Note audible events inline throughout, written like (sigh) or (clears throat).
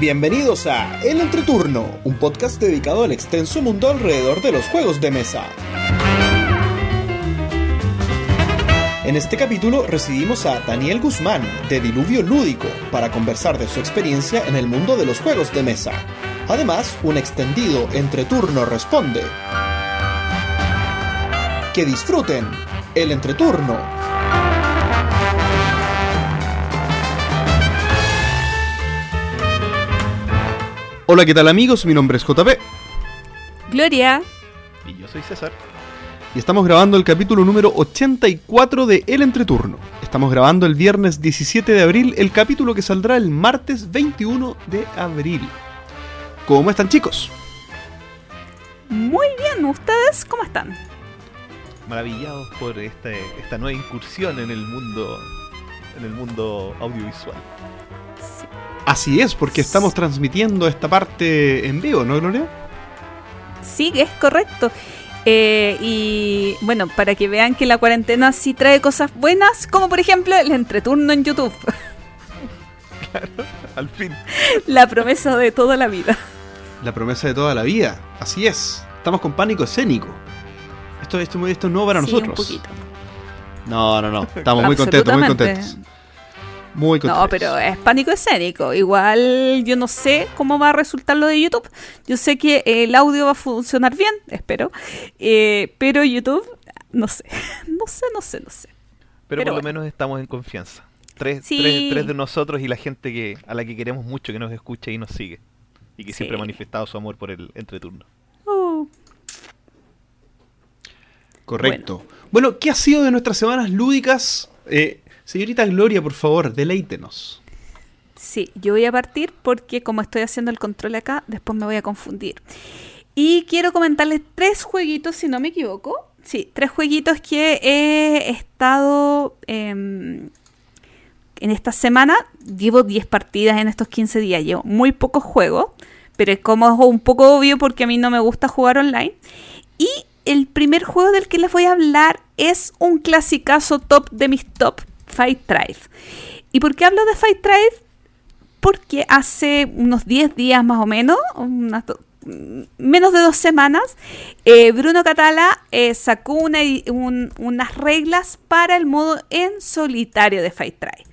Bienvenidos a El Entreturno, un podcast dedicado al extenso mundo alrededor de los juegos de mesa. En este capítulo recibimos a Daniel Guzmán, de Diluvio Lúdico, para conversar de su experiencia en el mundo de los juegos de mesa. Además, un extendido Entreturno responde. Que disfruten el Entreturno. Hola, ¿qué tal amigos? Mi nombre es JP. Gloria. Y yo soy César. Y estamos grabando el capítulo número 84 de El Entreturno. Estamos grabando el viernes 17 de abril, el capítulo que saldrá el martes 21 de abril. ¿Cómo están chicos? Muy bien, ¿ustedes cómo están? Maravillados por esta, esta nueva incursión en el mundo en el mundo audiovisual. Sí. Así es, porque estamos transmitiendo esta parte en vivo, ¿no, Gloria? Sí, es correcto. Eh, y bueno, para que vean que la cuarentena sí trae cosas buenas, como por ejemplo el entreturno en YouTube. (laughs) Claro, al fin. la promesa de toda la vida. La promesa de toda la vida, así es. Estamos con pánico escénico. Esto, esto, esto es nuevo para Sí, nosotros. un poquito. No, no, no. Estamos muy contentos, muy contentos. Muy. No, pero es pánico escénico. Igual yo no sé cómo va a resultar lo de YouTube. Yo sé que el audio va a funcionar bien, espero. Eh, pero YouTube, no sé. (laughs) No sé, no sé, no sé. Pero, Pero por lo menos estamos en confianza. Tres, Sí. tres, tres de nosotros y la gente que a la que queremos mucho que nos escucha y nos sigue. Y que siempre ha manifestado su amor por el entreturno. Uh, Correcto. Bueno. ¿qué ha sido de nuestras semanas lúdicas? Eh, señorita Gloria, por favor, deleítenos. Sí, yo voy a partir porque como estoy haciendo el control acá, después me voy a confundir. Y quiero comentarles tres jueguitos, si no me equivoco. Sí, tres jueguitos que he estado em, en esta semana. Llevo 10 partidas en estos 15 días. Llevo muy pocos juegos, pero es como un poco obvio porque a mí no me gusta jugar online. Y el primer juego del que les voy a hablar es un clasicazo top de mis top, Fight Drive. ¿Y por qué hablo de Fight Drive? Porque hace unos 10 días más o menos, unas menos de dos semanas, eh, Bruno Catala eh, sacó unas reglas para el modo en solitario de Fight Drive.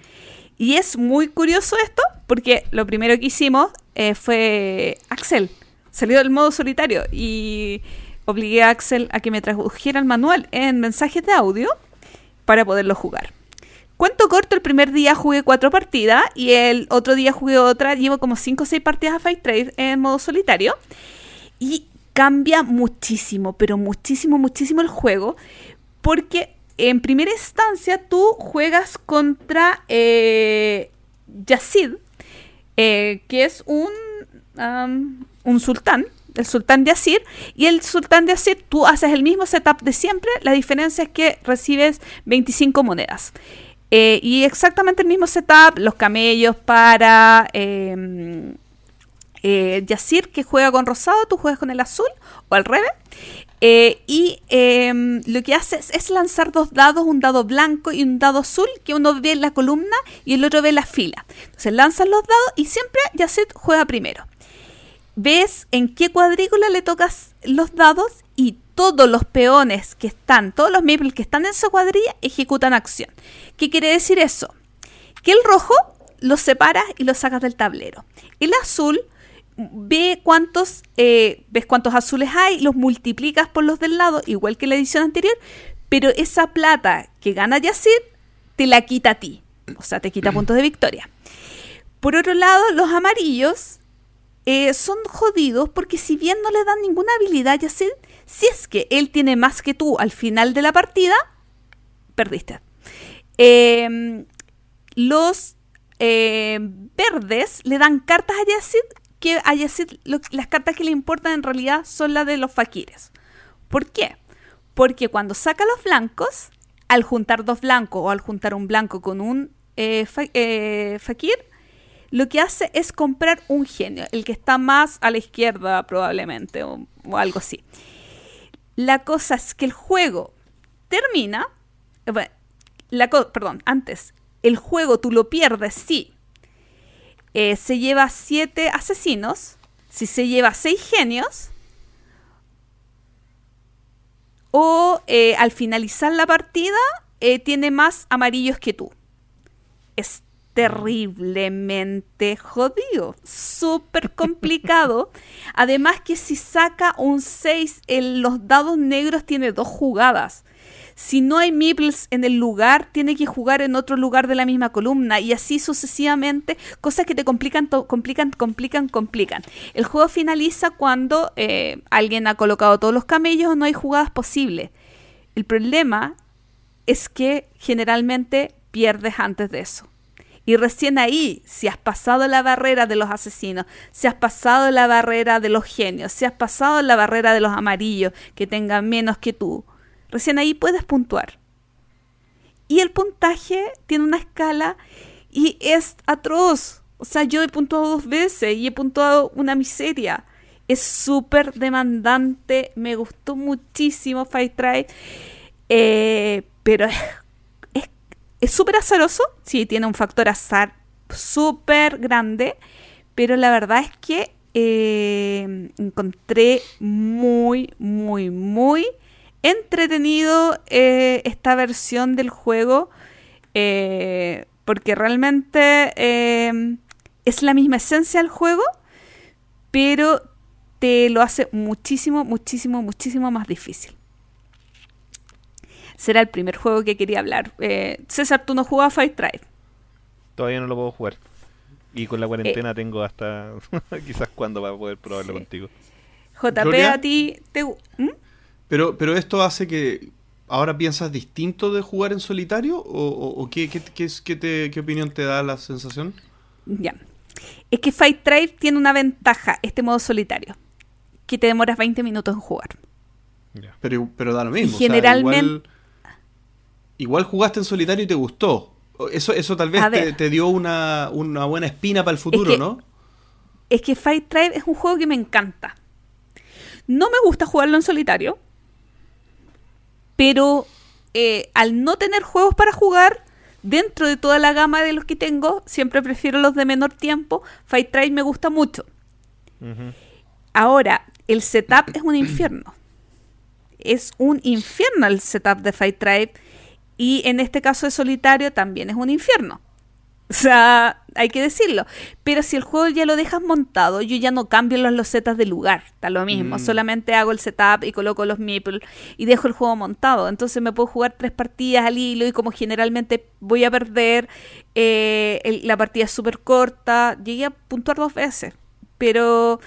Y es muy curioso esto, porque lo primero que hicimos eh, fue Axel. Salió del modo solitario y obligué a Axel a que me tradujera el manual en mensajes de audio para poderlo jugar. Cuento corto, el primer día jugué cuatro partidas y el otro día jugué otra. Llevo como cinco o seis partidas a Fight Trade en modo solitario. Y cambia muchísimo, pero muchísimo, muchísimo el juego. Porque en primera instancia tú juegas contra eh, Yacid, eh, que es un, un sultán, el sultán de Asir, y el sultán de Asir tú haces el mismo setup de siempre, la diferencia es que recibes 25 monedas. Eh, y exactamente el mismo setup, los camellos para eh, eh, Yacir, que juega con rosado, tú juegas con el azul, o al revés. Eh, y em, lo que hace es, lanzar dos dados, un dado blanco y un dado azul, que uno ve la columna y el otro ve en la fila. Entonces lanzan los dados y siempre Yacid juega primero. Ves en qué cuadrícula le tocas los dados y todos los peones que están, todos los meeples que están en su cuadrilla ejecutan acción. ¿Qué quiere decir eso? Que el rojo los separas y los sacas del tablero. El azul ve cuántos, eh, ves cuántos azules hay, los multiplicas por los del lado, igual que en la edición anterior, pero esa plata que gana Yacid te la quita a ti. O sea, te quita (clears throat) puntos de victoria. Por otro lado, los amarillos eh, son jodidos porque si bien no le dan ninguna habilidad a Yacid, si es que él tiene más que tú al final de la partida, perdiste. Eh, los eh, verdes le dan cartas a Yacid que a Yacid las cartas que le importan en realidad son las de los faquires. ¿Por qué? Porque cuando saca los blancos, al juntar dos blancos o al juntar un blanco con un eh, eh, lo que hace es comprar un genio, el que está más a la izquierda probablemente o algo así. La cosa es que el juego termina, eh, perdón, antes, el juego tú lo pierdes si eh, se lleva siete asesinos, si se lleva seis genios, o eh, al finalizar la partida eh, tiene más amarillos que tú. Es terriblemente jodido, súper complicado. Además que si saca un 6 en los dados negros tiene dos jugadas. Si no hay meeples en el lugar, tiene que jugar en otro lugar de la misma columna y así sucesivamente, cosas que te complican, complican, complican, complican. El juego finaliza cuando eh, alguien ha colocado todos los camellos, no hay jugadas posibles. El problema es que generalmente pierdes antes de eso. Y recién ahí, si has pasado la barrera de los asesinos, si has pasado la barrera de los genios, si has pasado la barrera de los amarillos que tengan menos que tú, Recién ahí puedes puntuar. Y el puntaje tiene una escala y es atroz. O sea, yo he puntuado dos veces y he puntuado una miseria. Es súper demandante. Me gustó muchísimo Fight Try. Eh, pero súper azaroso. Sí, tiene un factor azar súper grande. Pero la verdad es que eh, encontré muy, muy, muy entretenido eh, esta versión del juego eh, porque realmente es la misma esencia del juego, pero te lo hace muchísimo, muchísimo, muchísimo más difícil. Será el primer juego que quería hablar. César, ¿tú no jugabas Fight Drive? Todavía no lo puedo jugar. Y con la cuarentena tengo hasta (laughs) quizás cuándo va a poder probarlo contigo. JP, a ti te... ¿Mm? Pero, pero esto hace que ahora piensas distinto de jugar en solitario o, qué, qué, opinión te da la sensación? Ya. Es que Fight Drive tiene una ventaja, este modo solitario, que te demoras 20 minutos en jugar. Pero, pero da lo mismo. generalmente... igual, jugaste en solitario y te gustó. Eso, eso tal vez te, dio una, buena espina para el futuro, ¿no? Es que Fight Drive es un juego que me encanta. No me gusta jugarlo en solitario, pero eh, al no tener juegos para jugar, dentro de toda la gama de los que tengo, siempre prefiero los de menor tiempo. Fight Tribe me gusta mucho. Ahora, el setup es un infierno. Es un infierno el setup de Fight Tribe. Y en este caso de solitario también es un infierno. O sea, hay que decirlo. Pero si el juego ya lo dejas montado, yo ya no cambio los losetas de lugar. Está lo mismo. Mm. Solamente hago el setup y coloco los meeples y dejo el juego montado. Entonces me puedo jugar tres partidas al hilo y como generalmente voy a perder, eh, la partida es súper corta. Llegué a puntuar dos veces. Pero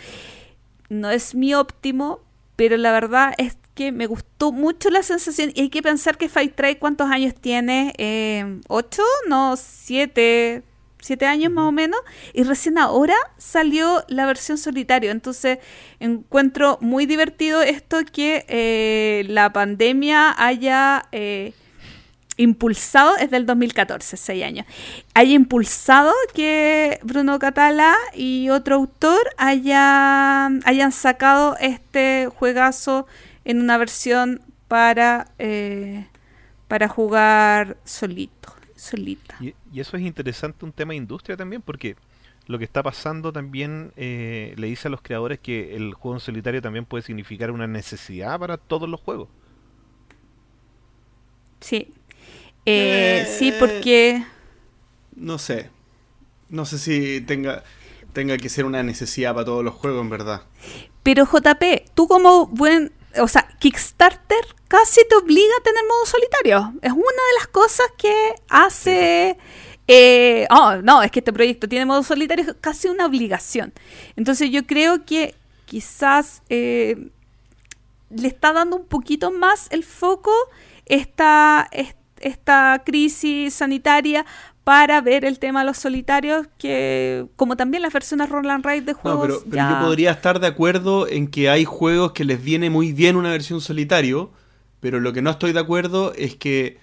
no es mi óptimo. Pero la verdad es que me gustó mucho la sensación. Y hay que pensar que Fight Try, ¿cuántos años tiene? Eh, ¿Ocho? No, siete. Siete años más o menos. Y recién ahora salió la versión solitario. Entonces encuentro muy divertido esto que eh, la pandemia haya eh, impulsado, es del 2014, seis años, haya impulsado que Bruno Catala y otro autor hayan, hayan sacado este juegazo en una versión para, eh, para jugar solito, solita. Y, eso es interesante, un tema de industria también, porque lo que está pasando también eh, le dice a los creadores que el juego en solitario también puede significar una necesidad para todos los juegos. Sí. Eh, sí, porque... No sé. No sé si tenga, tenga que ser una necesidad para todos los juegos, en verdad. Pero JP, tú como buen o sea, Kickstarter casi te obliga a tener modo solitario. Es una de las cosas que hace... Eh, oh, no, es que este proyecto tiene modo solitario, es casi una obligación. Entonces yo creo que quizás eh, le está dando un poquito más el foco esta, esta crisis sanitaria para ver el tema de los solitarios, que como también las versiones Roland Ride de juegos. No, pero, yo podría estar de acuerdo en que hay juegos que les viene muy bien una versión solitario, pero lo que no estoy de acuerdo es que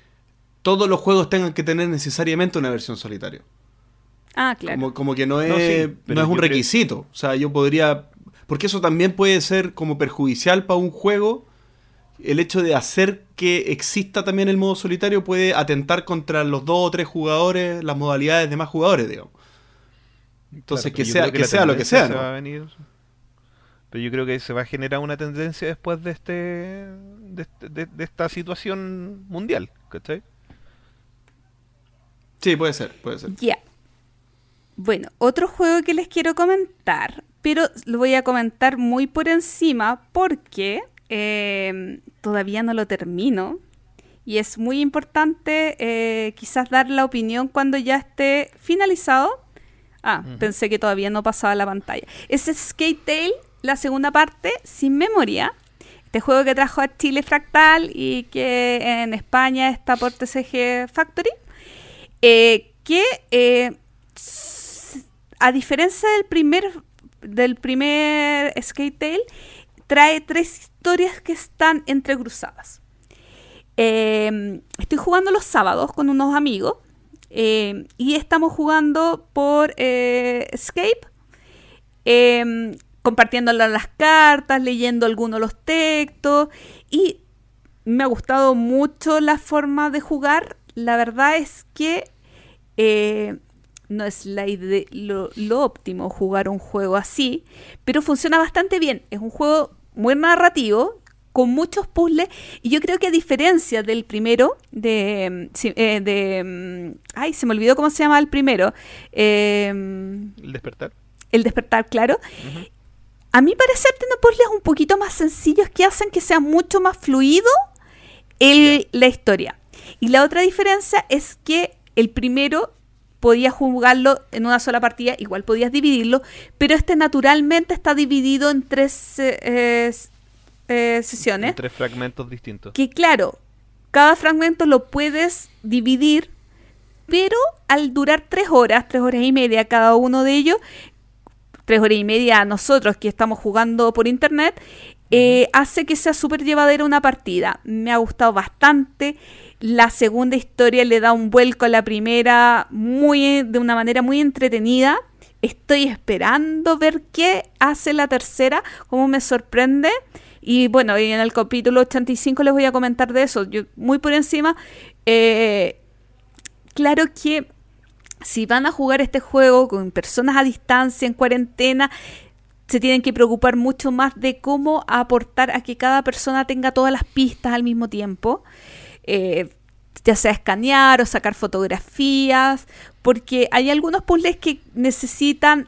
todos los juegos tengan que tener necesariamente una versión solitario. Ah, claro. Como, que no es, no, es un requisito. O sea, yo podría. Porque eso también puede ser como perjudicial para un juego el hecho de hacer que exista también el modo solitario puede atentar contra los dos o tres jugadores, las modalidades de más jugadores, digamos. Entonces, Claro, que sea, creo que sea lo que sea. se va a venir- pero yo creo que se va a generar una tendencia después de este de, este- de- de esta situación mundial, ¿cachai? Sí, puede ser, puede ser. Ya. Bueno, otro juego que les quiero comentar, pero lo voy a comentar muy por encima porque eh, todavía no lo termino. Y es muy importante eh, quizás dar la opinión cuando ya esté finalizado. Ah, pensé que todavía no pasaba la pantalla. Es Skate Tail, la segunda parte, sin memoria. Este juego que trajo a Chile Fractal y que en España está por TCG Factory. Eh, que eh, a diferencia del primer del primer Skate Tail, trae tres historias que están entrecruzadas. Eh, estoy jugando los sábados con unos amigos eh, y estamos jugando por eh, Escape, eh, compartiendo las cartas, leyendo algunos los textos y me ha gustado mucho la forma de jugar. La verdad es que eh, no es lo, lo óptimo jugar un juego así, pero funciona bastante bien. Es un juego muy narrativo, con muchos puzzles, y yo creo que a diferencia del primero, de... mm, eh, de mm, ay, se me olvidó cómo se llama el primero. eh, El despertar. el despertar, claro. A mi parecer tiene puzzles un poquito más sencillos que hacen que sea mucho más fluido el- la historia. Y la otra diferencia es que el primero podías jugarlo en una sola partida, igual podías dividirlo, pero este naturalmente está dividido en tres eh, eh, eh, sesiones. En tres fragmentos distintos. Que claro, cada fragmento lo puedes dividir, pero al durar tres horas, tres horas y media cada uno de ellos, tres horas y media a nosotros que estamos jugando por internet, eh, hace que sea súper llevadera una partida. Me ha gustado bastante. La segunda historia le da un vuelco a la primera muy, de una manera muy entretenida. Estoy esperando ver qué hace la tercera, cómo me sorprende. Y bueno, en el capítulo 85 les voy a comentar de eso. Yo, muy por encima, eh, claro que si van a jugar este juego con personas a distancia, en cuarentena, se tienen que preocupar mucho más de cómo aportar a que cada persona tenga todas las pistas al mismo tiempo. Eh, ya sea escanear o sacar fotografías, porque hay algunos puzzles que necesitan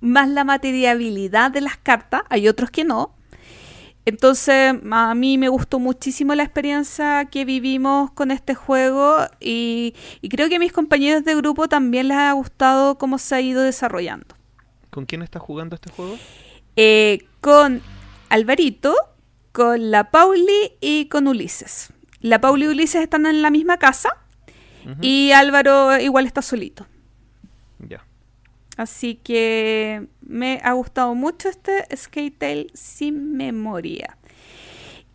más la materialidad de las cartas, hay otros que no. Entonces, a mí me gustó muchísimo la experiencia que vivimos con este juego y, y creo que a mis compañeros de grupo también les ha gustado cómo se ha ido desarrollando. ¿Con quién estás jugando este juego? Eh, con Alvarito, con la Pauli y con Ulises. La Pauli y Ulises están en la misma casa y Álvaro igual está solito. Ya. Así que me ha gustado mucho este Skate Tail sin memoria.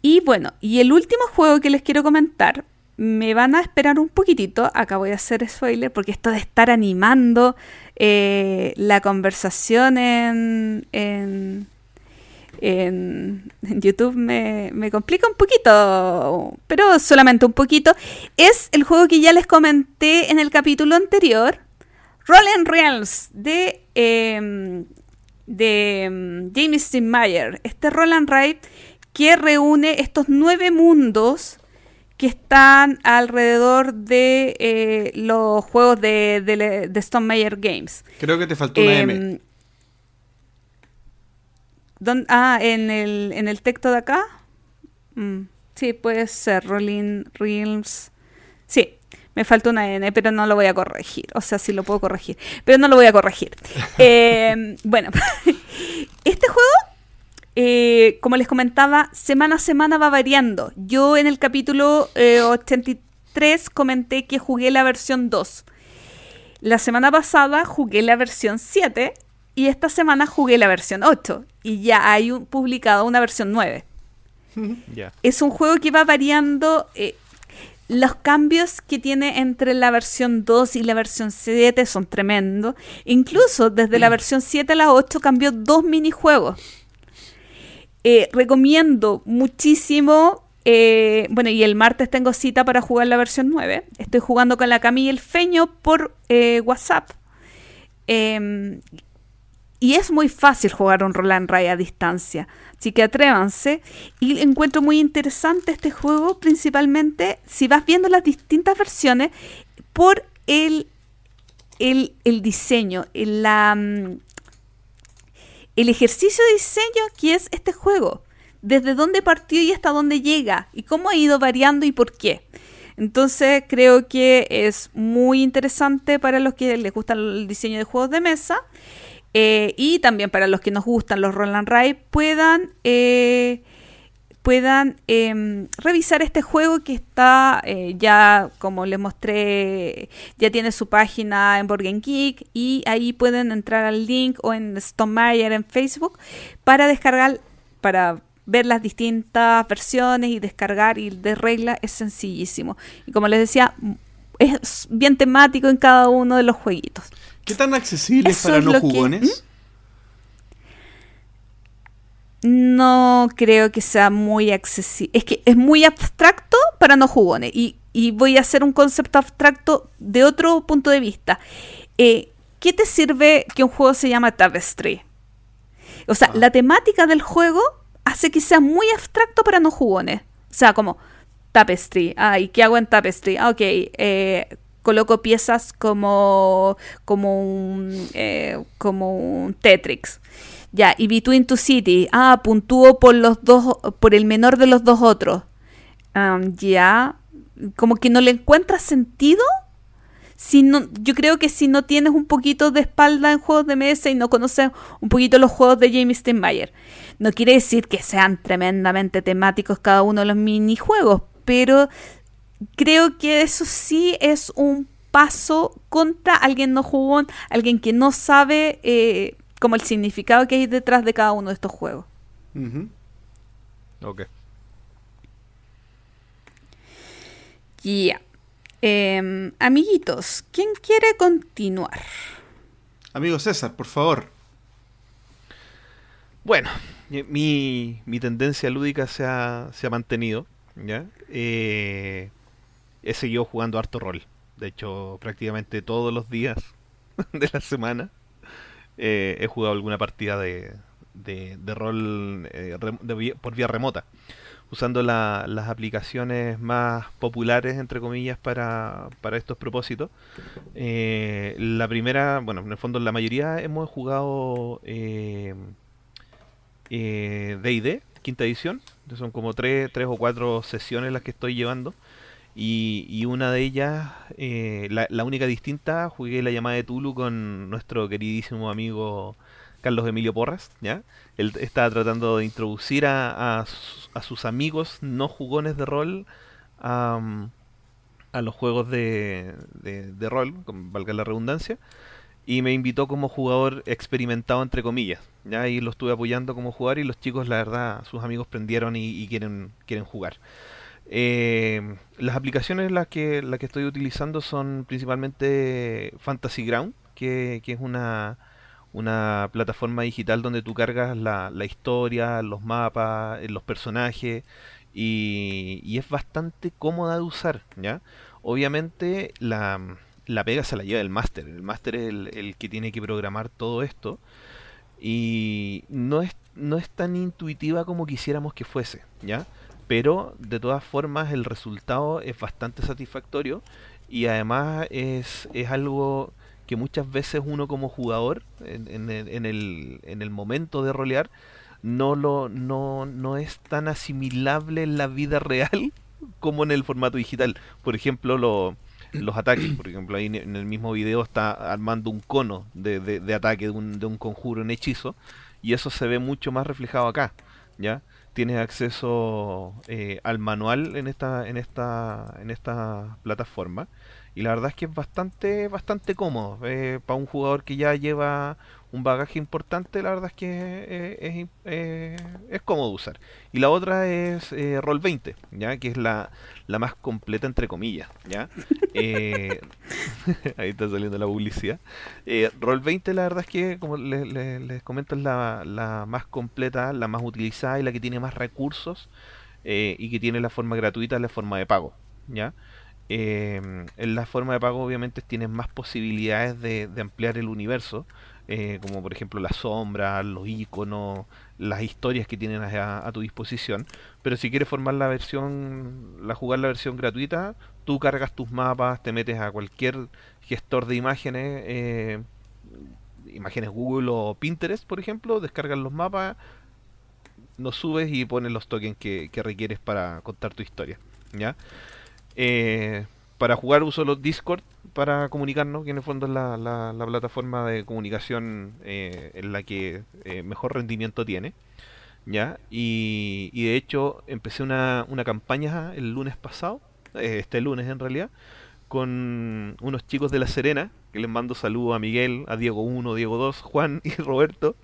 Y bueno, y el último juego que les quiero comentar, me van a esperar un poquitito, acá voy a hacer spoiler, porque esto de estar animando eh, la conversación en, en, en- en YouTube me, me complica un poquito, pero solamente un poquito. Es el juego que ya les comenté en el capítulo anterior, Roll Realms de, em, de em, James Steinmeier. Este Roll and Ride que reúne estos nueve mundos que están alrededor de eh, los juegos de, de, de Stone Games. Creo que te faltó una M. Em, ¿dón- ah, en el, en el texto de acá. Mm, sí, puede ser. Rolling Realms. Sí, me falta una N, pero no lo voy a corregir. O sea, sí lo puedo corregir, pero no lo voy a corregir. (laughs) Em, bueno, (laughs) este juego, eh, como les comentaba, semana a semana va variando. Yo en el capítulo eh, 83 comenté que jugué la versión 2. La semana pasada jugué la versión 7 y esta semana jugué la versión 8 y ya hay un- publicado una versión 9. (laughs) Ya. Es un juego que va variando. eh, los cambios que tiene entre la versión 2 y la versión 7 son tremendos. Incluso desde la versión 7 a la 8 cambió dos minijuegos. Eh, recomiendo muchísimo. eh, bueno, y el martes tengo cita para jugar la versión 9. Estoy jugando con la Cami y el Feño por eh, WhatsApp. Y es muy fácil jugar un Roland Ray a distancia. Así que atrévanse. Y encuentro muy interesante este juego, principalmente si vas viendo las distintas versiones por el, el, el diseño, la, mm, el ejercicio de diseño que es este juego. Desde dónde partió y hasta dónde llega. Y cómo ha ido variando y por qué. Entonces creo que es muy interesante para los que les gusta el diseño de juegos de mesa. Eh, y también para los que nos gustan los Roland Ray puedan eh, puedan em, revisar este juego que está eh, ya, como les mostré, ya tiene su página en Board Geek y ahí pueden entrar al link o en Stonemeyer en Facebook para descargar, para ver las distintas versiones y descargar y de regla es sencillísimo. Y como les decía, es bien temático en cada uno de los jueguitos. ¿Qué tan accesible es para no jugones? no creo que sea muy accesible. Es que es muy abstracto para no jugones. Y, voy a hacer un concepto abstracto de otro punto de vista. Eh, ¿Qué te sirve que un juego se llama Tapestry? O sea, ah. la temática del juego hace que sea muy abstracto para no jugones. O sea, como Tapestry. Ah, ¿y qué hago en Tapestry? Ah, ok. Eh, coloco piezas como, como, un, eh, como un Tetrix. Ya, y Between Two City. Ah, puntúo por los dos, por el menor de los dos otros. ya, como que no le encuentras sentido. Si no, yo creo que si no tienes un poquito de espalda en juegos de mesa y no conoces un poquito los juegos de Jamie Steinmeier, no quiere decir que sean tremendamente temáticos cada uno de los minijuegos, pero creo que eso sí es un paso contra alguien no jugón, alguien que no sabe eh, como el significado que hay detrás de cada uno de estos juegos. Ok. Ya. Em, amiguitos, ¿quién quiere continuar? Amigo César, por favor. Bueno, mi, mi tendencia lúdica se ha, se ha mantenido. ¿ya? Eh, he seguido jugando harto rol. De hecho, prácticamente todos los días (laughs) de la semana eh, he jugado alguna partida de, rol eh, por vía remota, usando las aplicaciones más populares, entre comillas, para, para estos propósitos. Eh, la primera, bueno, en el fondo la mayoría hemos jugado D&D, quinta edición, son como tres, tres o cuatro sesiones las que estoy llevando. Y, una de ellas, eh, la, única distinta, jugué la llamada de Tulu con nuestro queridísimo amigo Carlos Emilio Porras, ¿ya? Él estaba tratando de introducir a, sus amigos no jugones de rol a, los juegos de, de, rol, valga la redundancia, y me invitó como jugador experimentado, entre comillas, ¿ya? Y lo estuve apoyando como jugador y los chicos, la verdad, sus amigos prendieron y, y quieren, quieren jugar. Eh, las aplicaciones las que, las que estoy utilizando son principalmente Fantasy Ground, que, es una, una plataforma digital donde tú cargas la, la historia, los mapas, eh, los personajes y, es bastante cómoda de usar, ¿ya? Obviamente la, la pega se la lleva el máster, el máster es el, el, que tiene que programar todo esto y no es, no es tan intuitiva como quisiéramos que fuese, ¿ya? Pero de todas formas el resultado es bastante satisfactorio y además es, es algo que muchas veces uno como jugador en, el, en el momento de rolear no, lo, no, no es tan asimilable en la vida real (laughs) como en el formato digital. Por ejemplo, los ataques. Por ejemplo, ahí en el mismo video está armando un cono de, de, de ataque de un, de un conjuro en hechizo. Y eso se ve mucho más reflejado acá. ¿Ya? Tienes acceso eh, al manual en esta en esta en esta plataforma. Y la verdad es que es bastante bastante cómodo. Eh, para un jugador que ya lleva un bagaje importante la verdad es que eh, es, es, cómodo usar. Y la otra es roll 20 ya que es la, la más completa entre comillas ya (laughs) (laughs) ahí está saliendo la publicidad. Roll 20 la verdad es que como les, comento es la, la más completa la más utilizada y la que tiene más recursos y que tiene la forma gratuita la forma de pago ya Eh, en la forma de pago obviamente tienes más posibilidades de, de ampliar el universo, eh, como por ejemplo las sombras, los iconos, las historias que tienen a, a tu disposición. Pero si quieres formar la versión, la jugar la versión gratuita, tú cargas tus mapas, te metes a cualquier gestor de imágenes, eh, imágenes Google o Pinterest, por ejemplo, descargas los mapas, los subes y pones los tokens que, requieres para contar tu historia. ¿ya? Eh, para jugar uso los Discord para comunicarnos, que en el fondo es la, la- la plataforma de comunicación eh, en la que eh, mejor rendimiento tiene. ¿ya? Y, y de hecho empecé una, una campaña el lunes pasado, eh, este lunes en realidad, con unos chicos de La Serena, que les mando saludos a Miguel, a Diego 1, Diego 2, Juan (laughs) y Roberto,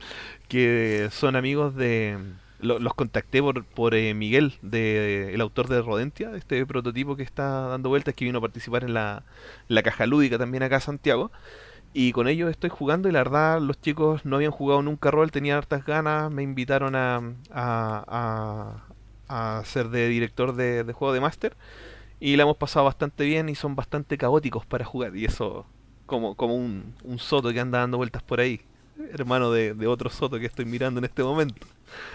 que son amigos de... lo- los contacté por, por eh, Miguel, de, el autor de Rodentia, este prototipo que está dando vueltas, que vino a participar en la, la caja lúdica también acá a Santiago. Y con ellos estoy jugando y la verdad los chicos no habían jugado nunca rol, tenían hartas ganas, me invitaron a, a, a, ser de director de, de juego de máster y la hemos pasado bastante bien y son bastante caóticos para jugar y eso como, como un, un soto que anda dando vueltas por ahí, hermano de, de otro soto que estoy mirando en este momento.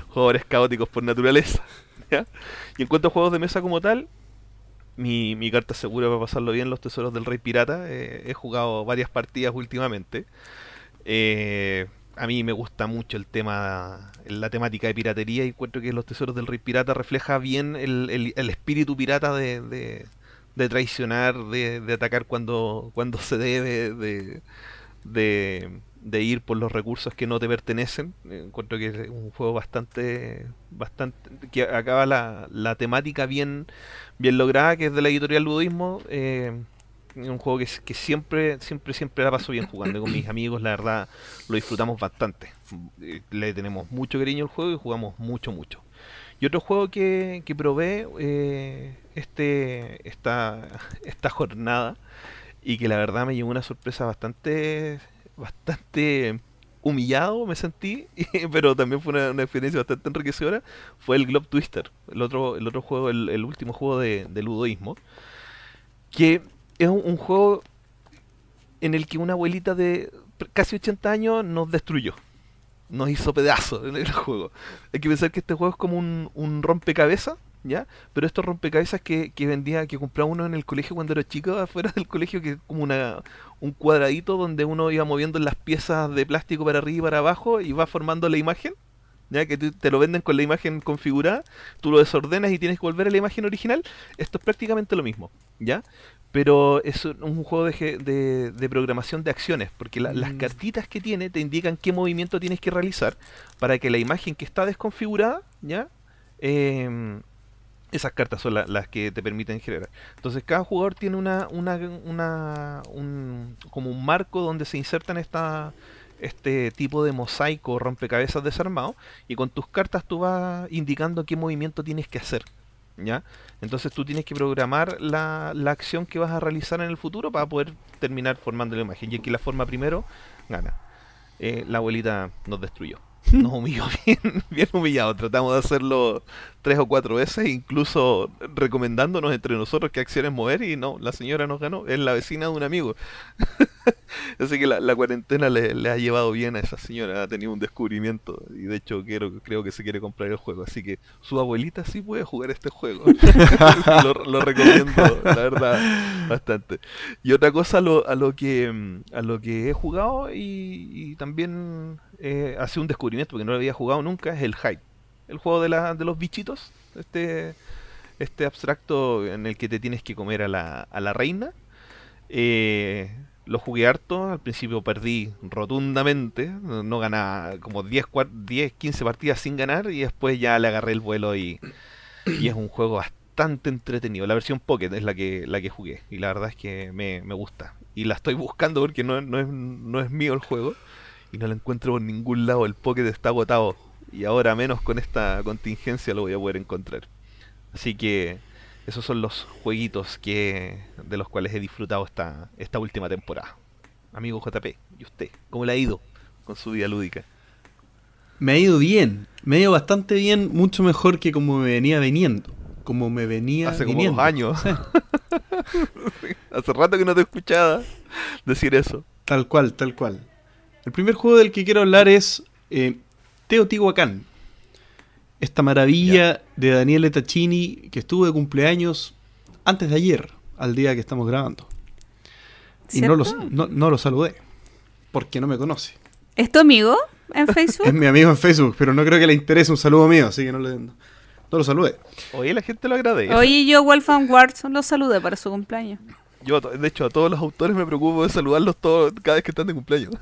Jugadores caóticos por naturaleza. (laughs) Y en cuanto a juegos de mesa como tal, mi, carta segura para pasarlo bien los tesoros del rey pirata. eh, he jugado varias partidas últimamente. Eh, a mí me gusta mucho el tema, la temática de piratería y encuentro que los tesoros del rey pirata refleja bien el, espíritu pirata de, de- de traicionar, de, de atacar cuando, cuando se debe, de, de, ir por los recursos que no te pertenecen. Encuentro que es un juego bastante, bastante que acaba la, la temática bien, bien lograda, que es de la editorial Ludismo. Eh, un juego que siempre, siempre, siempre la paso bien jugando con mis amigos, la verdad lo disfrutamos bastante. Eh, Le tenemos mucho cariño al juego y jugamos mucho, mucho. Y otro juego que, que probé eh, este, esta, esta jornada y que la verdad me llevó una sorpresa bastante, bastante humillado me sentí, (laughs) pero también fue una, experiencia bastante enriquecedora, fue el Globe Twister, el otro, el otro juego, el, último juego de, de ludoísmo, que es un, juego en el que una abuelita de casi 80 años nos destruyó. Nos hizo pedazos en el (laughs) juego. Hay que pensar que este juego es como un rompecabezas, ¿ya? Pero estos rompecabezas que, que vendía, que compraba uno en el colegio cuando era chico, afuera del colegio, que es como una, un cuadradito donde uno iba moviendo las piezas de plástico para arriba y para abajo y va formando la imagen. Ya que te lo venden con la imagen configurada, tú lo desordenas y tienes que volver a la imagen original. Esto es prácticamente lo mismo, ¿ya? Pero es un juego de, de- de programación de acciones, porque la- las Mm. cartitas que tiene te indican qué movimiento tienes que realizar para que la imagen que está desconfigurada, ¿ya? Em, esas cartas son la- las que te permiten generar. Entonces cada jugador tiene una, una, una un, como un marco donde se insertan esta, este tipo de mosaico rompecabezas desarmado y con tus cartas tú vas indicando qué movimiento tienes que hacer. ¿Ya? Entonces tú tienes que programar la, la acción que vas a realizar en el futuro para poder terminar formando la imagen. Y el que la forma primero, gana. Eh, la abuelita nos destruyó. Nos (laughs) humilló bien, bien humillado. Tratamos de hacerlo tres o cuatro veces, incluso recomendándonos entre nosotros qué acciones mover y no, la señora nos ganó. Es la vecina de un amigo. (laughs) Así que la, cuarentena le, ha llevado bien a esa señora, ha tenido un descubrimiento y de hecho creo que se quiere comprar el juego. Así que su abuelita sí puede jugar este juego. (laughs) lo, recomiendo, la verdad, bastante. Y otra cosa a lo, que mm, a lo que he jugado y también eh, hace un descubrimiento porque no lo había jugado nunca es el Hype. El juego de, la, de los bichitos, este este abstracto en el que te tienes que comer a la, a la reina. Eh, lo jugué harto, al principio perdí rotundamente, no, ganaba como 10, cua- 10, 15 partidas sin ganar y después ya le agarré el vuelo y, y es un juego bastante entretenido. La versión Pocket es la que, la que jugué y la verdad es que me, me gusta. Y la estoy buscando porque no, no, no es mío el juego y no la encuentro por ningún lado. El Pocket está agotado y ahora menos con esta contingencia lo voy a poder encontrar. Así que esos son los jueguitos que de los cuales he disfrutado esta, esta última temporada. Amigo JP, ¿y usted? ¿Cómo le ha ido con su vida lúdica? Me ha ido bien, me ha ido bastante bien, mucho mejor que como me venía viniendo. Como me venía Hace como viniendo. dos años. (laughs) Hace rato que no te escuchaba decir eso. Tal cual, tal cual. El primer juego del que quiero hablar es eh, Teotihuacán. Esta maravilla de Daniele Taccini que estuvo de cumpleaños antes de ayer, al día que estamos grabando. Y no lo, ¿Cierto? no, no lo saludé, porque no me conoce. ¿Es tu amigo en (laughs) Es Facebook? mi amigo en Facebook, pero no creo que le interese un saludo mío, así que no, le, no, no lo saludé. Oye, la gente lo agradece. Oye, yo Wolfgang Watson lo saludé para su cumpleaños. Yo, de hecho, a todos los autores me preocupo de saludarlos todos cada vez que están de cumpleaños.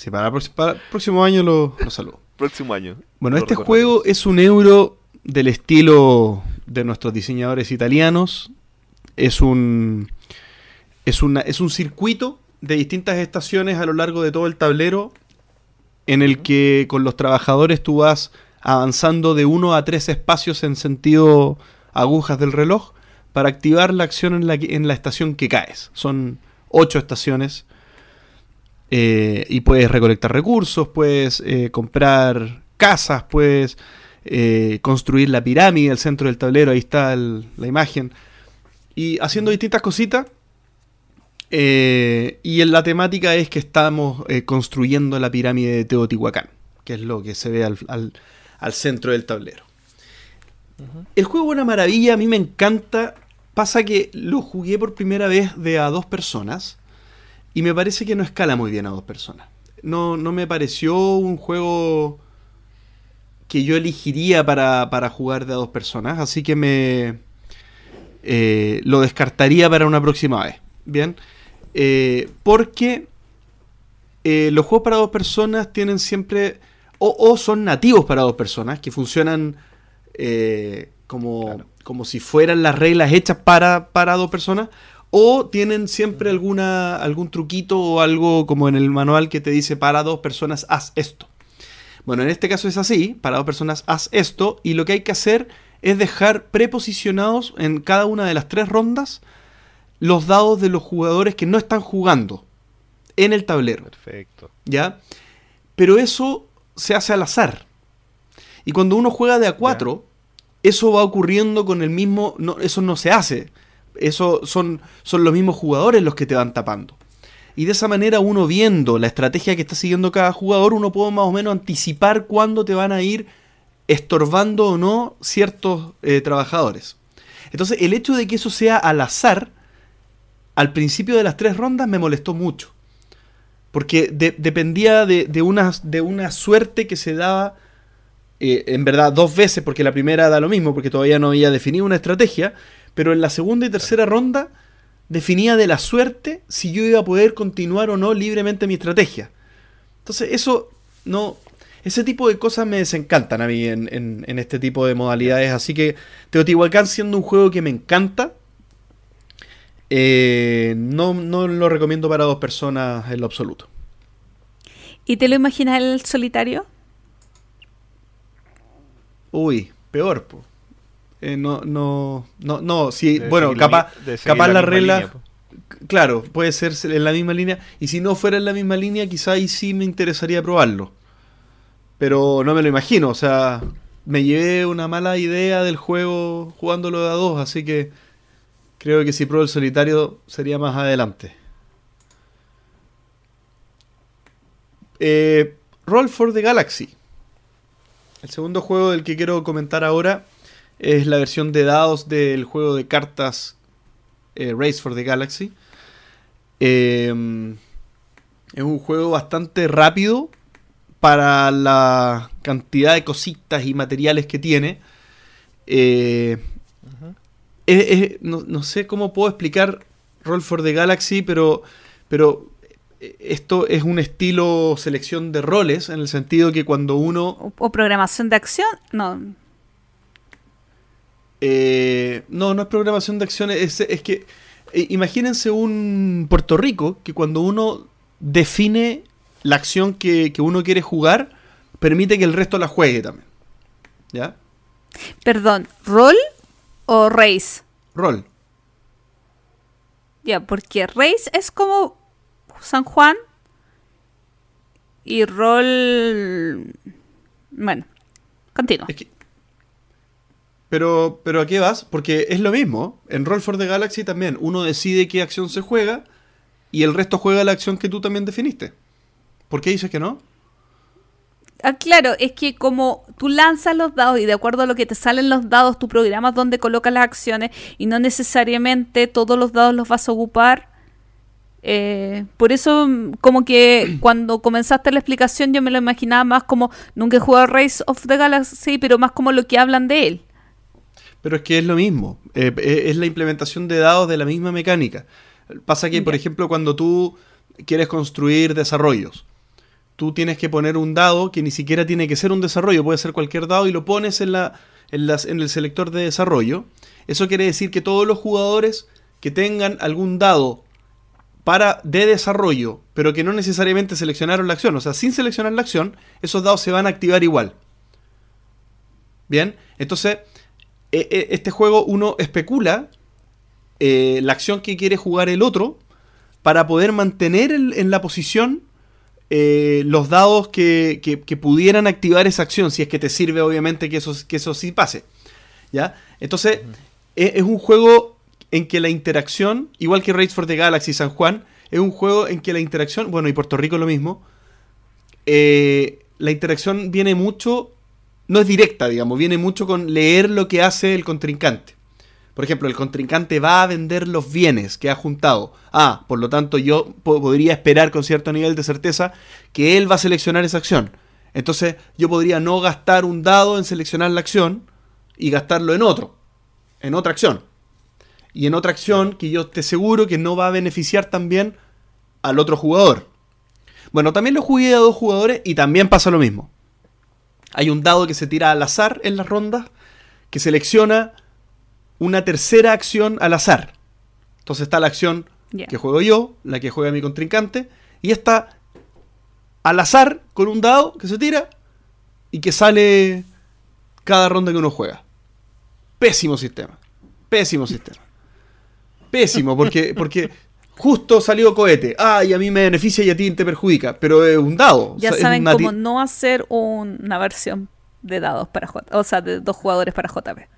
Sí, para, el prox- para el próximo año lo, lo saludo. (laughs) Próximo año. Bueno, este juego es un euro del estilo de nuestros diseñadores italianos. Es un, es una, es un circuito de distintas estaciones a lo largo de todo el tablero en el que con los trabajadores tú vas avanzando de uno a tres espacios en sentido agujas del reloj para activar la acción en la, en la estación que caes. Son ocho estaciones eh, y puedes recolectar recursos, puedes eh, comprar casas, puedes eh, construir la pirámide al centro del tablero, ahí está el- la imagen. Y haciendo distintas cositas. y en la temática es que estamos construyendo la pirámide de Teotihuacán, que es lo que se ve al, al- al centro del tablero. El juego es una maravilla, a mí me encanta. Pasa que lo jugué por primera vez de a dos personas y me parece que no escala muy bien a dos personas. No, no me pareció un juego que yo elegiría para, para jugar de a dos personas, así que me eh, lo descartaría para una próxima vez. Bien, Eh, porque eh, los juegos para dos personas tienen siempre o, o son nativos para dos personas que funcionan eh, como, Claro. como si fueran las reglas hechas para, para dos personas, o tienen siempre alguna, algún truquito o algo como en el manual que te dice para dos personas haz esto. Bueno, en este caso es así, para dos personas haz esto, y lo que hay que hacer es dejar preposicionados en cada una de las tres rondas los dados de los jugadores que no están jugando en el tablero. Perfecto. ¿ya? Pero eso se hace al azar. Y cuando uno juega de a 4, eso va ocurriendo con el mismo. No, eso no se hace. Eso son, son los mismos jugadores los que te van tapando. Y de esa manera, uno viendo la estrategia que está siguiendo cada jugador, uno puede más o menos anticipar cuándo te van a ir estorbando o no ciertos eh, trabajadores. Entonces, el hecho de que eso sea al azar, al principio de las tres rondas me molestó mucho. Porque de- dependía de, de una, de una suerte que se daba, eh, en verdad, dos veces, porque la primera da lo mismo, porque todavía no había definido una estrategia, pero en la segunda y tercera ronda definía de la suerte si yo iba a poder continuar o no libremente mi estrategia. Entonces, eso no. Ese tipo de cosas me desencantan a mí en, en- en este tipo de modalidades. Así que Teotihuacán, siendo un juego que me encanta, eh, no, no lo recomiendo para dos personas en lo absoluto. ¿Y te lo imaginas el solitario? Uy, peor, po. Eh, no, no, no, no, sí, Debe bueno, la capaz, capaz la, regla, línea, po. claro, puede ser en la misma línea, y si no fuera en la misma línea, quizá ahí sí me interesaría probarlo. Pero no me lo imagino, o sea, me llevé una mala idea del juego jugándolo de a dos, así que creo que si pruebo el solitario sería más adelante. Eh, Roll for the Galaxy. El segundo juego del que quiero comentar ahora es la versión de dados del juego de cartas eh, Race for the Galaxy. Eh, es un juego bastante rápido para la cantidad de cositas y materiales que tiene. Eh, Ujú. es- es- no, no sé cómo puedo explicar Roll for the Galaxy, pero, pero eh, esto es un estilo selección de roles, en el sentido que cuando uno ¿O, o programación de acción? No. Eh, no, no es programación de acciones, es, es que eh, imagínense un Puerto Rico que cuando uno define la acción que, que uno quiere jugar, permite que el resto la juegue también. ¿Ya? Perdón, ¿roll o race? Rol. Ya, porque race es como San Juan y roll... Bueno, continúa. Es que, Pero, pero ¿a qué vas? Porque es lo mismo. En Roll for the Galaxy también. Uno decide qué acción se juega y el resto juega la acción que tú también definiste. ¿Por qué dices que no? Ah, claro, es que como tú lanzas los dados y de acuerdo a lo que te salen los dados, tú programas dónde colocas las acciones y no necesariamente todos los dados los vas a ocupar. Eh, por eso, mm, como que (clears throat) cuando comenzaste la explicación, yo me lo imaginaba más como nunca he jugado Race of the Galaxy, pero más como lo que hablan de él. Pero es que es lo mismo. Eh, eh, es la implementación de dados de la misma mecánica. Pasa que, por ejemplo, cuando tú quieres construir desarrollos, tú tienes que poner un dado que ni siquiera tiene que ser un desarrollo, puede ser cualquier dado y lo pones en, la, en, las- en el selector de desarrollo. Eso quiere decir que todos los jugadores que tengan algún dado para de desarrollo, pero que no necesariamente seleccionaron la acción, o sea, sin seleccionar la acción, esos dados se van a activar igual. Bien, entonces, este juego uno especula eh, la acción que quiere jugar el otro para poder mantener el- en la posición eh, los dados que, que- que pudieran activar esa acción, si es que te sirve obviamente que eso, que eso sí pase. ¿Ya? Entonces, e- es, un juego en que la interacción, igual que Race for the Galaxy San Juan, es un juego en que la interacción, bueno, y Puerto Rico lo mismo, eh, la interacción viene mucho, no es directa, digamos, viene mucho con leer lo que hace el contrincante. Por ejemplo, el contrincante va a vender los bienes que ha juntado. Ah, por lo tanto yo po- podría esperar con cierto nivel de certeza que él va a seleccionar esa acción. Entonces yo podría no gastar un dado en seleccionar la acción y gastarlo en otro, en otra acción. Y en otra acción que yo te seguro que no va a beneficiar también al otro jugador. Bueno, también lo jugué a dos jugadores y también pasa lo mismo. Hay un dado que se tira al azar en las rondas que selecciona una tercera acción al azar. Entonces está la acción que juego yo, la que juega mi contrincante, y está al azar con un dado que se tira y que sale cada ronda que uno juega. Pésimo sistema. Pésimo sistema. Pésimo, porque, porque justo salió cohete. Ah, y a mí me beneficia y a ti te perjudica. Pero es un dado. Ya O sea, es saben cómo no hacer un- una versión de dados para J, o sea, de dos jugadores para JP.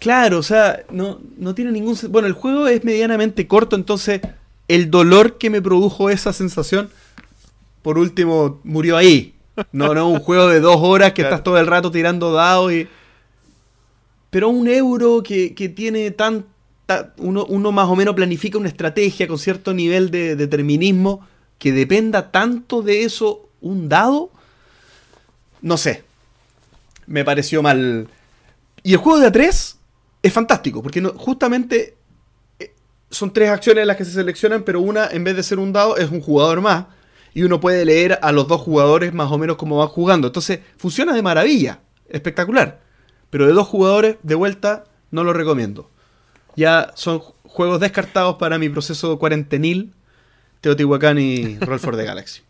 Claro, o sea, no, no tiene ningún... Bueno, el juego es medianamente corto, entonces el dolor que me produjo esa sensación, por último, murió ahí. No, no, un juego de dos horas que (laughs) Claro. estás todo el rato tirando dados y... Pero un euro que, que tiene Uno, uno más o menos planifica una estrategia con cierto nivel de determinismo que dependa tanto de eso un dado, no sé. Me pareció mal. Y el juego de A3 es fantástico, porque justamente eh, son tres acciones las que se seleccionan, pero una, en vez de ser un dado, es un jugador más. Y uno puede leer a los dos jugadores más o menos cómo van jugando. Entonces, funciona de maravilla. Espectacular. Pero de dos jugadores, de vuelta, no lo recomiendo. Ya son ju- juegos descartados para mi proceso cuarentenil, Teotihuacán y (laughs) Roll for the Galaxy.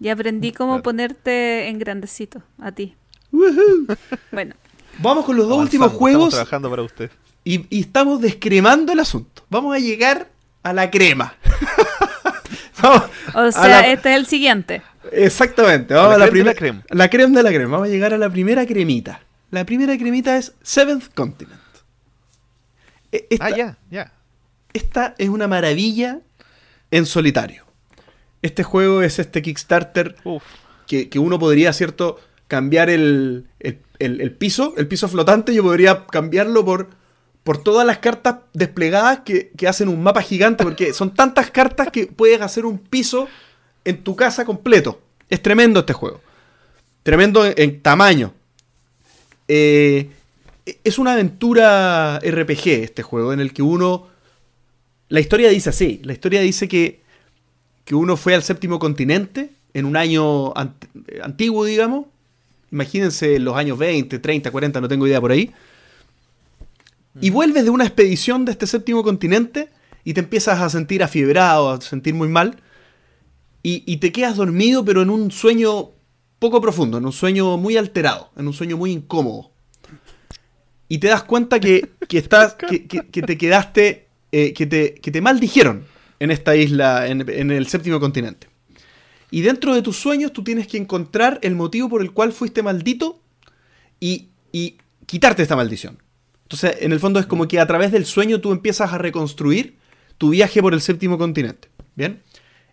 Y aprendí cómo Claro. ponerte en grandecito a ti. Woohoo. Bueno, Vamos con los dos últimos estamos juegos trabajando para usted. y, y estamos descremando el asunto. Vamos a llegar a la crema. (laughs) O a sea, la- este es el siguiente. Exactamente. Vamos la a la, de la primera creme. La creme de la crema. Vamos a llegar a la primera cremita. La primera cremita es Seventh Continent. E- Esta, Ah, ya, ya. esta es una maravilla en solitario. Este juego es este Kickstarter que, que uno podría, ¿cierto? Cambiar el, el- el- el piso, el piso flotante, yo podría cambiarlo por, por todas las cartas desplegadas que, que hacen un mapa gigante, porque son tantas cartas que puedes hacer un piso en tu casa completo. Es tremendo este juego. Tremendo en, en tamaño. Eh, es una aventura RPG este juego, en el que uno... La historia dice así, la historia dice que que uno fue al séptimo continente en un año ant- antiguo, digamos. Imagínense los años 20, 30, 40, no tengo idea por ahí. Y vuelves de una expedición de este séptimo continente y te empiezas a sentir afiebrado, a sentir muy mal. Y, y te quedas dormido, pero en un sueño poco profundo, en un sueño muy alterado, en un sueño muy incómodo. Y te das cuenta que, que estás, (laughs) que, que- que te quedaste, eh, que, te, que te maldijeron en esta isla, en, en el séptimo continente. Y dentro de tus sueños tú tienes que encontrar el motivo por el cual fuiste maldito y, y quitarte esta maldición. Entonces, en el fondo es como que a través del sueño tú empiezas a reconstruir tu viaje por el séptimo continente. ¿Bien?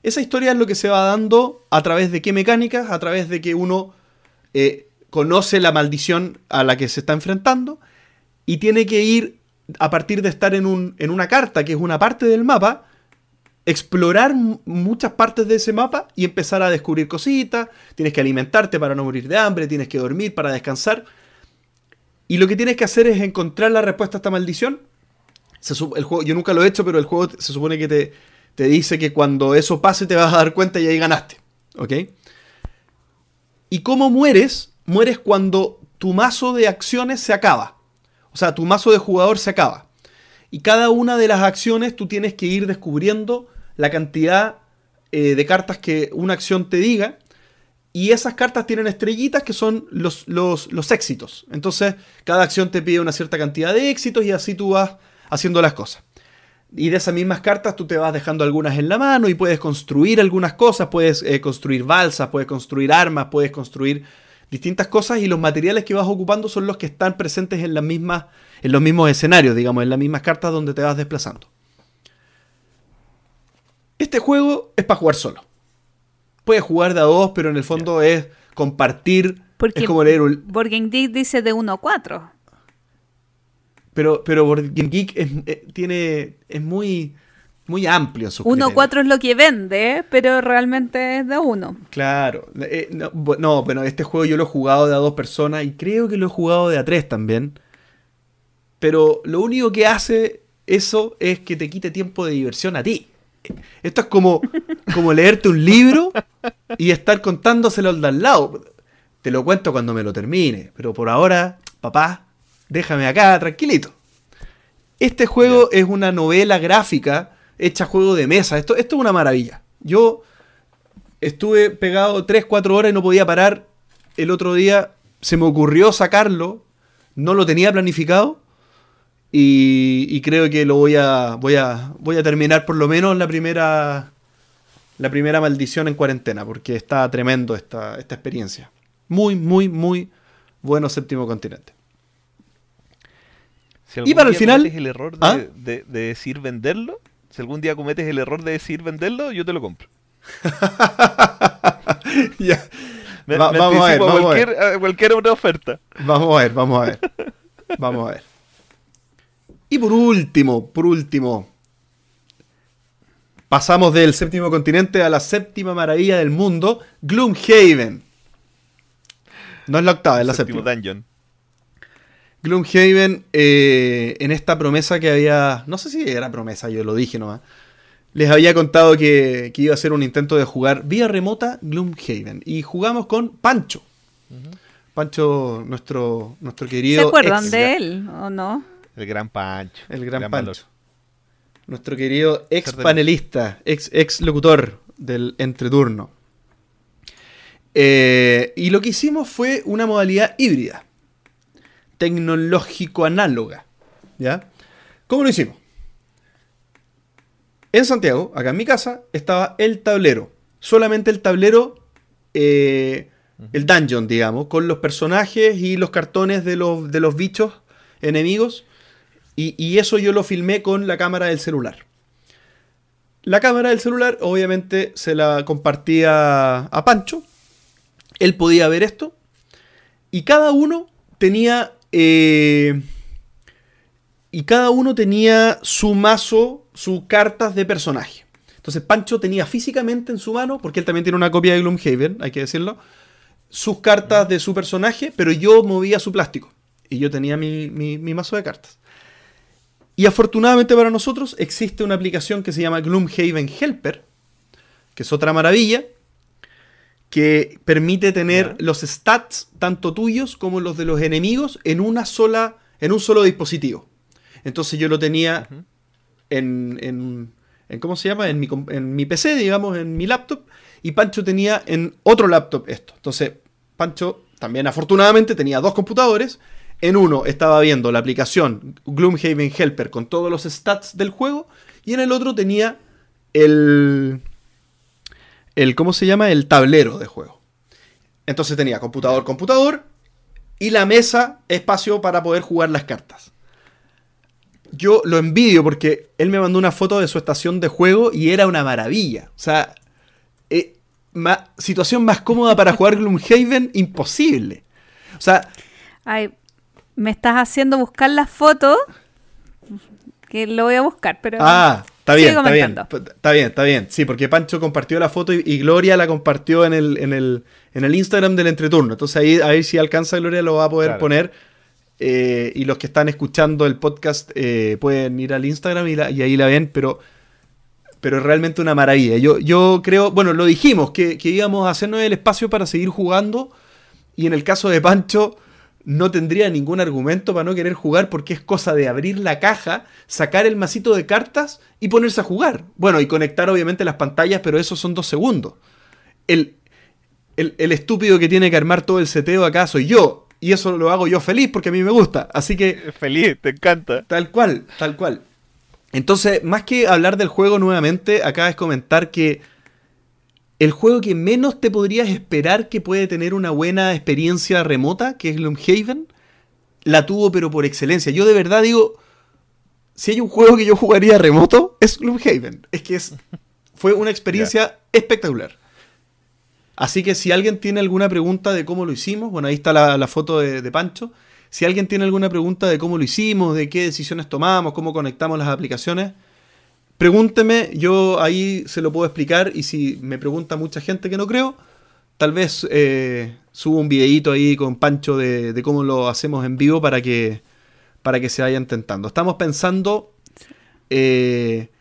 Esa historia es lo que se va dando a través de qué mecánicas, a través de que uno eh, conoce la maldición a la que se está enfrentando y tiene que ir, a partir de estar en, un, en una carta, que es una parte del mapa, explorar muchas partes de ese mapa y empezar a descubrir cositas. Tienes que alimentarte para no morir de hambre, tienes que dormir para descansar. Y lo que tienes que hacer es encontrar la respuesta a esta maldición. el juego, yo nunca lo he hecho, pero el juego se supone que te, te dice que cuando eso pase te vas a dar cuenta y ahí ganaste. ¿Ok? ¿Y cómo mueres? Mueres cuando tu mazo de acciones se acaba. O sea, tu mazo de jugador se acaba. Y cada una de las acciones tú tienes que ir descubriendo la cantidad eh, de cartas que una acción te diga. Y esas cartas tienen estrellitas que son los, los, los éxitos. Entonces, cada acción te pide una cierta cantidad de éxitos y así tú vas haciendo las cosas. Y de esas mismas cartas tú te vas dejando algunas en la mano y puedes construir algunas cosas, puedes eh, construir balsas, puedes construir armas, puedes construir distintas cosas y los materiales que vas ocupando son los que están presentes en, las mismas, en los mismos escenarios, digamos, en las mismas cartas donde te vas desplazando. Este juego es para jugar solo. Puedes jugar de a dos, pero en el fondo es compartir. Porque es como leer un... Board dice de 1 a 4. Pero, pero Board Geek es, eh, tiene, es muy, muy amplio su 1-4 es lo que vende, pero realmente es de uno. Claro. Eh, no, bueno, este juego yo lo he jugado de a dos personas y creo que lo he jugado de a tres también. Pero lo único que hace eso es que te quite tiempo de diversión a ti. Esto es como, como leerte un libro y estar contándoselo al de al lado. Te lo cuento cuando me lo termine, pero por ahora, papá, déjame acá tranquilito. Este juego es una novela gráfica hecha juego de mesa. Esto, esto es una maravilla. Yo estuve pegado 3, 4 horas y no podía parar. El otro día se me ocurrió sacarlo. No lo tenía planificado. Y, creo que lo voy a, voy a. Voy a terminar por lo menos la primera. La primera maldición en cuarentena. Porque está tremendo esta, esta experiencia. Muy, muy, muy bueno séptimo continente y para el final. el error ¿Ah? de, decir venderlo, si algún día cometes el error de decir venderlo, yo te lo compro. (laughs) ya. vamos a ver, cualquier, cualquier otra oferta. Vamos a ver, vamos a ver. Vamos a ver. Y por último, por último, pasamos del séptimo continente a la séptima maravilla del mundo, Gloomhaven. No es la octava, es la séptima. Dungeon. Gloomhaven, eh, en esta promesa que había. No sé si era promesa, yo lo dije nomás. Les había contado que, iba a ser un intento de jugar vía remota Gloomhaven. Y jugamos con Pancho. Pancho, nuestro, nuestro querido. ¿Se acuerdan de él o no? El gran Pancho. El gran, Pancho. Nuestro querido ex panelista, ex, ex locutor del entreturno. Eh, y lo que hicimos fue una modalidad híbrida tecnológico análoga. ¿Ya? ¿Cómo lo hicimos? En Santiago, acá en mi casa, estaba el tablero. Solamente el tablero, eh, el dungeon, digamos, con los personajes y los cartones de los, de los bichos enemigos. Y, y eso yo lo filmé con la cámara del celular. La cámara del celular, obviamente, se la compartía a Pancho. Él podía ver esto. Y cada uno tenía eh, y cada uno tenía su mazo, sus cartas de personaje. Entonces Pancho tenía físicamente en su mano, porque él también tiene una copia de Gloomhaven, hay que decirlo, sus cartas de su personaje, pero yo movía su plástico. Y yo tenía mi, mi mazo de cartas. Y afortunadamente para nosotros existe una aplicación que se llama Gloomhaven Helper, que es otra maravilla, que permite tener los stats, tanto tuyos como los de los enemigos, en una sola. en un solo dispositivo. Entonces yo lo tenía en, en, ¿Cómo se llama? En mi, en mi PC, digamos, en mi laptop. Y Pancho tenía en otro laptop esto. Entonces, Pancho también afortunadamente tenía dos computadores. En uno estaba viendo la aplicación Gloomhaven Helper con todos los stats del juego. Y en el otro tenía el, el, ¿cómo se llama? El tablero de juego. Entonces tenía computador, computador, y la mesa espacio para poder jugar las cartas. Yo lo envidio porque él me mandó una foto de su estación de juego y era una maravilla. O sea, eh, ma- situación más cómoda para jugar Gloomhaven, imposible. O sea, Ay, me estás haciendo buscar la foto. Que lo voy a buscar, pero. Ah, está bien, está bien. Está bien, está bien. Sí, porque Pancho compartió la foto y, y Gloria la compartió en el, en, el, en el Instagram del entreturno. Entonces ahí a ver si alcanza Gloria lo va a poder Claro. poner. Eh, y los que están escuchando el podcast eh, pueden ir al Instagram y, la- y ahí la ven, pero, pero es realmente una maravilla. Yo, yo creo, bueno, lo dijimos, que, que íbamos a hacernos el espacio para seguir jugando. Y en el caso de Pancho, no tendría ningún argumento para no querer jugar porque es cosa de abrir la caja, sacar el masito de cartas y ponerse a jugar. Bueno, y conectar obviamente las pantallas, pero eso son dos segundos. El, el, el estúpido que tiene que armar todo el seteo acá soy yo. Y eso lo hago yo feliz porque a mí me gusta. Así que (laughs) Feliz, te encanta. Tal cual, tal cual. Entonces, más que hablar del juego nuevamente, acá es comentar que el juego que menos te podrías esperar que puede tener una buena experiencia remota, que es Gloomhaven, la tuvo pero por excelencia. Yo de verdad digo, si hay un juego que yo jugaría remoto, es Gloomhaven. Es que es, fue una experiencia espectacular. Así que si alguien tiene alguna pregunta de cómo lo hicimos, bueno, ahí está la, la foto de, de Pancho. Si alguien tiene alguna pregunta de cómo lo hicimos, de qué decisiones tomamos, cómo conectamos las aplicaciones, pregúnteme, yo ahí se lo puedo explicar y si me pregunta mucha gente que no creo, tal vez eh, subo un videíto ahí con Pancho de, de cómo lo hacemos en vivo para que, para que se vayan tentando. Estamos pensando eh,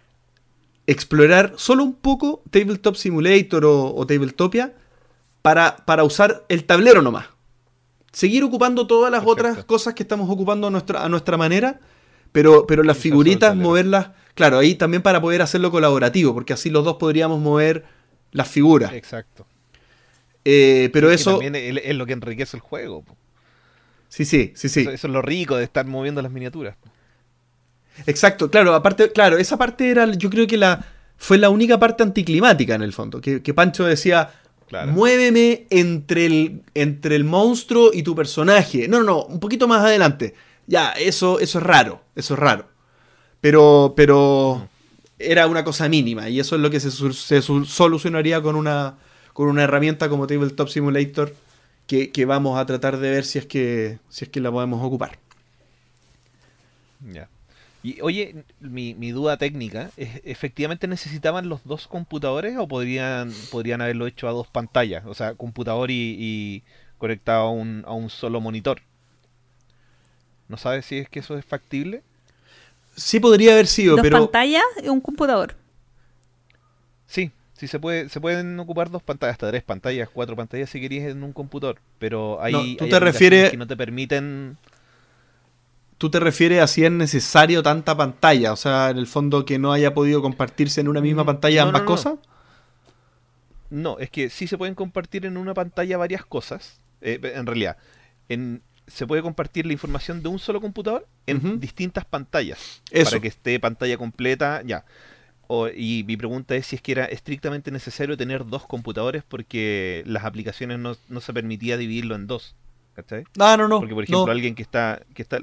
explorar solo un poco Tabletop Simulator o, o Tabletopia para, para usar el tablero nomás. Seguir ocupando todas las Perfecto. otras cosas que estamos ocupando a nuestra, a nuestra manera, pero, pero las figuritas, moverlas, claro, ahí también para poder hacerlo colaborativo, porque así los dos podríamos mover las figuras. Exacto. Eh, pero eso, también es, es lo que enriquece el juego. po. sí, sí, sí, sí. Eso, eso es lo rico de estar moviendo las miniaturas. po. Exacto, claro, aparte, claro, esa parte era, yo creo que la fue la única parte anticlimática en el fondo, que, que Pancho decía, Claro. muéveme entre el, entre el monstruo y tu personaje. No, no, no, un poquito más adelante. Ya, eso, eso es raro, eso es raro. Pero, pero era una cosa mínima y eso es lo que se, se solucionaría con una, con una herramienta como Tabletop Simulator que, que vamos a tratar de ver si es que, si es que la podemos ocupar. Ya. Y oye, mi, mi duda técnica, ¿es- ¿efectivamente necesitaban los dos computadores o podrían, podrían haberlo hecho a dos pantallas? O sea, computador y, y conectado a un, a un solo monitor. ¿No sabes si es que eso es factible? Sí podría haber sido, Dos pero... pantallas y un computador. Sí, sí se puede, se pueden ocupar dos pantallas, hasta tres pantallas, cuatro pantallas si querías en un computador, pero hay, No, hay tú te refieres- que no te permiten Tú te refieres a si es necesario tanta pantalla, o sea, en el fondo que no haya podido compartirse en una misma Mm, pantalla no, ambas no, no. cosas. No, es que sí se pueden compartir en una pantalla varias cosas. Eh, en realidad, en, se puede compartir la información de un solo computador en distintas pantallas. Eso. Para que esté pantalla completa, ya. O- y mi pregunta es si es que era estrictamente necesario tener dos computadores porque las aplicaciones no, no se permitía dividirlo en dos. ¿Cachai? No, no, no. Porque, por ejemplo, no, alguien que está, que está,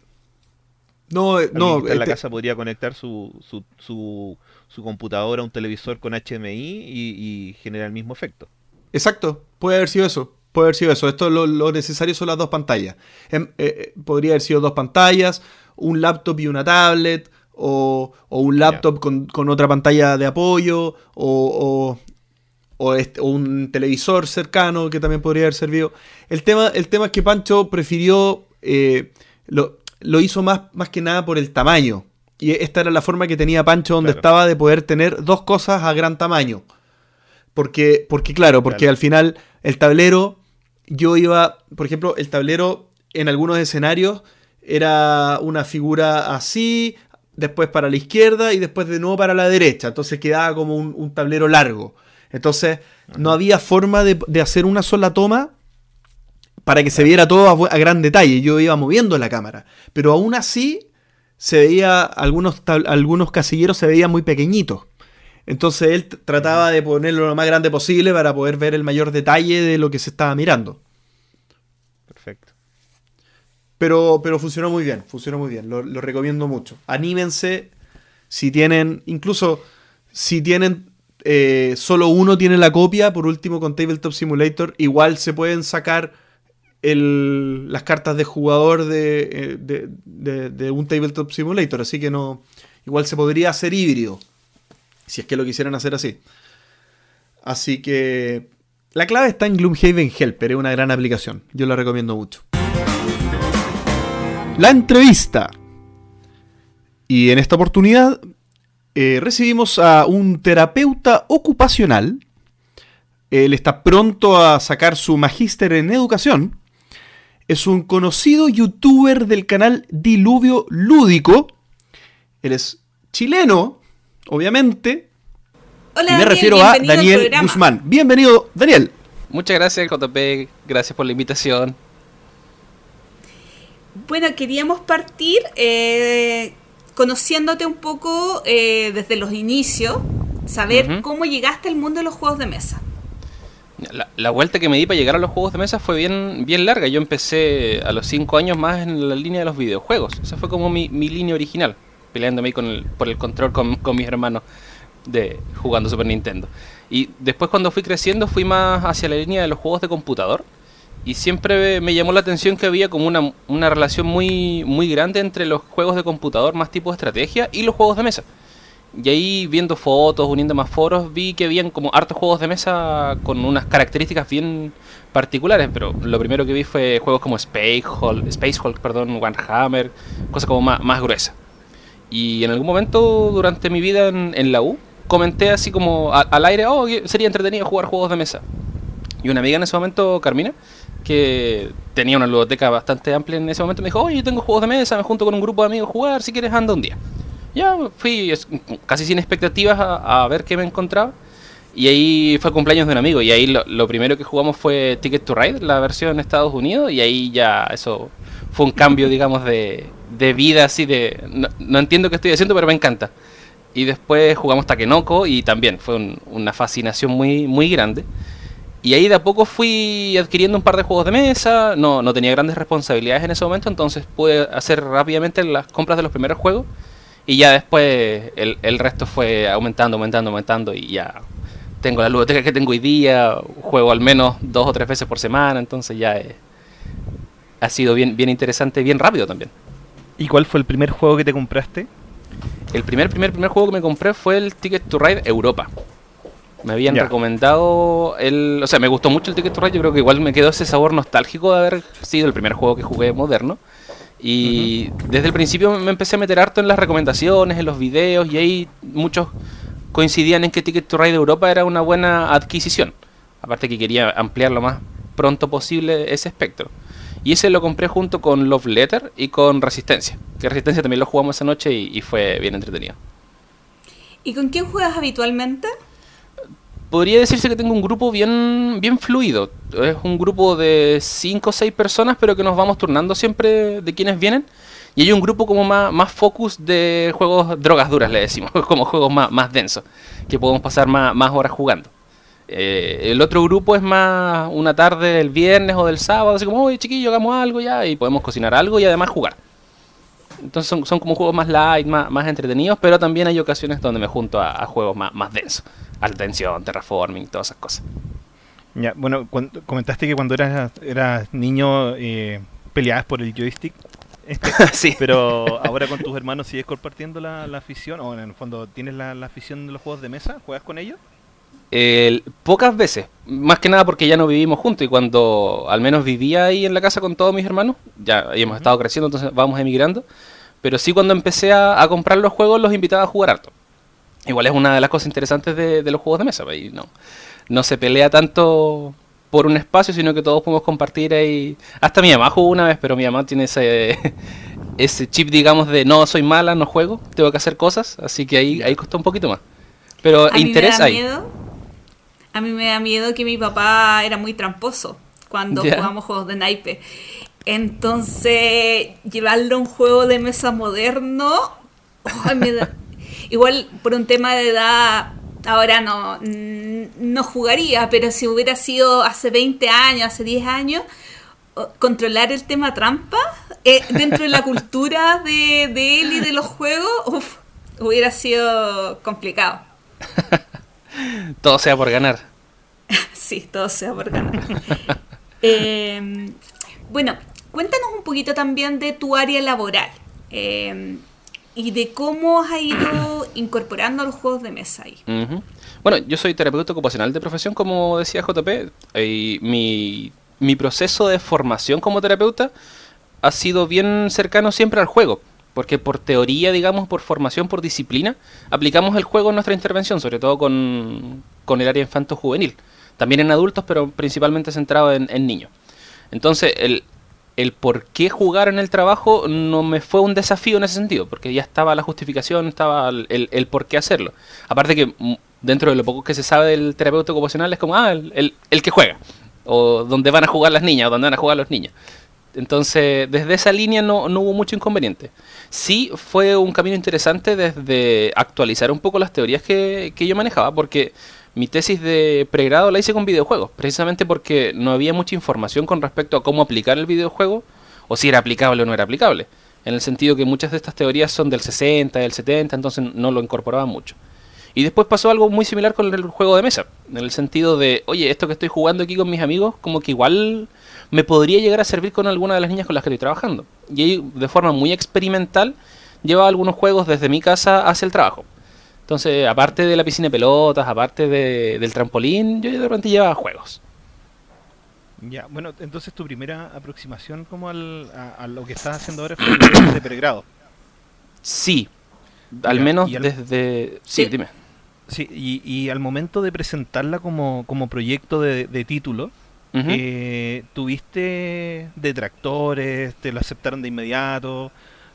no, eh, no, que está en la este- casa podría conectar su, su, su, su computadora a un televisor con HMI y, y generar el mismo efecto. Exacto, puede haber sido eso. Puede haber sido eso. Esto lo, lo necesario son las dos pantallas. Em, eh, eh, podría haber sido dos pantallas, un laptop y una tablet, o, o un laptop con, con otra pantalla de apoyo, o, o- o este- o un televisor cercano que también podría haber servido. El tema, el tema es que Pancho prefirió, eh, lo, lo hizo más, más que nada por el tamaño. Y esta era la forma que tenía Pancho donde Claro. estaba de poder tener dos cosas a gran tamaño. Porque, porque claro, porque Claro. al final el tablero, yo iba, por ejemplo, el tablero en algunos escenarios era una figura así, después para la izquierda y después de nuevo para la derecha. Entonces quedaba como un, un tablero largo. Entonces no había forma de, de hacer una sola toma para que se viera todo a, a gran detalle. Yo iba moviendo la cámara. Pero aún así se veía, algunos, algunos casilleros se veían muy pequeñitos. Entonces él trataba de ponerlo lo más grande posible para poder ver el mayor detalle de lo que se estaba mirando. Perfecto. Pero, pero funcionó muy bien, funcionó muy bien, lo, lo recomiendo mucho. Anímense si tienen, incluso si tienen eh, solo uno tiene la copia, por último con Tabletop Simulator, igual se pueden sacar el, las cartas de jugador de, eh, de, de- de un Tabletop Simulator, así que no, igual se podría hacer híbrido, si es que lo quisieran hacer así. Así que la clave está en Gloomhaven Helper, es una gran aplicación, yo la recomiendo mucho. La entrevista. Y en esta oportunidad eh, recibimos a un terapeuta ocupacional. Él está pronto a sacar su magíster en educación. Es un conocido youtuber del canal Diluvio Lúdico. Él es chileno, obviamente. Hola, y me Daniel, refiero a Daniel. Guzmán. Bienvenido, Daniel. Muchas gracias, JP. Gracias por la invitación. Bueno, queríamos partir eh, conociéndote un poco eh, desde los inicios, saber cómo llegaste al mundo de los juegos de mesa. La, la vuelta que me di para llegar a los juegos de mesa fue bien, bien larga. Yo empecé a los 5 años más en la línea de los videojuegos. Esa fue como mi, mi línea original, peleándome ahí por el control con, con mis hermanos de jugando Super Nintendo. Y después cuando fui creciendo fui más hacia la línea de los juegos de computador. Y siempre me llamó la atención que había como una, una relación muy, muy grande entre los juegos de computador más tipo de estrategia y los juegos de mesa. Y ahí viendo fotos, uniendo más foros, vi que habían como hartos juegos de mesa con unas características bien particulares, pero lo primero que vi fue juegos como Space Hulk, Space Hulk perdón, Warhammer, cosas como más, más gruesas. Y en algún momento durante mi vida en, en la U, comenté así como a- al aire, oh, sería entretenido jugar juegos de mesa. Y una amiga en ese momento, Carmina, que tenía una ludoteca bastante amplia en ese momento, me dijo, oye, yo tengo juegos de mesa, me junto con un grupo de amigos a jugar, si quieres anda un día. Ya fui casi sin expectativas a, a ver qué me encontraba. Y ahí fue cumpleaños de un amigo. Y ahí lo, lo primero que jugamos fue Ticket to Ride, la versión en Estados Unidos. Y ahí ya eso fue un cambio, digamos, de, de vida, así de... No, no entiendo qué estoy haciendo, pero me encanta. Y después jugamos Takenoko y también fue un- una fascinación muy, muy grande. Y ahí de a poco fui adquiriendo un par de juegos de mesa, no, no tenía grandes responsabilidades en ese momento, entonces pude hacer rápidamente las compras de los primeros juegos y ya después el, el resto fue aumentando, aumentando, aumentando y ya tengo la ludoteca que tengo hoy día, juego al menos dos o tres veces por semana, entonces ya eh, ha sido bien, bien interesante, bien rápido también. ¿Y cuál fue el primer juego que te compraste? El primer, primer, primer juego que me compré fue el Ticket to Ride Europa. Me habían recomendado el... O sea, me gustó mucho el Ticket to Ride. Yo creo que igual me quedó ese sabor nostálgico de haber sido el primer juego que jugué moderno. Y desde el principio me empecé a meter harto en las recomendaciones, en los videos, y ahí muchos coincidían en que Ticket to Ride Europa era una buena adquisición. Aparte que quería ampliar lo más pronto posible ese espectro. Y ese lo compré junto con Love Letter y con Resistencia. Que Resistencia también lo jugamos esa noche y, y fue bien entretenido. ¿Y con quién juegas habitualmente? Podría decirse que tengo un grupo bien, bien fluido. Es un grupo de 5 o 6 personas, pero que nos vamos turnando siempre de quienes vienen. Y hay un grupo como más, más focus de juegos drogas duras, le decimos, (laughs) como juegos más, más densos, que podemos pasar más, más horas jugando. Eh, el otro grupo es más una tarde del viernes o del sábado, así como, oye chiquillo, hagamos algo ya, y podemos cocinar algo y además jugar. Entonces son, son como juegos más light, más, más entretenidos, pero también hay ocasiones donde me junto a, juegos más, más densos. Alta tensión, terraforming, todas esas cosas. Bueno, comentaste que cuando eras, eras niño eh, peleabas por el joystick. Este, (laughs) sí. pero ahora con tus hermanos sigues compartiendo la, la afición, o en el fondo tienes la, la afición de los juegos de mesa, ¿juegas con ellos? El- pocas veces, más que nada porque ya no vivimos juntos y cuando al menos vivía ahí en la casa con todos mis hermanos, ya hemos estado creciendo, entonces vamos emigrando, pero sí cuando empecé a, a comprar los juegos los invitaba a jugar harto. Igual es una de las cosas interesantes de, de los juegos de mesa, pues, y no, no se pelea tanto por un espacio, sino que todos podemos compartir ahí. Hasta mi mamá jugó una vez, pero mi mamá tiene ese, (laughs) ese chip, digamos, de no, soy mala, no juego, tengo que hacer cosas, así que ahí, ahí costó un poquito más. Pero A mí interés me da miedo. A mí me da miedo que mi papá era muy tramposo cuando Ya. jugábamos juegos de naipe. Entonces, llevarlo a un juego de mesa moderno, (laughs) ay, me da- igual por un tema de edad, ahora no, no jugaría, pero si hubiera sido hace 20 años, hace 10 años, controlar el tema trampa eh, dentro de la cultura de, de él y de los juegos, uf, hubiera sido complicado. (laughs) Todo sea por ganar. (laughs) Sí, todo sea por ganar. Eh, bueno, cuéntanos un poquito también de tu área laboral eh, y de cómo has ido (clears throat) incorporando los juegos de mesa ahí. Bueno, yo soy terapeuta ocupacional de profesión, como decía JP. y mi, mi proceso de formación como terapeuta ha sido bien cercano siempre al juego. Porque por teoría, digamos, por formación, por disciplina, aplicamos el juego en nuestra intervención, sobre todo con, el área infanto-juvenil. También en adultos, pero principalmente centrado en, en niños. Entonces, el, el por qué jugar en el trabajo no me fue un desafío en ese sentido, porque ya estaba la justificación, estaba el, el- por qué hacerlo. Aparte que mm, dentro de lo poco que se sabe del terapeuta ocupacional es como, ah, el, el- el que juega, o donde van a jugar las niñas, o donde van a jugar los niños. Entonces, desde esa línea no, no hubo mucho inconveniente. Sí fue un camino interesante desde actualizar un poco las teorías que, que yo manejaba, porque mi tesis de pregrado la hice con videojuegos, precisamente porque no había mucha información con respecto a cómo aplicar el videojuego, o si era aplicable o no era aplicable. En el sentido que muchas de estas teorías son del 60, del 70, entonces no lo incorporaban mucho. Y después pasó algo muy similar con el juego de mesa, en el sentido de, oye, esto que estoy jugando aquí con mis amigos, como que igual me podría llegar a servir con alguna de las niñas con las que estoy trabajando. Y de forma muy experimental, llevaba algunos juegos desde mi casa hacia el trabajo. Entonces, aparte de la piscina de pelotas, aparte de- del trampolín, yo de repente llevaba juegos. Ya, bueno, entonces tu primera aproximación como al, a, a lo que estás haciendo ahora fue (coughs) de pregrado. Sí, al Ya, menos al- desde... Sí, Sí. dime. Sí, y, y al momento de presentarla como, como proyecto de, de título, eh, ¿tuviste detractores? ¿Te lo aceptaron de inmediato?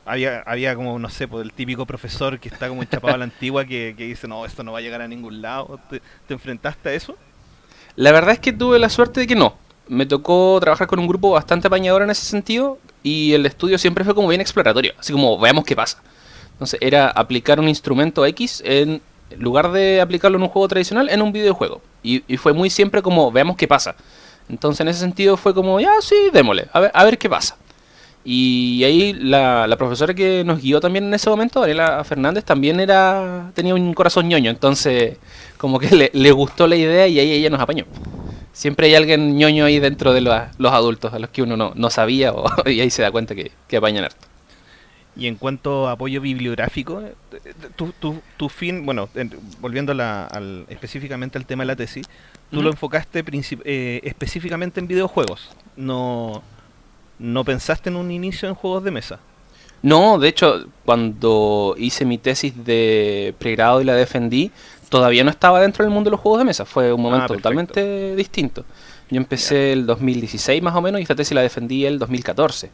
Había, había como, no sé, pues el típico profesor que está como enchapado a la antigua que, que dice, no, esto no va a llegar a ningún lado. ¿Te, te enfrentaste a eso? La verdad es que tuve la suerte de que no. Me tocó trabajar con un grupo bastante apañador en ese sentido y el estudio siempre fue como bien exploratorio, así como veamos qué pasa. Entonces era aplicar un instrumento X en lugar de aplicarlo en un juego tradicional en un videojuego. Y, y fue muy siempre como veamos qué pasa. Entonces en ese sentido fue como ya sí, démosle, a ver, a ver qué pasa. Y ahí la, la profesora que nos guió también en ese momento, Daniela Fernández, también era tenía un corazón ñoño, entonces como que le, le gustó la idea y ahí ella nos apañó. Siempre hay alguien ñoño ahí dentro de los, los adultos, a los que uno no, no sabía o, (laughs) y ahí se da cuenta que, que apañan harto. Y en cuanto a apoyo bibliográfico, eh, tu, tu, tu fin, bueno, en- volviendo a la- al, específicamente al tema de la tesis, tú lo enfocaste eh, específicamente en videojuegos. No, no pensaste en un inicio en juegos de mesa. No, de hecho, cuando hice mi tesis de pregrado y la defendí, todavía no estaba dentro del mundo de los juegos de mesa. Fue un momento perfecto. totalmente distinto. Yo empecé el 2016 más o menos y esta tesis la defendí el 2014.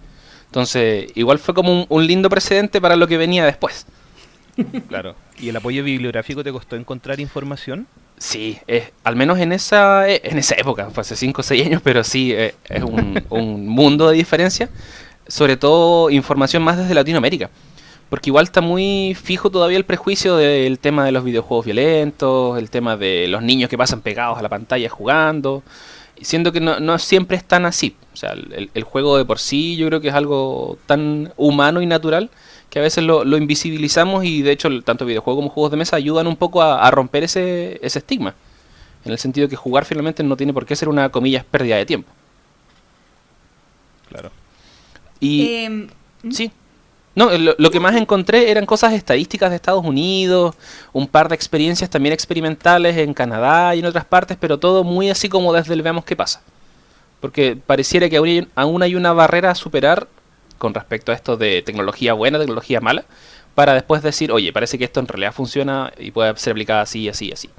Entonces, igual fue como un, un lindo precedente para lo que venía después. Claro. ¿Y el apoyo bibliográfico te costó encontrar información? Sí, es, al menos en esa, eh, en esa época, fue hace 5 o 6 años, pero sí, eh, es un, (laughs) un mundo de diferencia. Sobre todo información más desde Latinoamérica. Porque igual está muy fijo todavía el prejuicio del tema de los videojuegos violentos, el tema de los niños que pasan pegados a la pantalla jugando. Siendo que no, no siempre es tan así. O sea, el, el juego de por sí yo creo que es algo tan humano y natural que a veces lo, lo invisibilizamos y de hecho tanto videojuegos como juegos de mesa ayudan un poco a, a romper ese, ese estigma. En el sentido que jugar finalmente no tiene por qué ser una comillas pérdida de tiempo. Claro. Y Em, sí. No, lo, lo que más encontré eran cosas estadísicas de Estados Unidos, un par de experiencias también experimentales en Canadá y en otras partes, pero todo muy así como desde el veamos qué pasa. Porque pareciera que aún hay, aún hay una barrera a superar con respecto a esto de tecnología buena, tecnología mala, para después decir, oye, parece que esto en realidad funciona y puede ser aplicado así, así, así.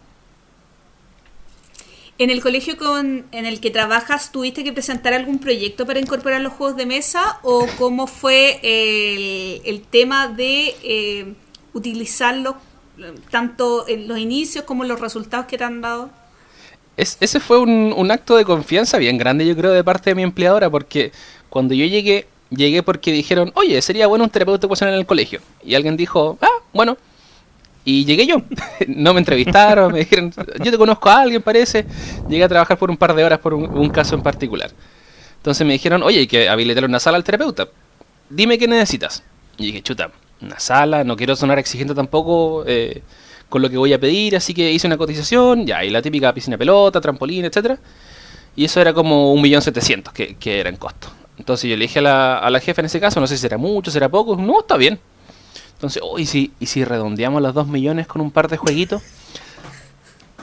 ¿En el colegio con, en el que trabajas tuviste que presentar algún proyecto para incorporar los juegos de mesa o cómo fue el, el tema de eh, utilizarlos tanto en los inicios como en los resultados que te han dado? Es- ese fue un, un acto de confianza bien grande, yo creo, de parte de mi empleadora, porque cuando yo llegué, llegué porque dijeron, oye, sería bueno un terapeuta ocupacional en el colegio. Y alguien dijo, ah, bueno. Y llegué yo. (laughs) no me entrevistaron, me dijeron, yo te conozco a alguien, parece. Llegué a trabajar por un par de horas por un, caso en particular. Entonces me dijeron, oye, hay que habilitar una sala al terapeuta. Dime qué necesitas. Y dije, chuta, una sala, no quiero sonar exigente tampoco eh, con lo que voy a pedir, así que hice una cotización, ya, y la típica piscina pelota, trampolín, etcétera Y eso era como un millón setecientos que, que era en costo. Entonces yo le dije a la, a la jefa en ese caso, no sé si era mucho, será poco, no, está bien. Entonces, oh, ¿y, si, ¿y si redondeamos los dos millones con un par de jueguitos?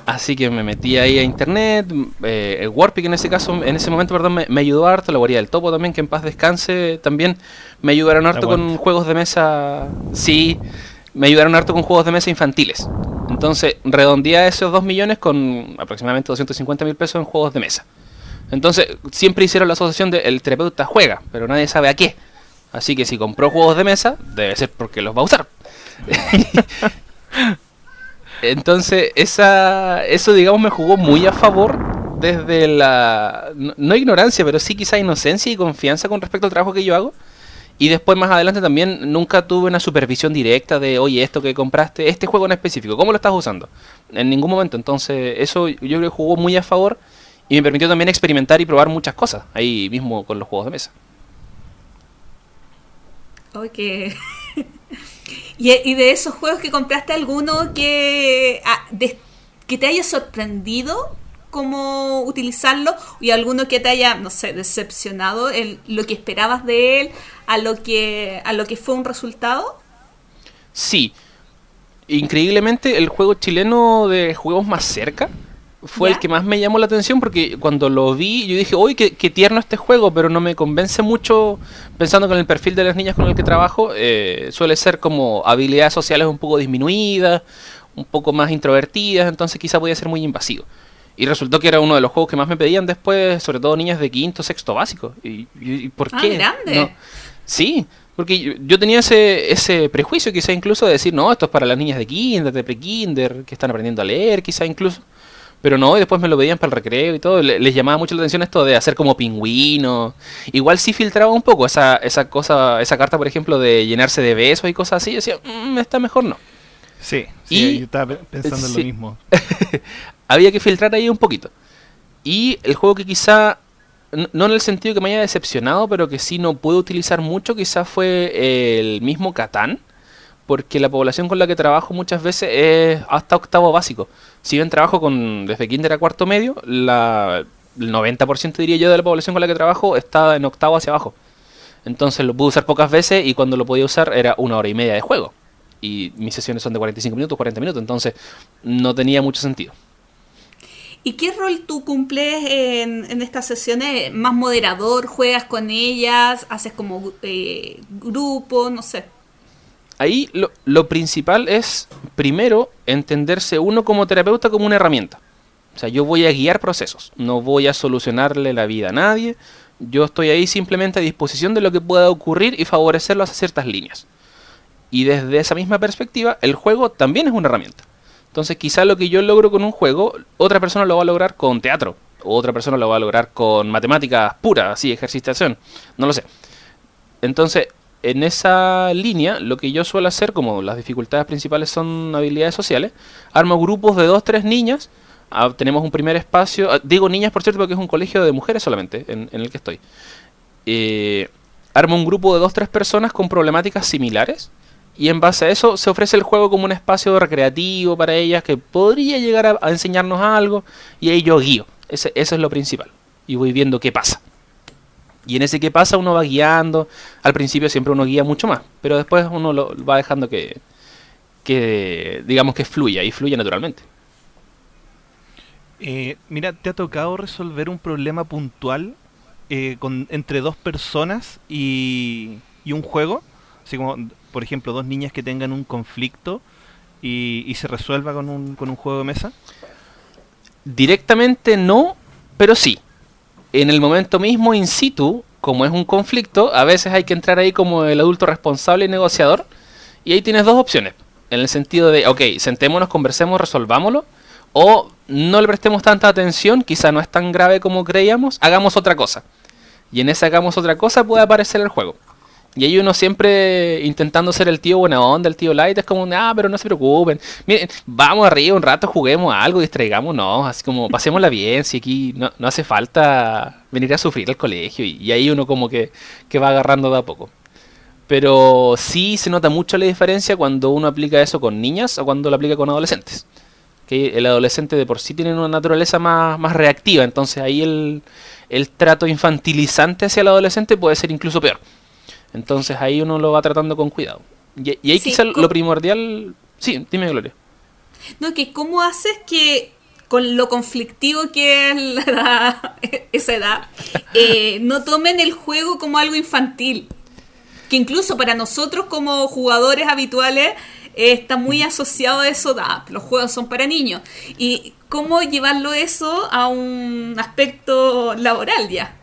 Así que me metí ahí a internet, eh, el Warpic en ese caso, en ese momento, perdón, me, me ayudó harto, la guardia del topo también, que en paz descanse, también me ayudaron harto con juegos de mesa, sí, me ayudaron harto con juegos de mesa infantiles. Entonces, redondeé esos 2 millones con aproximadamente 250 mil pesos en juegos de mesa. Entonces, siempre hicieron la asociación de el terapeuta juega, pero nadie sabe a qué. Así que si compró juegos de mesa, debe ser porque los va a usar. (laughs) Entonces, esa, eso, digamos, me jugó muy a favor desde la, no, no, ignorancia, pero sí quizá inocencia y confianza con respecto al trabajo que yo hago. Y después, más adelante, también nunca tuve una supervisión directa de, oye, esto que compraste, este juego en específico, ¿cómo lo estás usando? En ningún momento. Entonces, eso yo creo que jugó muy a favor y me permitió también experimentar y probar muchas cosas, ahí mismo con los juegos de mesa. Ok. (laughs) ¿Y, ¿Y, de esos juegos que compraste alguno que, ah, de, que te haya sorprendido cómo utilizarlo y alguno que te haya, no sé, decepcionado el, lo que esperabas de él a lo que a lo que fue un resultado? Sí. Increíblemente el juego chileno de juegos más cerca fue ¿Ya? el que más me llamó la atención porque cuando lo vi yo dije, uy, qué, qué, tierno este juego, pero no me convence mucho pensando con el perfil de las niñas con el que trabajo, eh, suele ser como habilidades sociales un poco disminuidas, un poco más introvertidas, entonces quizá podía ser muy invasivo. Y resultó que era uno de los juegos que más me pedían después, sobre todo niñas de quinto, sexto básico. ¿Y, y por ah, qué? grande. No. Sí, porque yo, yo, tenía ese, ese prejuicio quizá incluso de decir, no, esto es para las niñas de kinder, de pre-kinder, que están aprendiendo a leer quizá incluso. Pero no, y después me lo pedían para el recreo y todo. Les llamaba mucho la atención esto de hacer como pingüino. Igual sí filtraba un poco esa, esa cosa, esa carta, por ejemplo, de llenarse de besos y cosas así. Yo decía, mmm, está mejor no. Sí, sí y, yo estaba pensando en sí. lo mismo. (laughs) Había que filtrar ahí un poquito. Y el juego que quizá, no en el sentido que me haya decepcionado, pero que sí no puedo utilizar mucho, quizá fue el mismo Catán. Porque la población con la que trabajo muchas veces es hasta octavo básico. Si bien trabajo con desde kinder a cuarto medio, la, el 90% diría yo de la población con la que trabajo está en octavo hacia abajo. Entonces lo pude usar pocas veces y cuando lo podía usar era una hora y media de juego y mis sesiones son de 45 minutos, 40 minutos, entonces no tenía mucho sentido. ¿Y qué rol tú cumples en, en estas sesiones? ¿Más moderador? ¿Juegas con ellas? ¿Haces como eh, grupo? No sé. Ahí lo, lo, principal es, primero, entenderse uno como terapeuta como una herramienta. O sea, yo voy a guiar procesos, no voy a solucionarle la vida a nadie. Yo estoy ahí simplemente a disposición de lo que pueda ocurrir y favorecerlo hacia ciertas líneas. Y desde esa misma perspectiva, el juego también es una herramienta. Entonces, quizá lo que yo logro con un juego, otra persona lo va a lograr con teatro. O otra persona lo va a lograr con matemáticas puras, así, ejercitación. No lo sé. Entonces, en esa línea, lo que yo suelo hacer, como las dificultades principales son habilidades sociales, armo grupos de dos, tres niñas. Ah, tenemos un primer espacio. Ah, digo niñas, por cierto, porque es un colegio de mujeres solamente en, el que estoy. Eh, armo un grupo de dos, tres personas con problemáticas similares y en base a eso se ofrece el juego como un espacio recreativo para ellas que podría llegar a, a enseñarnos algo y ahí yo guío. Ese, eso es lo principal. Y voy viendo qué pasa. Y en ese qué pasa uno va guiando. Al principio siempre uno guía mucho más, pero después uno lo va dejando que, que digamos que fluya y fluya naturalmente. Eh, mira, ¿te ha tocado resolver un problema puntual eh, con, entre dos personas y, y un juego? Así como por ejemplo, dos niñas que tengan un conflicto y, y se resuelva con un, con un juego de mesa? Directamente no, pero sí. En el momento mismo, in situ, como es un conflicto, a veces hay que entrar ahí como el adulto responsable y negociador. Y ahí tienes dos opciones. En el sentido de, ok, sentémonos, conversemos, resolvámoslo. O no le prestemos tanta atención, quizá no es tan grave como creíamos, hagamos otra cosa. Y en ese hagamos otra cosa puede aparecer el juego. Y ahí uno siempre intentando ser el tío buena onda, el tío light, es como, ah, pero no se preocupen. Miren, vamos arriba un rato, juguemos algo, distraigámonos, así como pasémosla bien, si aquí no, no hace falta venir a sufrir al colegio y, y ahí uno como que, que va agarrando de a poco. Pero sí se nota mucho la diferencia cuando uno aplica eso con niñas o cuando lo aplica con adolescentes. Que el adolescente de por sí tiene una naturaleza más, más reactiva, entonces ahí el, el trato infantilizante hacia el adolescente puede ser incluso peor. Entonces ahí uno lo va tratando con cuidado. Y, y ahí Sí, quizá lo primordial... Sí, dime Gloria. No, que cómo haces que con lo conflictivo que es la edad- (laughs) esa edad, eh, (laughs) no tomen el juego como algo infantil. Que incluso para nosotros como jugadores habituales eh, está muy asociado a eso, da, los juegos son para niños. Y cómo llevarlo eso a un aspecto laboral ya.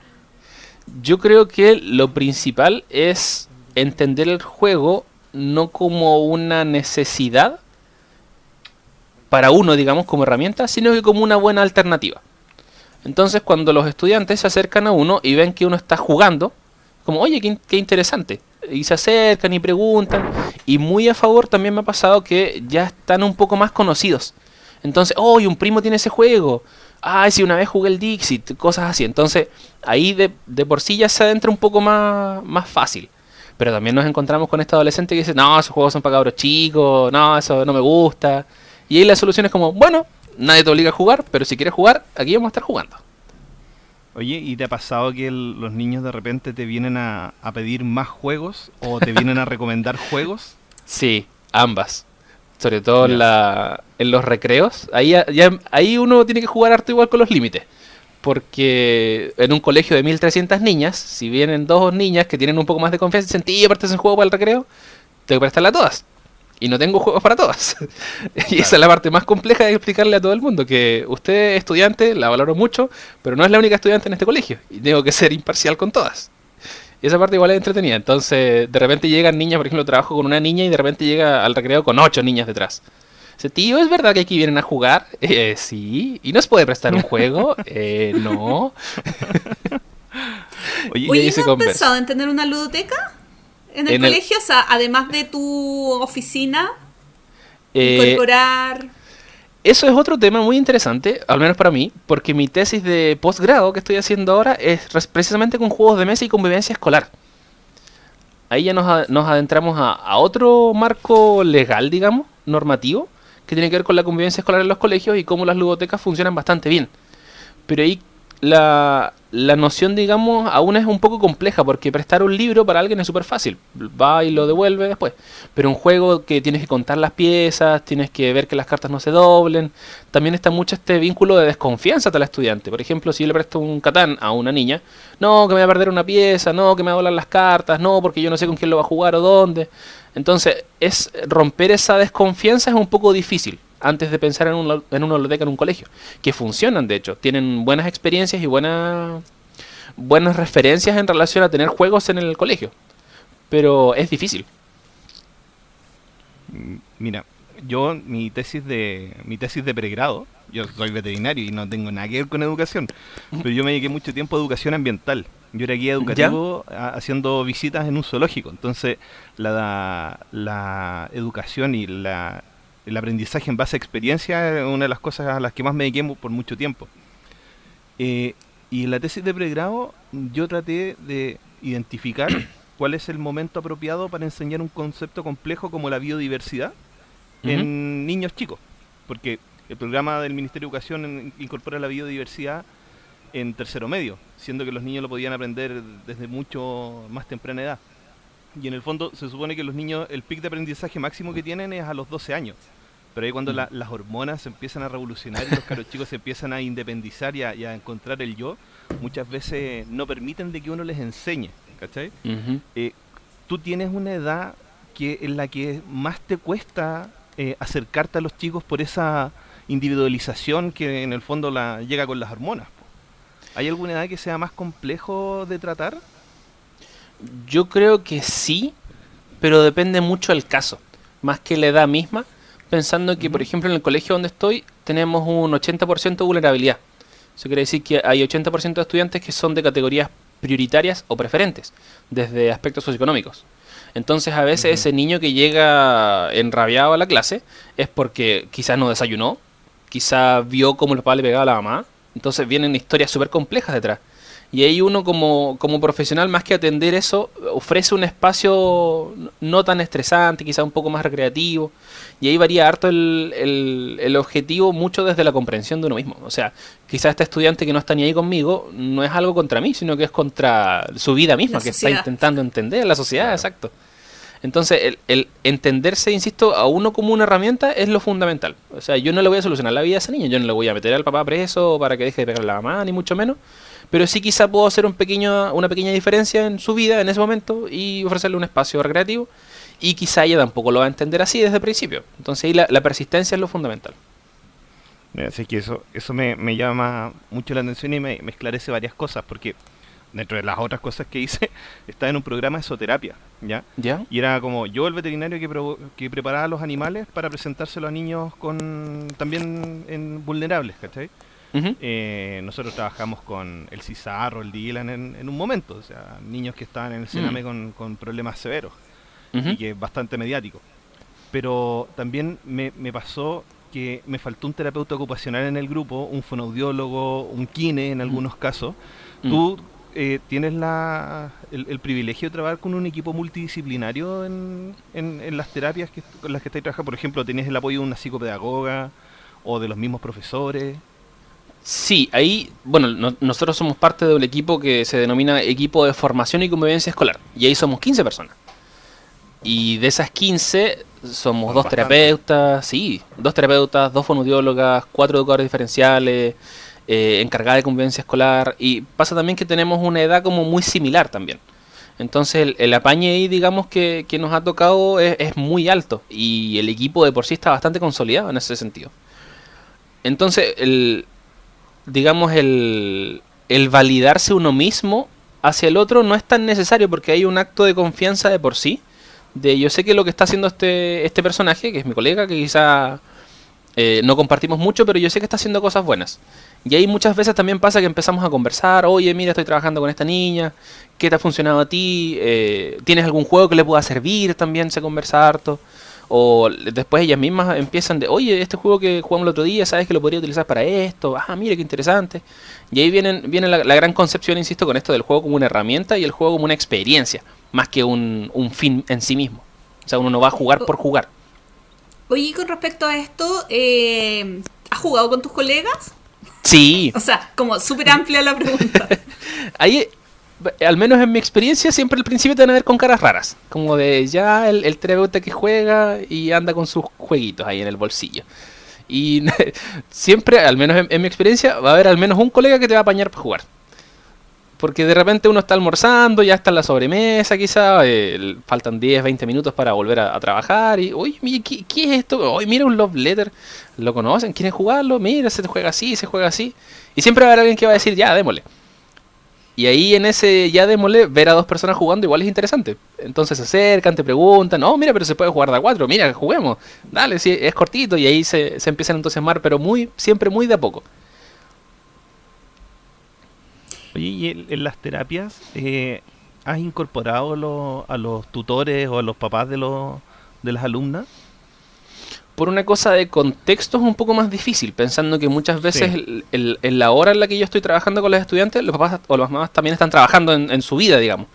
Yo creo que lo principal es entender el juego no como una necesidad para uno, digamos, como herramienta, sino que como una buena alternativa. Entonces, cuando los estudiantes se acercan a uno y ven que uno está jugando, como, oye, qué, in- qué interesante, y se acercan y preguntan, y muy a favor también me ha pasado que ya están un poco más conocidos. Entonces, oh, y un primo tiene ese juego. Ay, si una vez jugué el Dixit, cosas así. Entonces, ahí de, de por sí ya se adentra un poco más, más fácil. Pero también nos encontramos con este adolescente que dice, no, esos juegos son para cabros chicos, no, eso no me gusta. Y ahí la solución es como, bueno, nadie te obliga a jugar, pero si quieres jugar, aquí vamos a estar jugando. Oye, ¿y te ha pasado que el- los niños de repente te vienen a, a pedir más juegos o te vienen a recomendar (laughs) juegos? Sí, ambas. Sobre todo en, la, en los recreos. Ahí, ya- ahí uno tiene que jugar harto igual con los límites. Porque en un colegio de 1300 niñas, si vienen dos niñas que tienen un poco más de confianza y dicen, tío, aparte un juego para el recreo, tengo que prestarla a todas. Y no tengo juegos para todas. (laughs) y esa es la parte más compleja de explicarle a todo el mundo, que usted es estudiante, la valoro mucho, pero no es la única estudiante en este colegio. Y tengo que ser imparcial con todas. Y esa parte igual es entretenida. Entonces, de repente llegan niñas, por ejemplo, trabajo con una niña y de repente llega al recreo con ocho niñas detrás. Dice, tío, ¿es verdad que aquí vienen a jugar? (laughs) Eh, sí. ¿Y nos puede prestar un juego? Eh, no. (laughs) Oye, ¿no has pensado en tener una ludoteca en el En el- colegio? O sea, además de tu oficina, Eh, incorporar... eso es otro tema muy interesante, al menos para mí, porque mi tesis de posgrado que estoy haciendo ahora es precisamente con juegos de mesa y convivencia escolar. Ahí ya nos, nos adentramos a, a otro marco legal, digamos, normativo, que tiene que ver con la convivencia escolar en los colegios y cómo las ludotecas funcionan bastante bien. Pero ahí la, la noción, digamos, aún es un poco compleja, porque prestar un libro para alguien es súper fácil. Va y lo devuelve después. Pero un juego que tienes que contar las piezas, tienes que ver que las cartas no se doblen. También está mucho este vínculo de desconfianza el estudiante. Por ejemplo, si yo le presto un catán a una niña, no, que me va a perder una pieza, no, que me va a doblar las cartas, no, porque yo no sé con quién lo va a jugar o dónde. Entonces, es romper esa desconfianza es un poco difícil antes de pensar en, un, en una biblioteca en un colegio. Que funcionan, de hecho. Tienen buenas experiencias y buenas buenas referencias en relación a tener juegos en el colegio. Pero es difícil. Mm, Mira, yo mi tesis de mi tesis de pregrado, yo soy veterinario y no tengo nada que ver con educación, pero yo me dediqué mucho tiempo a educación ambiental. Yo era guía educativo haciendo visitas en un zoológico. Entonces, la, la educación y la, el aprendizaje en base a experiencia es una de las cosas a las que más me dediqué por mucho tiempo. Eh, y en la tesis de pregrado yo traté de identificar (clears throat) cuál es el momento apropiado para enseñar un concepto complejo como la biodiversidad en niños chicos. Porque el programa del Ministerio de Educación incorpora la biodiversidad en tercero medio, siendo que los niños lo podían aprender desde mucho más temprana edad. Y en el fondo se supone que los niños, el pic de aprendizaje máximo que tienen es a los 12 años. Pero ahí cuando la- las hormonas se empiezan a revolucionar y los caros chicos se empiezan a independizar y a, y a encontrar el yo, muchas veces no permiten de que uno les enseñe, ¿cachai? Eh, tú tienes una edad que en la que más te cuesta eh, acercarte a los chicos por esa individualización que en el fondo la llega con las hormonas. ¿Hay alguna edad que sea más complejo de tratar? Yo creo que sí, pero depende mucho del caso, más que la edad misma, pensando que, por ejemplo, en el colegio donde estoy tenemos un 80% de vulnerabilidad. Eso quiere decir que hay 80% de estudiantes que son de categorías prioritarias o preferentes, desde aspectos socioeconómicos. Entonces, a veces ese niño que llega enrabiado a la clase es porque quizás no desayunó, quizás vio cómo el papá le pegaba a la mamá. Entonces vienen historias súper complejas detrás. Y ahí uno como, como profesional, más que atender eso, ofrece un espacio no tan estresante, quizás un poco más recreativo. Y ahí varía harto el, el, el, objetivo, mucho desde la comprensión de uno mismo. O sea, quizás este estudiante que no está ni ahí conmigo, no es algo contra mí, sino que es contra su vida misma, La que sociedad. está intentando entender la sociedad, exacto. Entonces, el, el entenderse, insisto, a uno como una herramienta es lo fundamental. O sea, yo no le voy a solucionar la vida a esa niña, yo no le voy a meter al papá preso para que deje de pegarle a la mamá, ni mucho menos. Pero sí quizá puedo hacer un pequeño, una pequeña diferencia en su vida en ese momento y ofrecerle un espacio recreativo. Y quizá ella tampoco lo va a entender así desde el principio. Entonces ahí la, la persistencia es lo fundamental. Así que eso, eso me, me llama mucho la atención y me, me esclarece varias cosas, porque dentro de las otras cosas que hice, (laughs) estaba en un programa de zooterapia, ¿ya? ¿Ya? Y era como yo el veterinario que, pro- que preparaba a los animales para presentárselo a niños con también en vulnerables, ¿cachai? Eh, nosotros trabajamos con el Cizarro, el Dylan en, en un momento, o sea, niños que estaban en el Sename con, con problemas severos y que es bastante mediático. Pero también me, me pasó que me faltó un terapeuta ocupacional en el grupo, un fonoaudiólogo, un kine en algunos casos. Mm. Tú eh, tienes la, el, el privilegio de trabajar con un equipo multidisciplinario en, en- en las terapias que, con las que estáis trabajando. Por ejemplo, ¿tienes el apoyo de una psicopedagoga o de los mismos profesores? Sí, ahí, bueno, no- nosotros somos parte de un equipo que se denomina equipo de formación y convivencia escolar. Y ahí somos 15 personas. Y de esas 15 somos dos terapeutas, sí, dos terapeutas, dos fonoaudiólogas, cuatro educadores diferenciales, eh, encargada de convivencia escolar. Y pasa también que tenemos una edad como muy similar también. Entonces el, el apañe ahí, digamos, que, que nos ha tocado es, es muy alto. Y el equipo de por sí está bastante consolidado en ese sentido. Entonces, el, digamos, el, el validarse uno mismo hacia el otro no es tan necesario porque hay un acto de confianza de por sí. De yo sé que lo que está haciendo este, este personaje, que es mi colega, que quizá eh, no compartimos mucho, pero yo sé que está haciendo cosas buenas. Y ahí muchas veces también pasa que empezamos a conversar, oye, mira, estoy trabajando con esta niña, ¿qué te ha funcionado a ti? Eh, ¿Tienes algún juego que le pueda servir? También se conversa harto. O después ellas mismas empiezan de, oye, este juego que jugamos el otro día, ¿sabes que lo podría utilizar para esto? Ah, mira, qué interesante. Y ahí vienen, viene la, la gran concepción, insisto, con esto del juego como una herramienta y el juego como una experiencia, más que un, un fin en sí mismo. O sea, uno no va a jugar por jugar. Oye, y con respecto a esto, eh, ¿has jugado con tus colegas? Sí, O sea, como súper amplia la pregunta. (laughs) ahí, al menos en mi experiencia, siempre al principio te van a ver con caras raras. Como de ya el, el que juega y anda con sus jueguitos ahí en el bolsillo. Y (laughs) siempre, al menos en, mi experiencia, va a haber al menos un colega que te va a apañar para jugar. Porque de repente uno está almorzando, ya está en la sobremesa quizá, eh, faltan 10, 20 minutos para volver a, trabajar y, mira, ¿qué, qué es esto? Oye, mira un love letter, ¿lo conocen? ¿Quieren jugarlo? Mira, se juega así, se juega así. Y siempre va a haber alguien que va a decir, ya, démosle. Y ahí en ese ya démosle, ver a dos personas jugando igual es interesante. Entonces se acercan, te preguntan, no, mira, pero se puede jugar de a cuatro, mira, juguemos. Dale, sí, es cortito y ahí se, se empiezan a entusiasmar, pero muy, siempre muy de a poco. Oye, y en, en las terapias, eh, ¿has incorporado lo- a los tutores o a los papás de, los, de las alumnas? Por una cosa de contexto es un poco más difícil, pensando que muchas veces Sí. el- el- en la hora en la que yo estoy trabajando con los estudiantes, los papás o las mamás también están trabajando en, en su vida, digamos.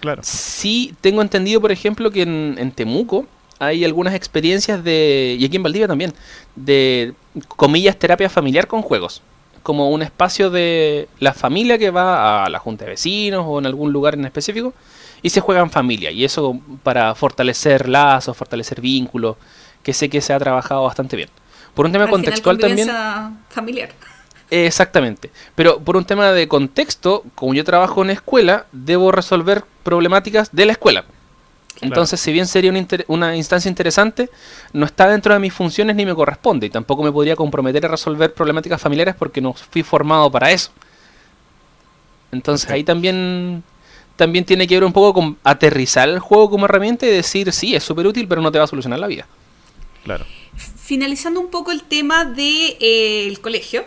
Claro. Sí, tengo entendido, por ejemplo, que en, en Temuco hay algunas experiencias de, y aquí en Valdivia también, de, comillas, terapia familiar con juegos. Como un espacio de la familia que va a la junta de vecinos o en algún lugar en específico y se juega en familia. Y eso para fortalecer lazos, fortalecer vínculos, que sé que se ha trabajado bastante bien. Por un tema Al final, contextual también. familiar. (laughs) Exactamente. Pero por un tema de contexto, como yo trabajo en escuela, debo resolver problemáticas de la escuela. Entonces, si bien sería una, inter- una instancia interesante, no está dentro de mis funciones ni me corresponde. Y tampoco me podría comprometer a resolver problemáticas familiares porque no fui formado para eso. Entonces ahí también, también tiene que ver un poco con aterrizar el juego como herramienta y decir, sí, es súper útil, pero no te va a solucionar la vida. Claro. Finalizando un poco el tema del de, eh, el colegio,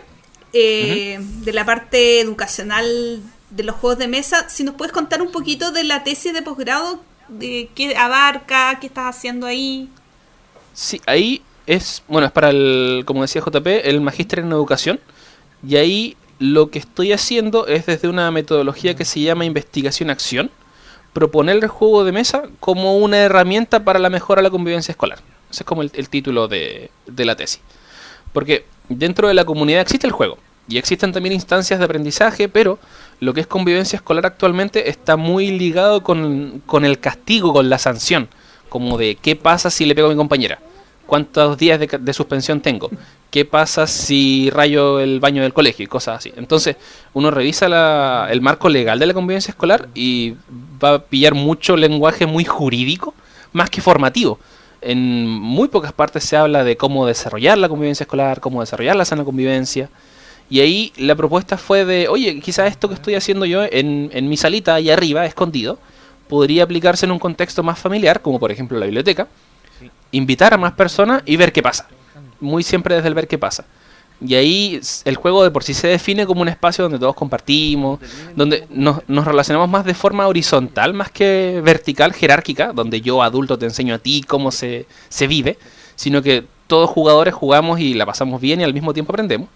eh, de la parte educacional de los juegos de mesa, si nos puedes contar un poquito de la tesis de posgrado, de qué abarca, qué estás haciendo ahí. Sí, ahí es, bueno, es para el, como decía JP, el magíster en educación. Y ahí lo que estoy haciendo es desde una metodología que se llama investigación-acción, proponer el juego de mesa como una herramienta para la mejora de la convivencia escolar. Ese es como el, título de, la tesis. Porque dentro de la comunidad existe el juego y existen también instancias de aprendizaje, pero lo que es convivencia escolar actualmente está muy ligado con, el castigo, con la sanción, como de qué pasa si le pego a mi compañera, cuántos días de, de suspensión tengo, qué pasa si rayo el baño del colegio y cosas así. Entonces uno revisa la- el marco legal de la convivencia escolar y va a pillar mucho lenguaje muy jurídico, más que formativo. En muy pocas partes se habla de cómo desarrollar la convivencia escolar, cómo desarrollar la sana convivencia. Y ahí la propuesta fue de, oye, quizás esto que estoy haciendo yo en, en mi salita ahí arriba, escondido, podría aplicarse en un contexto más familiar, como por ejemplo la biblioteca, invitar a más personas y ver qué pasa. Muy siempre desde el ver qué pasa. Y ahí el juego de por sí se define como un espacio donde todos compartimos, donde nos, nos relacionamos más de forma horizontal, más que vertical, jerárquica, donde yo adulto te enseño a ti cómo se, se vive, sino que todos jugadores jugamos y la pasamos bien y al mismo tiempo aprendemos.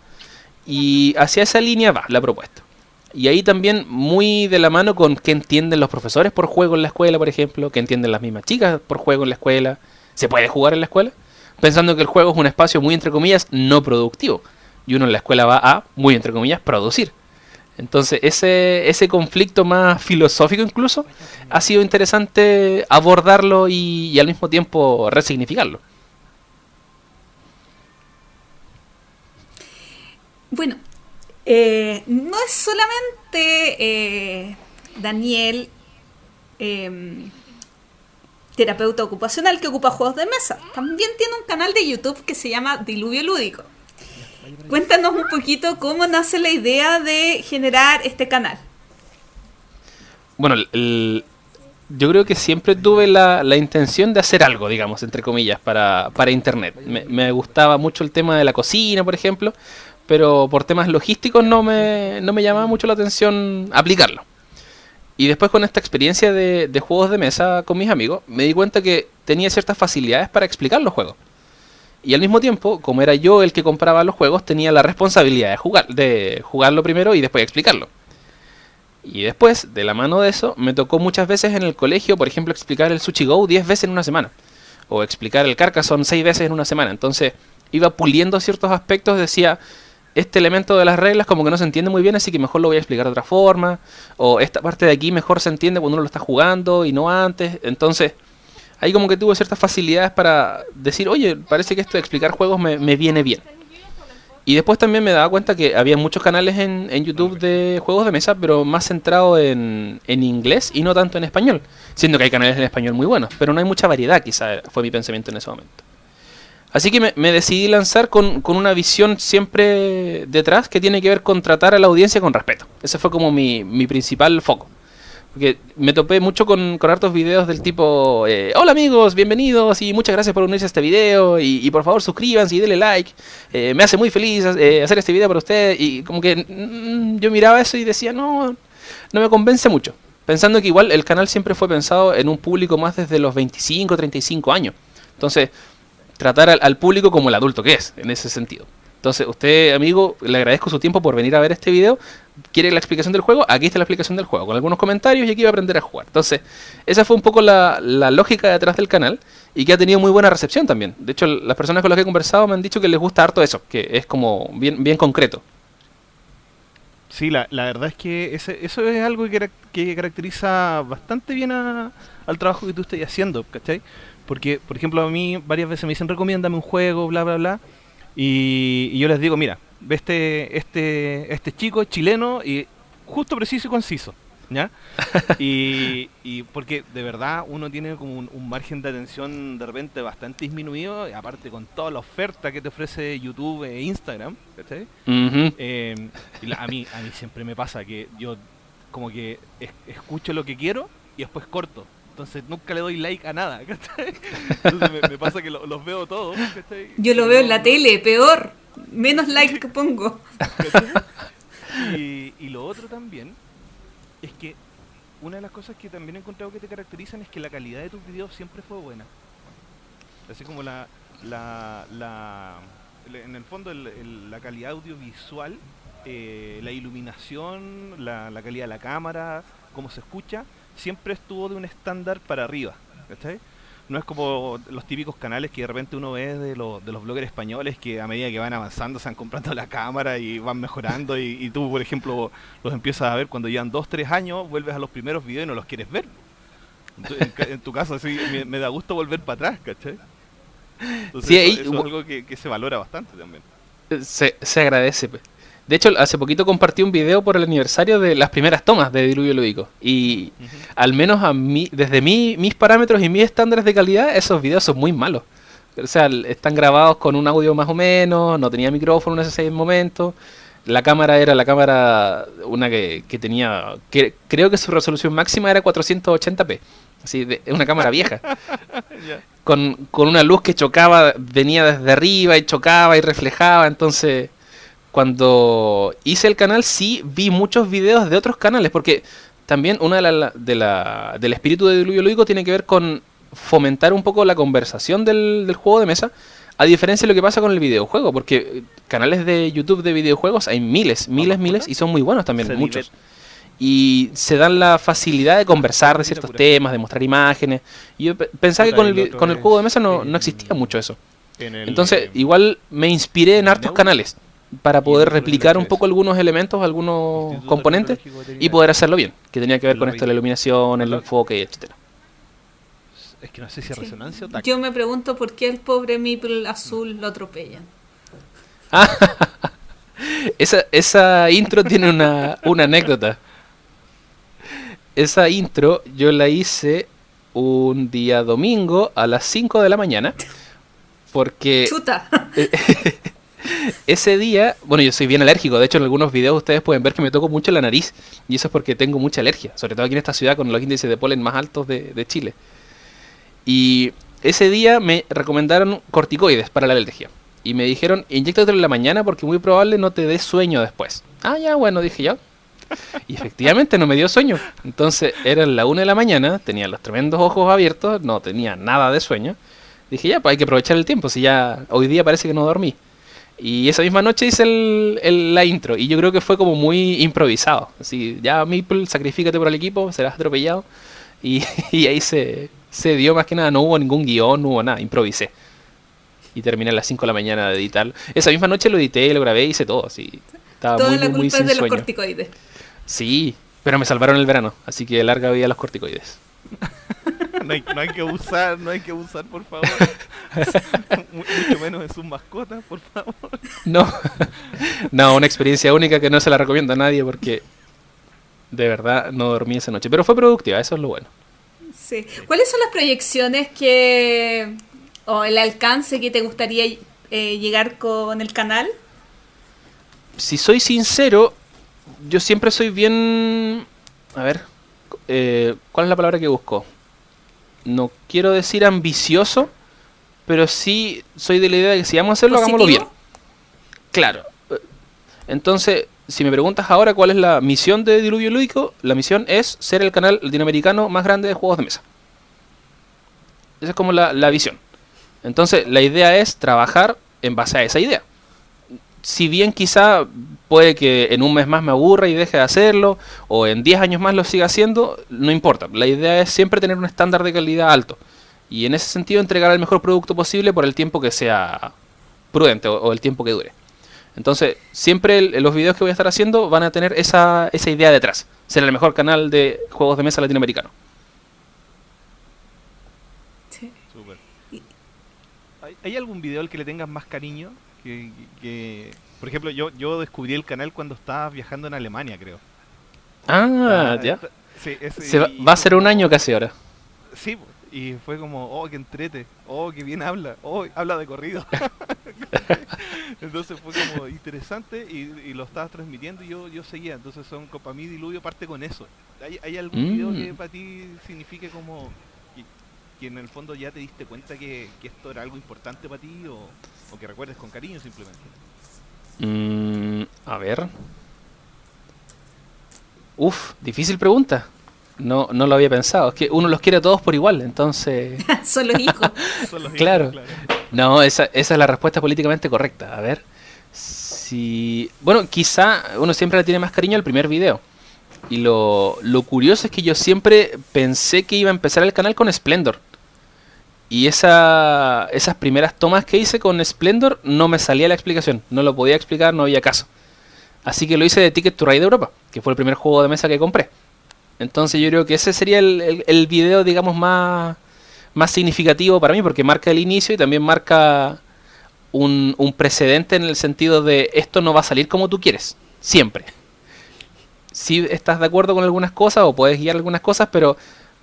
Y hacia esa línea va la propuesta. Y ahí también muy de la mano con qué entienden los profesores por juego en la escuela, por ejemplo, qué entienden las mismas chicas por juego en la escuela. ¿Se puede jugar en la escuela? Pensando que el juego es un espacio muy, entre comillas, no productivo. Y uno en la escuela va a, muy, entre comillas, producir. Entonces, ese, ese conflicto más filosófico incluso, ha sido interesante abordarlo y, al mismo tiempo resignificarlo. Bueno, eh, no es solamente eh, Daniel, eh, terapeuta ocupacional que ocupa juegos de mesa. También tiene un canal de YouTube que se llama Diluvio Lúdico. Cuéntanos un poquito cómo nace la idea de generar este canal. Bueno, el- yo creo que siempre tuve la, la intención de hacer algo, digamos, entre comillas, para, para Internet. Me, me gustaba mucho el tema de la cocina, por ejemplo, pero por temas logísticos no me, no me llamaba mucho la atención aplicarlo. Y después con esta experiencia de, juegos de mesa con mis amigos, me di cuenta que tenía ciertas facilidades para explicar los juegos. Y al mismo tiempo, como era yo el que compraba los juegos, tenía la responsabilidad de jugar, de jugarlo primero y después explicarlo. Y después, de la mano de eso, me tocó muchas veces en el colegio, por ejemplo, explicar el Sushi Go 10 veces en una semana. O explicar el Carcassonne 6 veces en una semana. Entonces, iba puliendo ciertos aspectos, decía, este elemento de las reglas como que no se entiende muy bien, así que mejor lo voy a explicar de otra forma. O esta parte de aquí mejor se entiende cuando uno lo está jugando y no antes. Entonces, ahí como que tuve ciertas facilidades para decir, oye, parece que esto de explicar juegos me, viene bien. Y después también me daba cuenta que había muchos canales en, en YouTube de juegos de mesa, pero más centrado en, en inglés y no tanto en español. Siendo que hay canales en español muy buenos, pero no hay mucha variedad, quizá fue mi pensamiento en ese momento. Así que me, me decidí lanzar con, con una visión siempre detrás que tiene que ver con tratar a la audiencia con respeto. Ese fue como mi, mi principal foco. Porque me topé mucho con, con hartos videos del tipo, eh, hola amigos, bienvenidos y muchas gracias por unirse a este video y, por favor suscríbanse y denle like. Eh, me hace muy feliz eh, hacer este video para ustedes y como que mm, yo miraba eso y decía, no, no me convence mucho. Pensando que igual el canal siempre fue pensado en un público más desde los 25, 35 años. Entonces, tratar al, al público como el adulto que es, en ese sentido. Entonces, usted, amigo, le agradezco su tiempo por venir a ver este video. ¿Quiere la explicación del juego? Aquí está la explicación del juego, con algunos comentarios y aquí va a aprender a jugar. Entonces, esa fue un poco la, la lógica detrás del canal y que ha tenido muy buena recepción también. De hecho, las personas con las que he conversado me han dicho que les gusta harto eso, que es como bien, bien concreto. Sí, la, la verdad es que ese, eso es algo que, que caracteriza bastante bien a- al trabajo que tú estás haciendo, ¿cachai? Porque, por ejemplo, a mí varias veces me dicen, recomiéndame un juego, bla, bla, bla. Y, y yo les digo, mira, ve este, este, este chico es chileno y justo, preciso y conciso, ¿ya? (laughs) y, y porque de verdad uno tiene como un, un margen de atención de repente bastante disminuido, y aparte con toda la oferta que te ofrece YouTube e Instagram. Eh, y la- a, mí, a mí siempre me pasa que yo como que es- escucho lo que quiero y después corto. Entonces nunca le doy like a nada. (laughs) ¿cachai? Entonces me, me pasa que lo- los veo todos. ¿cachai? Yo lo veo en la tele, peor. Menos like que (laughs) pongo. Y, y lo otro también es que una de las cosas que también he encontrado que te caracterizan es que la calidad de tus videos siempre fue buena. Así como la, la, en el fondo el- el- la calidad audiovisual eh, la iluminación, la, la calidad de la cámara, cómo se escucha, siempre estuvo de un estándar para arriba. ¿cachai? No es como los típicos canales que de repente uno ve de, los de los bloggers españoles que a medida que van avanzando se van comprando la cámara y van mejorando y, y tú, por ejemplo, los empiezas a ver cuando llevan dos, tres años, vuelves a los primeros videos y no los quieres ver. En, tu caso, así, me, me da gusto volver para atrás, ¿cachai? Entonces, Sí, eso, ahí- eso es algo que, que se valora bastante también. Se, se agradece. pues. De hecho, hace poquito compartí un video por el aniversario de las primeras tomas de Diluvio Lúdico. Y al menos a mí, desde mi, mis parámetros y mis estándares de calidad, esos videos son muy malos. O sea, están grabados con un audio más o menos, no tenía micrófono en ese momento. La cámara era la cámara, una que, que tenía, que creo que su resolución máxima era 480p. Así, de, una cámara vieja (laughs) con, con una luz que chocaba, venía desde arriba y chocaba y reflejaba. Entonces, cuando hice el canal, sí vi muchos videos de otros canales, porque también una de la, de la- del espíritu de Diluvio Lúdico tiene que ver con fomentar un poco la conversación del, del juego de mesa, a diferencia de lo que pasa con el videojuego, porque canales de YouTube de videojuegos hay miles, miles, miles, y son muy buenos también, muchos. y se dan la facilidad de conversar de ciertos temas, de mostrar imágenes. Y yo pe- pensaba que con el, con el juego de mesa no, no existía mucho eso. Entonces, igual me inspiré en hartos canales para poder replicar un poco algunos elementos, algunos Instituto componentes y poder hacerlo bien, que tenía que ver con esto de la iluminación, el enfoque, etcétera. Es que no sé si es Sí. resonancia o. Yo me pregunto por qué el pobre Meeple azul lo atropellan. (laughs) Esa, esa intro tiene una, una anécdota. Esa intro yo la hice un día domingo a las 5 de la mañana. Porque Chuta. (laughs) ese día, bueno, yo soy bien alérgico. De hecho, en algunos videos ustedes pueden ver que me toco mucho la nariz. Y eso es porque tengo mucha alergia. Sobre todo aquí en esta ciudad con los índices de polen más altos de, Chile. Y ese día me recomendaron corticoides para la alergia. Y me dijeron, inyectatelo en la mañana porque muy probable no te dé sueño después. Ah, ya, bueno, dije yo. Y efectivamente no me dio sueño. Entonces era la una de la mañana, tenía los tremendos ojos abiertos, no tenía nada de sueño. Dije, ya, pues hay que aprovechar el tiempo, si ya hoy día parece que no dormí. Y esa misma noche hice el, el- la intro y yo creo que fue como muy improvisado. Así, ya Meeple, sacrifícate por el equipo, serás atropellado. Y, (laughs) y ahí se, se dio más que nada, no hubo ningún guion, no hubo nada, improvisé. Y terminé a las 5 de la mañana de editar. Esa misma noche lo edité, lo grabé, hice todo, así. Estaba Toda muy, la muy, sin es de los sueño. corticoides. Sí, pero me salvaron el verano, así que larga vida a los corticoides. (laughs) No hay, no hay que abusar, no hay que abusar, por favor. (laughs) Mu- Mucho menos de sus mascotas, por favor. No, no, una experiencia única que no se la recomiendo a nadie porque de verdad no dormí esa noche. Pero fue productiva, eso es lo bueno. Sí. ¿Cuáles son las proyecciones que o el alcance que te gustaría eh, llegar con el canal? Si soy sincero, yo siempre soy bien... A ver, eh, ¿cuál es la palabra que busco? No quiero decir ambicioso, pero sí soy de la idea de que si vamos a hacerlo, hagámoslo bien. Claro. Entonces, si me preguntas ahora cuál es la misión de Diluvio Lúdico, la misión es ser el canal latinoamericano más grande de juegos de mesa. Esa es como la, la visión. Entonces, la idea es trabajar en base a esa idea. Si bien quizá puede que en un mes más me aburra y deje de hacerlo, o en 10 años más lo siga haciendo, no importa. La idea es siempre tener un estándar de calidad alto. Y en ese sentido entregar el mejor producto posible por el tiempo que sea prudente o, o el tiempo que dure. Entonces, siempre el- los videos que voy a estar haciendo van a tener esa, esa idea detrás. Ser el mejor canal de juegos de mesa latinoamericano. Sí. ¿Hay, hay algún video al que le tengas más cariño? Que, que- por ejemplo, yo, yo descubrí el canal cuando estaba viajando en Alemania, creo. Ah, Ah, ya. esta- Sí, ese- Se va, y va a ser un año casi ahora. Sí, y fue como, oh, que entrete, oh, que bien habla, oh, habla de corrido. (laughs) entonces fue como interesante y, y lo estabas transmitiendo y yo, yo seguía. Entonces son para mí Diluvio parte con eso. ¿Hay, hay algún video que Mm. para ti signifique como que, que en el fondo ya te diste cuenta que, que esto era algo importante para ti o, o que recuerdes con cariño simplemente? Mm, a ver. Uf, difícil pregunta. No, no lo había pensado. Es que uno los quiere a todos por igual, entonces... (laughs) Son los hijos. (laughs) Son los Claro. No, esa, esa es la respuesta políticamente correcta. A ver. Sí. Bueno, quizá uno siempre le tiene más cariño al primer video. Y lo, lo curioso es que yo siempre pensé que iba a empezar el canal con Splendor. Y esa, esas primeras tomas que hice con Splendor no me salía la explicación. No lo podía explicar, no había caso. Así que lo hice de Ticket to Ride Europa, que fue el primer juego de mesa que compré. Entonces yo creo que ese sería el, el, video, digamos, más, más significativo para mí, porque marca el inicio y también marca un, un precedente en el sentido de esto no va a salir como tú quieres, siempre. Si estás de acuerdo con algunas cosas o puedes guiar algunas cosas, pero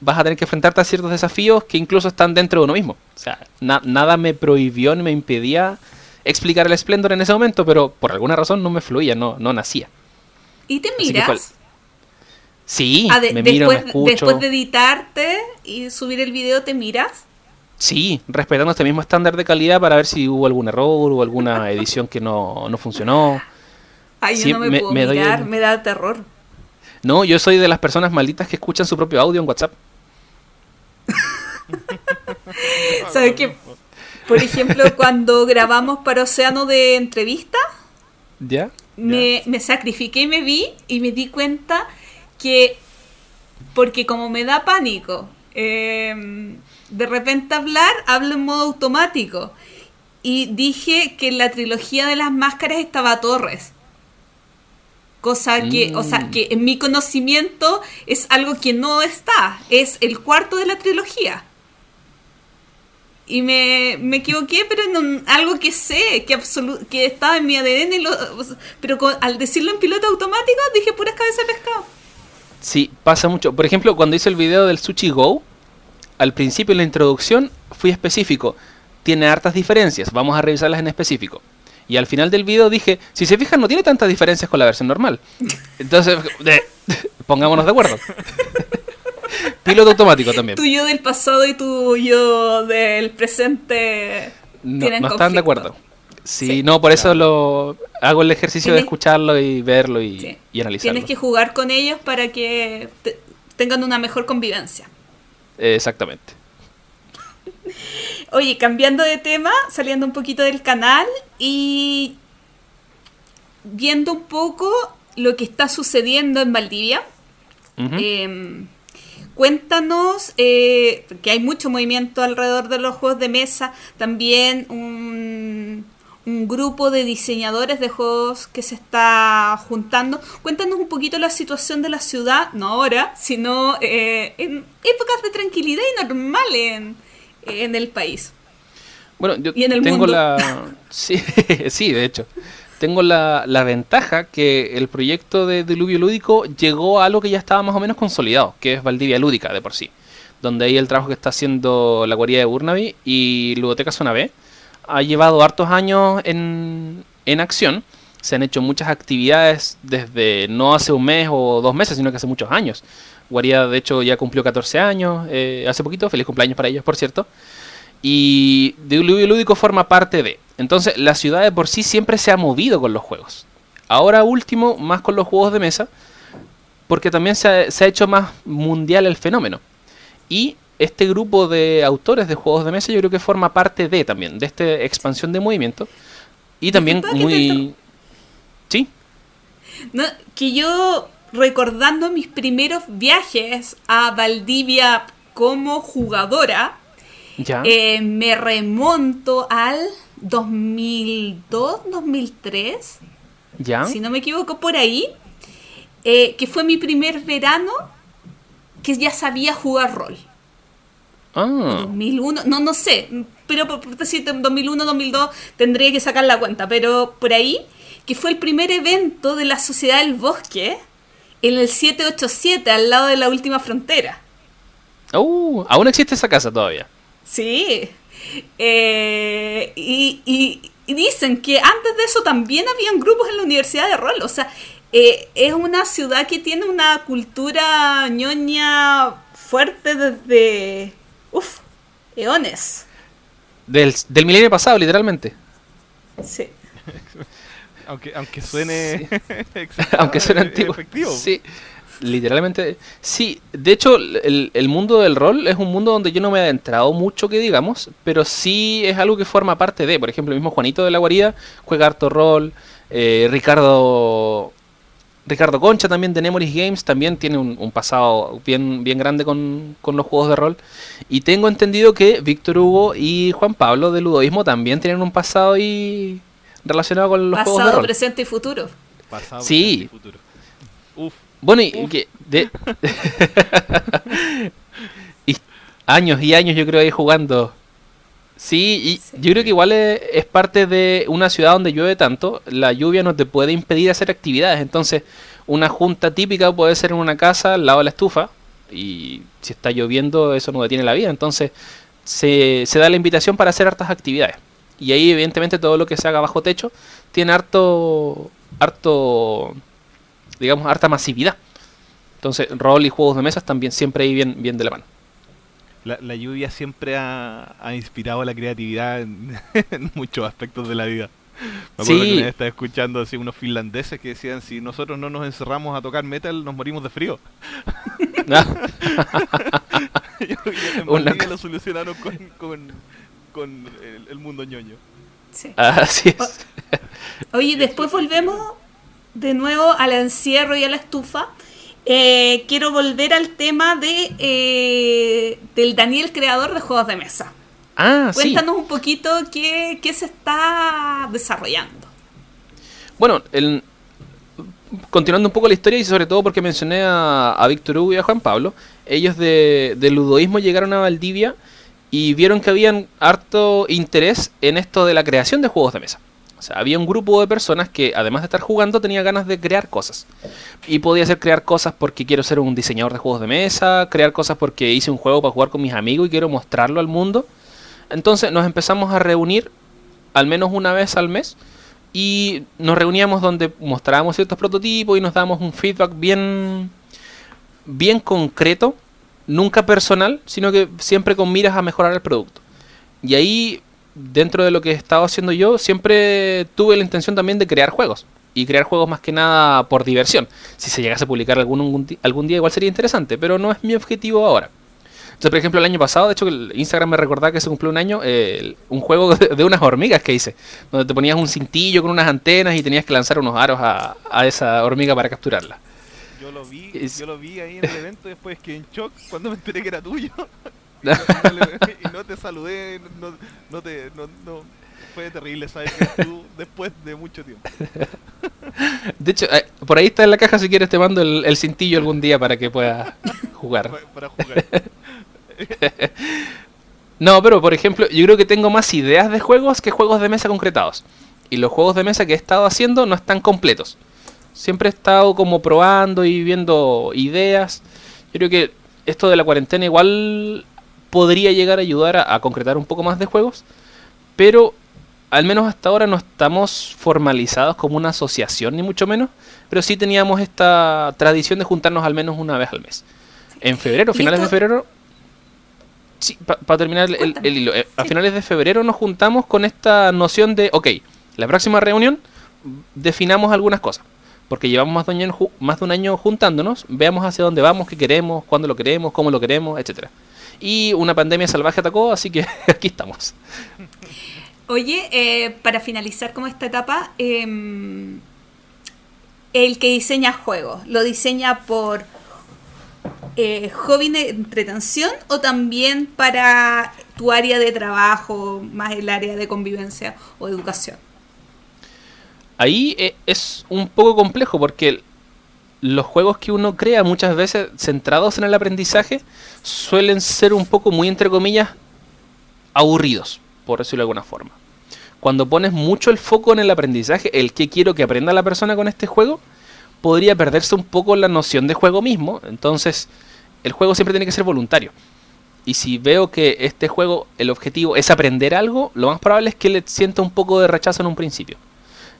vas a tener que enfrentarte a ciertos desafíos que incluso están dentro de uno mismo. O sea, na- nada me prohibió ni me impedía explicar el Splendor en ese momento, pero por alguna razón no me fluía, no, no nacía. ¿Y te miras? Sí, Ah, de- me miro, me después, escucho. después de editarte y subir el video, ¿te miras? Sí, respetando este mismo estándar de calidad para ver si hubo algún error o alguna (laughs) edición que no, no funcionó. Ay, Sí, yo no me, me- puedo me mirar, me da terror. No, yo soy de las personas malditas que escuchan su propio audio en WhatsApp. (laughs) ¿Sabes qué? Por ejemplo, cuando grabamos para Océano de entrevista, ¿Ya? me, me sacrifiqué y me vi y me di cuenta que, porque como me da pánico, eh, de repente hablar, hablo en modo automático. Y dije que en la trilogía de las máscaras estaba Torres. Cosa que, o sea, Mm. que en mi conocimiento es algo que no está. Es el cuarto de la trilogía. Y me, me equivoqué, pero en algo que sé, que que estaba en mi ADN, y lo- pero con- al decirlo en piloto automático dije puras cabezas de pescado. Sí, pasa mucho. Por ejemplo, cuando hice el video del Sushi Go, al principio en la introducción fui específico. Tiene hartas diferencias, vamos a revisarlas en específico. Y al final del video dije, si se fijan, no tiene tantas diferencias con la versión normal. Entonces, de- (laughs) pongámonos de acuerdo. (laughs) Piloto automático también. Tu yo del pasado y tu yo del presente No, tienen no están de acuerdo. Sí, Sí. no, por eso lo hago el ejercicio de escucharlo y verlo y, Sí. y analizarlo. Tienes que jugar con ellos para que te- tengan una mejor convivencia. Eh, Exactamente. Oye, cambiando de tema, saliendo un poquito del canal y viendo un poco lo que está sucediendo en Valdivia. Eh, cuéntanos, eh, que hay mucho movimiento alrededor de los juegos de mesa, también un, un grupo de diseñadores de juegos que se está juntando. Cuéntanos un poquito la situación de la ciudad, no ahora, sino eh, en épocas de tranquilidad y normal en, en el país. Bueno, yo Y en el tengo mundo. la... Sí, (laughs) sí, de hecho. Tengo la, la ventaja que el proyecto de Diluvio Lúdico llegó a algo que ya estaba más o menos consolidado, que es Valdivia Lúdica de por sí. Donde ahí el trabajo que está haciendo la guarida de Burnaby y Ludoteca Zona B ha llevado hartos años en, en acción. Se han hecho muchas actividades desde no hace un mes o dos meses, sino que hace muchos años. Guarida, de hecho, ya cumplió 14 años eh, hace poquito. Feliz cumpleaños para ellos, por cierto. Y Diluvio Lúdico forma parte de. Entonces, la ciudad de por sí siempre se ha movido con los juegos. Ahora último, más con los juegos de mesa, porque también se ha, se ha hecho más mundial el fenómeno. Y este grupo de autores de juegos de mesa yo creo que forma parte de también, de esta expansión de movimiento. Y también muy... Sí, No, que yo recordando mis primeros viajes a Valdivia como jugadora, ya. eh, me remonto al 2002, 2003, ya. si no me equivoco por ahí, eh, que fue mi primer verano que ya sabía jugar rol. Ah, 2001, no, no sé, pero por, decirte, 2001, 2002 tendría que sacar la cuenta, pero por ahí, que fue el primer evento de la Sociedad del Bosque en el 787, al lado de la última frontera. uh, aún existe esa casa todavía. Sí. Eh, y, y- y dicen que antes de eso también habían grupos en la Universidad de Rol. O sea, eh, es una ciudad que tiene una cultura ñoña fuerte desde... Uf, eones. Del, del milenio pasado, literalmente. Sí. (laughs) Aunque, aunque suene. (laughs) Aunque suene antiguo. Efectivo. Sí. Literalmente, sí. De hecho, el, el mundo del rol es un mundo donde yo no me he adentrado mucho, que digamos, pero sí es algo que forma parte de. Por ejemplo, el mismo Juanito de la Guarida juega harto rol. eh, Ricardo Ricardo Concha también de Nemoris Games también tiene un, un pasado bien, bien grande con, con los juegos de rol. Y tengo entendido que Víctor Hugo y Juan Pablo de Ludoísmo también tienen un pasado ahí relacionado con los juegos de Pasado, rol. presente y futuro. Pasado, Sí. presente y futuro. Uf, Bueno, y, que de (laughs) y años y años yo creo ahí jugando. Sí, y Sí. yo creo que igual es, es parte de una ciudad donde llueve tanto, la lluvia no te puede impedir hacer actividades, entonces una junta típica puede ser en una casa al lado de la estufa y si está lloviendo eso no detiene la vida, entonces se, se da la invitación para hacer hartas actividades. Y ahí evidentemente todo lo que se haga bajo techo tiene harto harto digamos harta masividad. Entonces, rol y juegos de mesas también siempre ahí bien bien de la mano. la, la lluvia siempre ha, ha inspirado la creatividad en, (laughs) en muchos aspectos de la vida. Me acuerdo Sí. que vez estaba escuchando así unos finlandeses que decían si nosotros no nos encerramos a tocar metal nos morimos de frío. (laughs) (laughs) Yo en Una lo solucionaron con, con, con el, el mundo ñoño. Sí. (laughs) Así es. Oye, después volvemos de nuevo al encierro y a la estufa. Eh, quiero volver al tema de eh, del Daniel, creador de juegos de mesa. Ah, sí. Cuéntanos un poquito qué, qué se está desarrollando. Bueno, el- continuando un poco la historia y sobre todo porque mencioné a, a Víctor Hugo y a Juan Pablo, ellos de, de ludoísmo llegaron a Valdivia y vieron que habían harto interés en esto de la creación de juegos de mesa. O sea, había un grupo de personas que además de estar jugando tenía ganas de crear cosas. Y podía ser crear cosas porque quiero ser un diseñador de juegos de mesa, crear cosas porque hice un juego para jugar con mis amigos y quiero mostrarlo al mundo. Entonces nos empezamos a reunir al menos una vez al mes y nos reuníamos donde mostrábamos ciertos prototipos y nos dábamos un feedback bien bien concreto, nunca personal, sino que siempre con miras a mejorar el producto. Y ahí dentro de lo que he estado haciendo yo, siempre tuve la intención también de crear juegos. Y crear juegos más que nada por diversión. Si se llegase a publicar algún, algún, día igual sería interesante, pero no es mi objetivo ahora. Entonces, por ejemplo, el año pasado, de hecho, Instagram me recordaba que se cumplió un año, eh, un juego (laughs) de, de unas hormigas que hice, donde te ponías un cintillo con unas antenas y tenías que lanzar unos aros a, a esa hormiga para capturarla. Yo lo vi, Es- yo lo vi ahí en el evento después quedé en shock cuando me enteré que era tuyo. (laughs) y, no le- y no te saludé, no, no te, no, no- fue terrible saber que eras tú después de mucho tiempo. (laughs) De hecho, eh, por ahí está en la caja si quieres te mando el, el cintillo algún día para que puedas jugar. pa- Para jugar. (laughs) No, pero por ejemplo, yo creo que tengo más ideas de juegos que juegos de mesa concretados. Y los juegos de mesa que he estado haciendo no están completos. Siempre he estado como probando y viendo ideas. Yo creo que esto de la cuarentena igual podría llegar a ayudar a, a concretar un poco más de juegos. Pero al menos hasta ahora no estamos formalizados como una asociación, ni mucho menos. Pero sí teníamos esta tradición de juntarnos al menos una vez al mes. En febrero, ¿Y finales de febrero, Sí, para terminar el, el hilo. eh, a finales de febrero nos juntamos con esta noción de, ok, la próxima reunión definamos algunas cosas. Porque llevamos más de, un año, juntándonos, veamos hacia dónde vamos, qué queremos, cuándo lo queremos, cómo lo queremos, etcétera. Y una pandemia salvaje atacó, así que (laughs) aquí estamos. Oye, eh, para finalizar como esta etapa, em, el que diseña juegos, ¿lo diseña por eh, hobby de entretención o también para tu área de trabajo, más el área de convivencia o educación? Ahí eh, es un poco complejo porque los juegos que uno crea muchas veces centrados en el aprendizaje suelen ser un poco muy entre comillas aburridos, por decirlo de alguna forma. Cuando pones mucho el foco en el aprendizaje, el que quiero que aprenda la persona con este juego, podría perderse un poco la noción de juego mismo. Entonces, el juego siempre tiene que ser voluntario. Y si veo que este juego, el objetivo es aprender algo, lo más probable es que le sienta un poco de rechazo en un principio.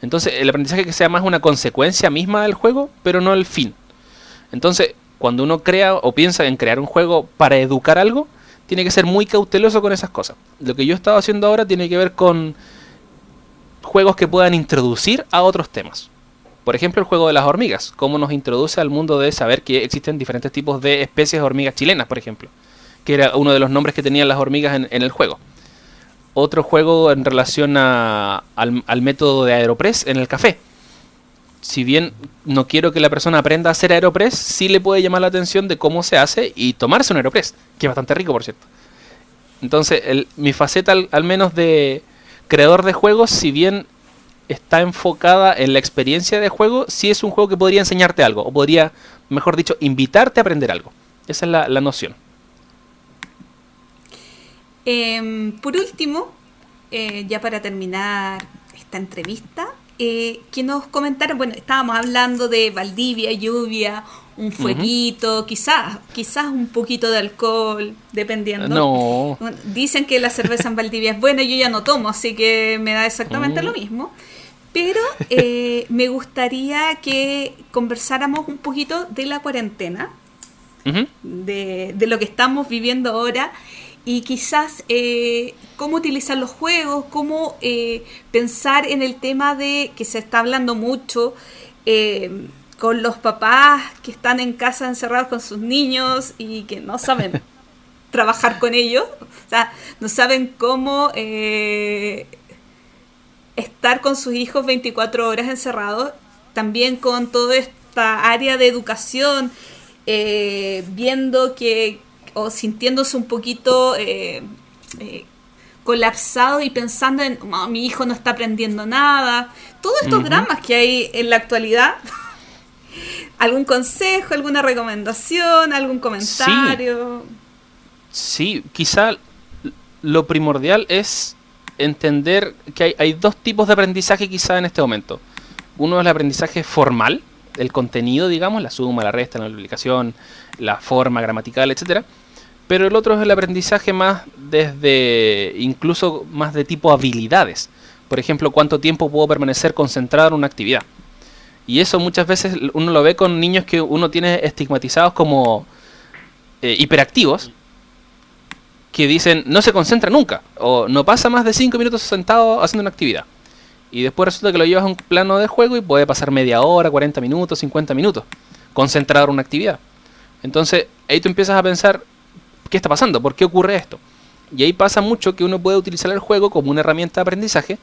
Entonces, el aprendizaje que sea más una consecuencia misma del juego, pero no el fin. Entonces, cuando uno crea o piensa en crear un juego para educar algo, tiene que ser muy cauteloso con esas cosas. Lo que yo he estado haciendo ahora tiene que ver con juegos que puedan introducir a otros temas. Por ejemplo, el juego de las hormigas, cómo nos introduce al mundo de saber que existen diferentes tipos de especies de hormigas chilenas, por ejemplo, que era uno de los nombres que tenían las hormigas en, en el juego. Otro juego en relación a- al, método de Aeropress en el café. Si bien no quiero que la persona aprenda a hacer Aeropress, sí le puede llamar la atención de cómo se hace y tomarse un Aeropress, que es bastante rico, por cierto. Entonces, el- mi faceta, al, menos de creador de juegos, si bien está enfocada en la experiencia de juego, sí es un juego que podría enseñarte algo, o podría, mejor dicho, invitarte a aprender algo. Esa es la noción. Em, por último, eh, ya para terminar esta entrevista, eh, que nos comentaron, bueno, estábamos hablando de Valdivia, lluvia, un fueguito, quizás, quizás un poquito de alcohol, dependiendo. No. Dicen que la cerveza en Valdivia es buena, yo ya no tomo, así que me da exactamente Mm. lo mismo. Pero eh, (laughs) me gustaría que conversáramos un poquito de la cuarentena, de, de lo que estamos viviendo ahora y quizás eh, cómo utilizar los juegos, cómo eh, pensar en el tema de que se está hablando mucho eh, con los papás que están en casa encerrados con sus niños y que no saben (laughs) trabajar con ellos, o sea, no saben cómo estar con sus hijos 24 horas encerrados, también con toda esta área de educación, viendo que o sintiéndose un poquito eh, eh, colapsado y pensando en "Oh, mi hijo no está aprendiendo nada, todos estos dramas que hay en la actualidad. (laughs) ¿Algún consejo, alguna recomendación, algún comentario? Sí, quizá lo primordial es entender que hay, hay dos tipos de aprendizaje quizá en este momento. Uno es el aprendizaje formal, el contenido, digamos, la suma, la resta, la multiplicación, la forma gramatical, etcétera. Pero el otro es el aprendizaje más desde, incluso más de tipo habilidades. Por ejemplo, cuánto tiempo puedo permanecer concentrado en una actividad. Y eso muchas veces uno lo ve con niños que uno tiene estigmatizados como eh, hiperactivos, que dicen no se concentra nunca, o no pasa más de 5 minutos sentado haciendo una actividad. Y después resulta que lo llevas a un plano de juego y puede pasar media hora, 40 minutos, 50 minutos, concentrado en una actividad. Entonces ahí tú empiezas a pensar, ¿qué está pasando? ¿Por qué ocurre esto? Y ahí pasa mucho que uno puede utilizar el juego como una herramienta de aprendizaje,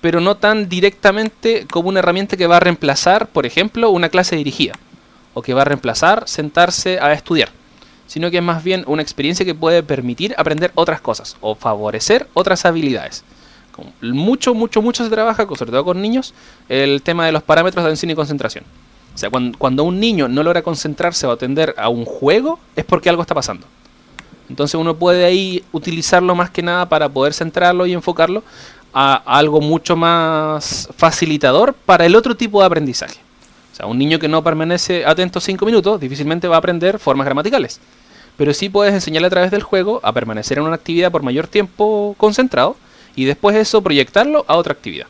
pero no tan directamente como una herramienta que va a reemplazar, por ejemplo, una clase dirigida, o que va a reemplazar sentarse a estudiar, sino que es más bien una experiencia que puede permitir aprender otras cosas, o favorecer otras habilidades. Mucho, mucho, mucho se trabaja, sobre todo con niños, el tema de los parámetros de atención y concentración. O sea, cuando, cuando un niño no logra concentrarse o atender a un juego, es porque algo está pasando. Entonces uno puede ahí utilizarlo más que nada para poder centrarlo y enfocarlo a, algo mucho más facilitador para el otro tipo de aprendizaje. O sea, un niño que no permanece atento 5 minutos difícilmente va a aprender formas gramaticales. Pero sí puedes enseñarle a través del juego a permanecer en una actividad por mayor tiempo concentrado y después eso proyectarlo a otra actividad.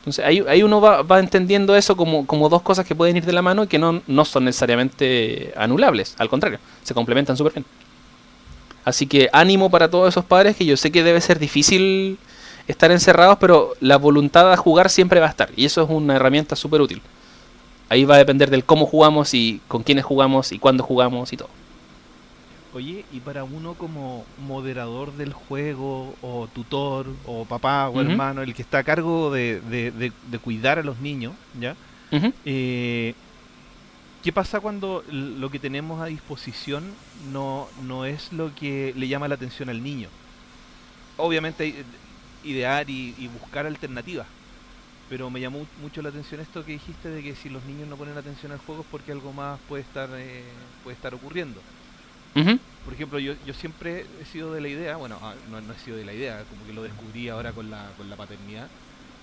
Entonces ahí, ahí uno va, va entendiendo eso como, como dos cosas que pueden ir de la mano y que no, no son necesariamente anulables. Al contrario, se complementan súper bien. Así que ánimo para todos esos padres que yo sé que debe ser difícil estar encerrados, pero la voluntad de jugar siempre va a estar. Y eso es una herramienta súper útil. Ahí va a depender del cómo jugamos y con quiénes jugamos y cuándo jugamos y todo. Oye, y para uno como moderador del juego, o tutor, o papá, o hermano, el que está a cargo de, de- de- de cuidar a los niños, ¿ya? Eh, ¿Qué pasa cuando lo que tenemos a disposición no, no es lo que le llama la atención al niño? Obviamente hay- idear y, y buscar alternativas, pero me llamó mucho la atención esto que dijiste de que si los niños no ponen atención al juego es porque algo más puede estar, eh, puede estar ocurriendo. Por ejemplo, yo, yo siempre he sido de la idea, bueno, ah, no, no he sido de la idea, como que lo descubrí ahora con la, con la paternidad,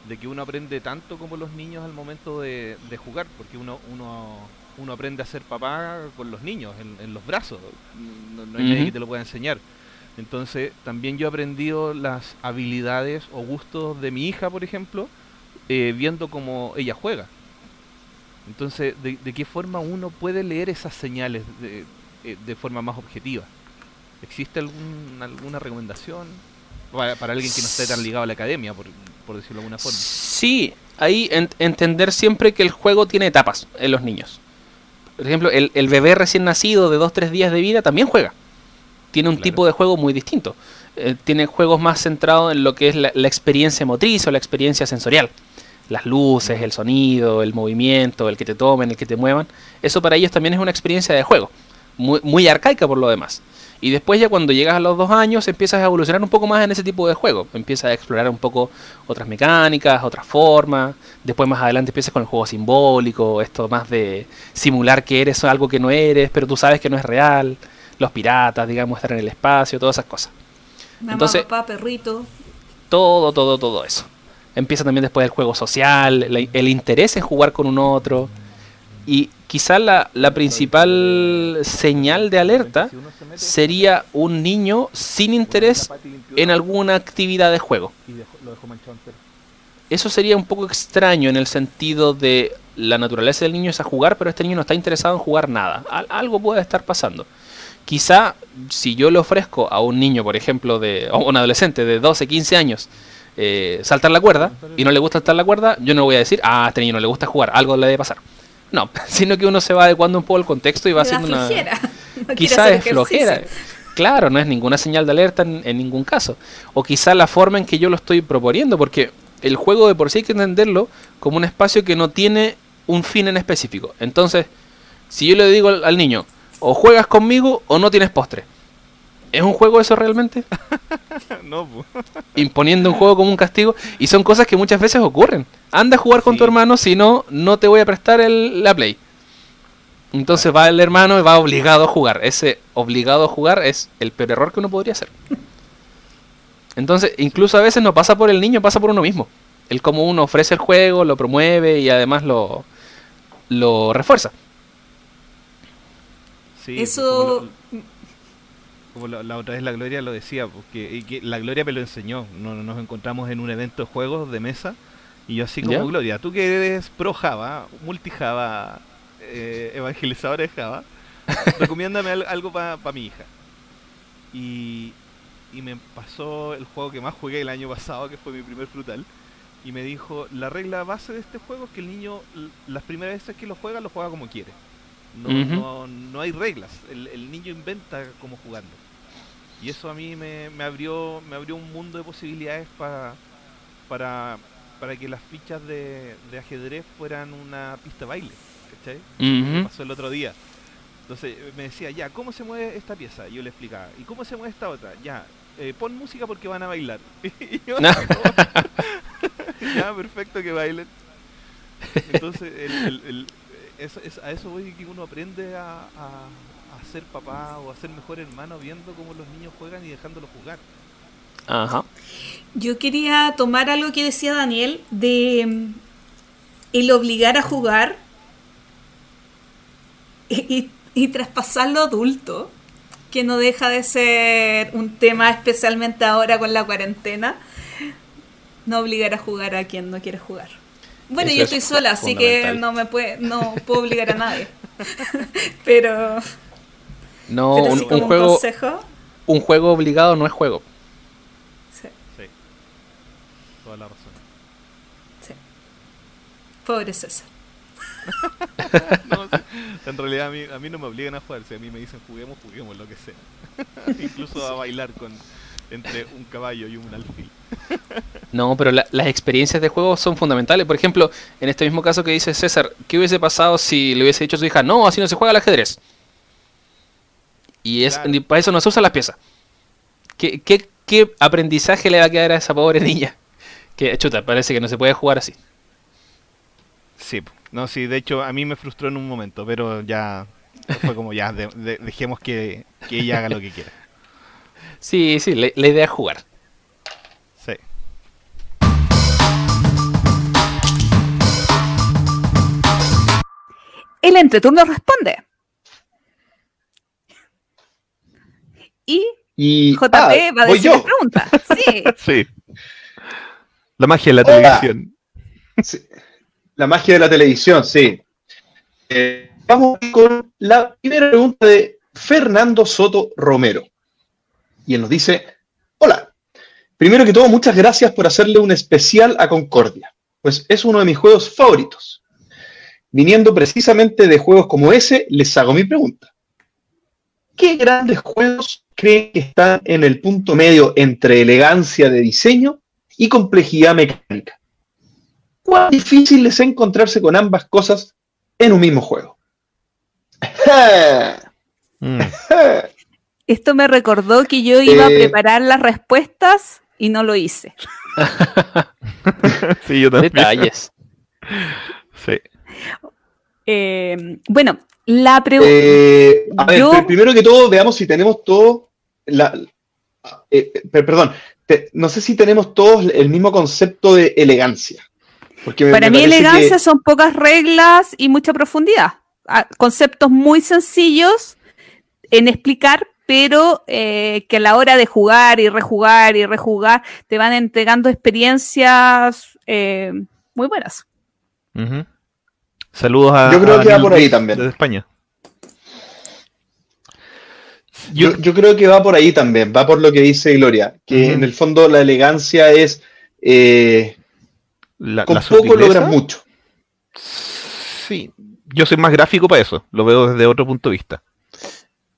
de que uno aprende tanto como los niños al momento de, de jugar, porque uno, uno, uno aprende a ser papá con los niños, en, en los brazos, no, no hay nadie que te lo pueda enseñar. Entonces, también yo he aprendido las habilidades o gustos de mi hija, por ejemplo, eh, viendo cómo ella juega. Entonces, ¿de, de qué forma uno puede leer esas señales de, eh, de forma más objetiva? ¿Existe algún, alguna recomendación para, para alguien que no esté tan ligado a la academia? Por- por decirlo de alguna forma. Sí, ahí en- entender siempre que el juego tiene etapas en los niños. Por ejemplo, el, el bebé recién nacido de 2-3 días de vida también juega. Tiene un Claro. tipo de juego muy distinto. Eh, tiene juegos más centrados en lo que es la, la experiencia motriz o la experiencia sensorial. Las luces, el sonido, el movimiento, el que te tomen, el que te muevan. Eso para ellos también es una experiencia de juego. Muy, muy arcaica por lo demás. Y después ya cuando llegas a los dos años empiezas a evolucionar un poco más en ese tipo de juego. Empiezas a explorar un poco otras mecánicas, otras formas. Después más adelante empiezas con el juego simbólico, esto más de simular que eres algo que no eres, pero tú sabes que no es real. Los piratas, digamos, estar en el espacio, todas esas cosas. Mamá, Entonces- papá, perrito. Todo, todo, todo eso. Empieza también después el juego social, la- el interés en jugar con un otro. Y quizá la, la principal señal de alerta sería un niño sin interés en alguna actividad de juego. Eso sería un poco extraño en el sentido de la naturaleza del niño es a jugar, pero este niño no está interesado en jugar nada. Al- algo puede estar pasando. Quizá si yo le ofrezco a un niño, por ejemplo, de, o un adolescente de 12, 15 años, eh, saltar la cuerda y no le gusta saltar la cuerda, yo no voy a decir, ah, a este niño no le gusta jugar, algo le debe pasar. No, (laughs) sino que uno se va adecuando un poco al contexto y va haciendo una... (laughs) No Quizá es flojera. Claro, no es ninguna señal de alerta en, en ningún caso. O quizá la forma en que yo lo estoy proponiendo, porque el juego de por sí hay que entenderlo como un espacio que no tiene un fin en específico. Entonces, si yo le digo al, al niño, o juegas conmigo o no tienes postre. ¿Es un juego eso realmente? (laughs) no, po. (laughs) Imponiendo un juego como un castigo. Y son cosas que muchas veces ocurren. Anda a jugar con Sí. tu hermano, si no, no te voy a prestar el, la play. Entonces va el hermano y va obligado a jugar. Ese obligado a jugar es el peor error que uno podría hacer. Entonces, incluso a veces no pasa por el niño, pasa por uno mismo. El cómo uno ofrece el juego, lo promueve y además lo, lo refuerza. Sí, Eso- Como, como la, la otra vez la Gloria lo decía, porque y que la Gloria me lo enseñó. No- Nos encontramos en un evento de juegos de mesa y yo así como ¿Ya? Gloria, tú que eres pro Java, multi Java, eh, evangelizadora de Java, (laughs) recomiéndame al- algo para mi hija. Y, y me pasó el juego que más jugué el año pasado, que fue mi primer frutal. Y me dijo, la regla base de este juego es que el niño, las primeras veces que lo juega, lo juega como quiere. No, no, no hay reglas, el, el niño inventa cómo jugando. Y eso a mí me, me abrió me abrió un mundo de posibilidades pa- para, para que las fichas de, de ajedrez fueran una pista de baile. ¿Cachai? Pasó el otro día. Entonces eh, me decía, ya, ¿cómo se mueve esta pieza? Y yo le explicaba, ¿y cómo se mueve esta otra? Ya, eh, pon música porque van a bailar. (laughs) Y yo, No. (laughs) ya, perfecto que bailen. Entonces, el, el- el- eso- es- a eso voy que uno aprende a ser papá o a ser mejor hermano viendo cómo los niños juegan y dejándolos jugar. Ajá. Yo quería tomar algo que decía Daniel de mm, el obligar a jugar (laughs) y, y- y traspasarlo adulto, que no deja de ser un tema especialmente ahora con la cuarentena, no obligar a jugar a quien no quiere jugar. Bueno, Eso yo es estoy sola, así que no me puede, no puedo obligar a nadie. (laughs) pero No, pero un, sí un como un juego, consejo. un juego obligado no es juego. sí, Sí, toda la razón. sí. Pobre César. (laughs) No, en realidad a mí, a mí no me obligan a jugar, si a mí me dicen juguemos, juguemos, lo que sea. (laughs) Incluso a bailar con entre un caballo y un alfil. No, pero la- las experiencias de juego son fundamentales. Por ejemplo, en este mismo caso que dice César, ¿qué hubiese pasado si le hubiese dicho a su hija, no, así no se juega al ajedrez? Y es, Claro. y para eso no se usan las piezas. ¿Qué, qué, qué aprendizaje le va a quedar a esa pobre (laughs) niña? Que, chuta, parece que no se puede jugar así. Sí, no, sí, de hecho a mí me frustró en un momento, pero ya fue como ya, de- de- dejemos que, que ella haga lo que quiera. (laughs) Sí, sí, la, la idea es jugar. Sí. El entreturno responde. Y Y, JP ah, va a decir yo. la pregunta. Sí. (laughs) Sí. La magia de la Hola. televisión. Sí. La magia de la televisión, sí. Eh, vamos con la primera pregunta de Fernando Soto Romero. Y él nos dice, hola, primero que todo, muchas gracias por hacerle un especial a Concordia, pues es uno de mis juegos favoritos. Viniendo precisamente de juegos como ese, les hago mi pregunta. ¿Qué grandes juegos creen que están en el punto medio entre elegancia de diseño y complejidad mecánica? ¿Cuán difícil es encontrarse con ambas cosas en un mismo juego? (laughs) Mm. (laughs) Esto me recordó que yo iba a Eh, preparar las respuestas y no lo hice. (laughs) sí, yo también. Detalles. Sí. Eh, bueno, la pregunta... Eh, a ver, Yo- pero primero que todo, veamos si tenemos todo. La, eh, per- perdón, te- no sé si tenemos todos el mismo concepto de elegancia. Porque me- Para me mí elegancia que- son pocas reglas y mucha profundidad. Ah, Conceptos muy sencillos en explicar, pero eh, que a la hora de jugar y rejugar y rejugar te van entregando experiencias eh, muy buenas. Saludos a. Yo creo a que va Daniel por ahí también. Desde España. Yo, yo creo que va por ahí también, va por lo que dice Gloria, que en el fondo la elegancia es. eh, La, con la poco logras mucho. Sí. Yo soy más gráfico para eso. Lo veo desde otro punto de vista.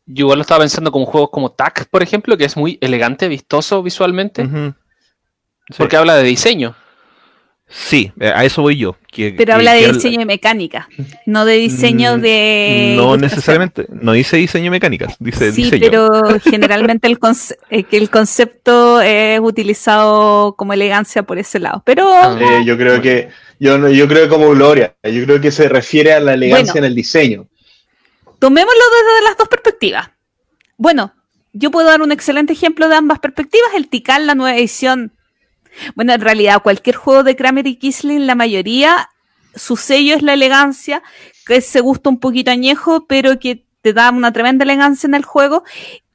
Yo igual lo estaba pensando con juegos como TAC, por ejemplo, que es muy elegante, vistoso visualmente. Sí. porque habla de diseño. Sí, eh, a eso voy yo. que- Pero que- habla que de habla- diseño de mecánica, no de diseño Mm, de... No necesariamente. No dice diseño mecánicas, dice Sí, diseño. pero generalmente el, conce- eh, que el concepto es utilizado como elegancia por ese lado. Pero Ah. Eh, yo creo que. Yo, no- yo creo como Gloria, yo creo que se refiere a la elegancia Bueno. en el diseño. tomémoslo desde las dos perspectivas. Bueno, yo puedo dar un excelente ejemplo de ambas perspectivas, el Tikal, la nueva edición. Bueno, en realidad, cualquier juego de Kramer y Kisling, la mayoría, su sello es la elegancia, que es ese gusto un poquito añejo, pero que te da una tremenda elegancia en el juego.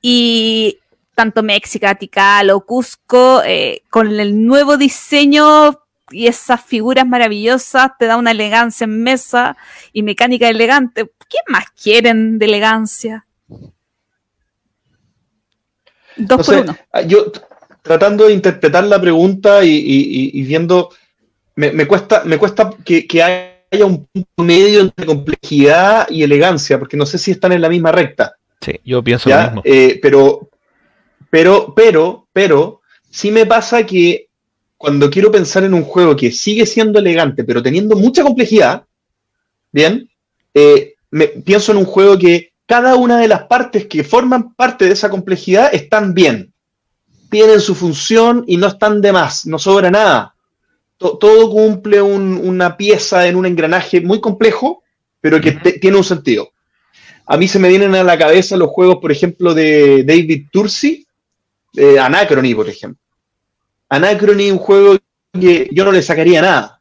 Y tanto México, Tikal o Cusco, eh, con el nuevo diseño y esas figuras maravillosas, te da una elegancia en mesa y mecánica elegante. ¿Qué más quieren de elegancia? Dos No por sé, uno. ah, yo tratando de interpretar la pregunta y, y- y- y viendo, me, me cuesta, me cuesta que, que haya un punto medio entre complejidad y elegancia, porque no sé si están en la misma recta, Sí, yo pienso lo ¿ya? mismo. Eh, pero, pero, pero, pero, sí me pasa que cuando quiero pensar en un juego que sigue siendo elegante, pero teniendo mucha complejidad, ¿bien? Eh, me, pienso en un juego que cada una de las partes que forman parte de esa complejidad están bien. Tienen su función y no están de más, no sobra nada. To- todo cumple un- una pieza en un engranaje muy complejo, pero que tiene un sentido. A mí se me vienen a la cabeza los juegos, por ejemplo, de David Tursi, eh, Anachrony, por ejemplo. Anachrony es un juego que yo no le sacaría nada.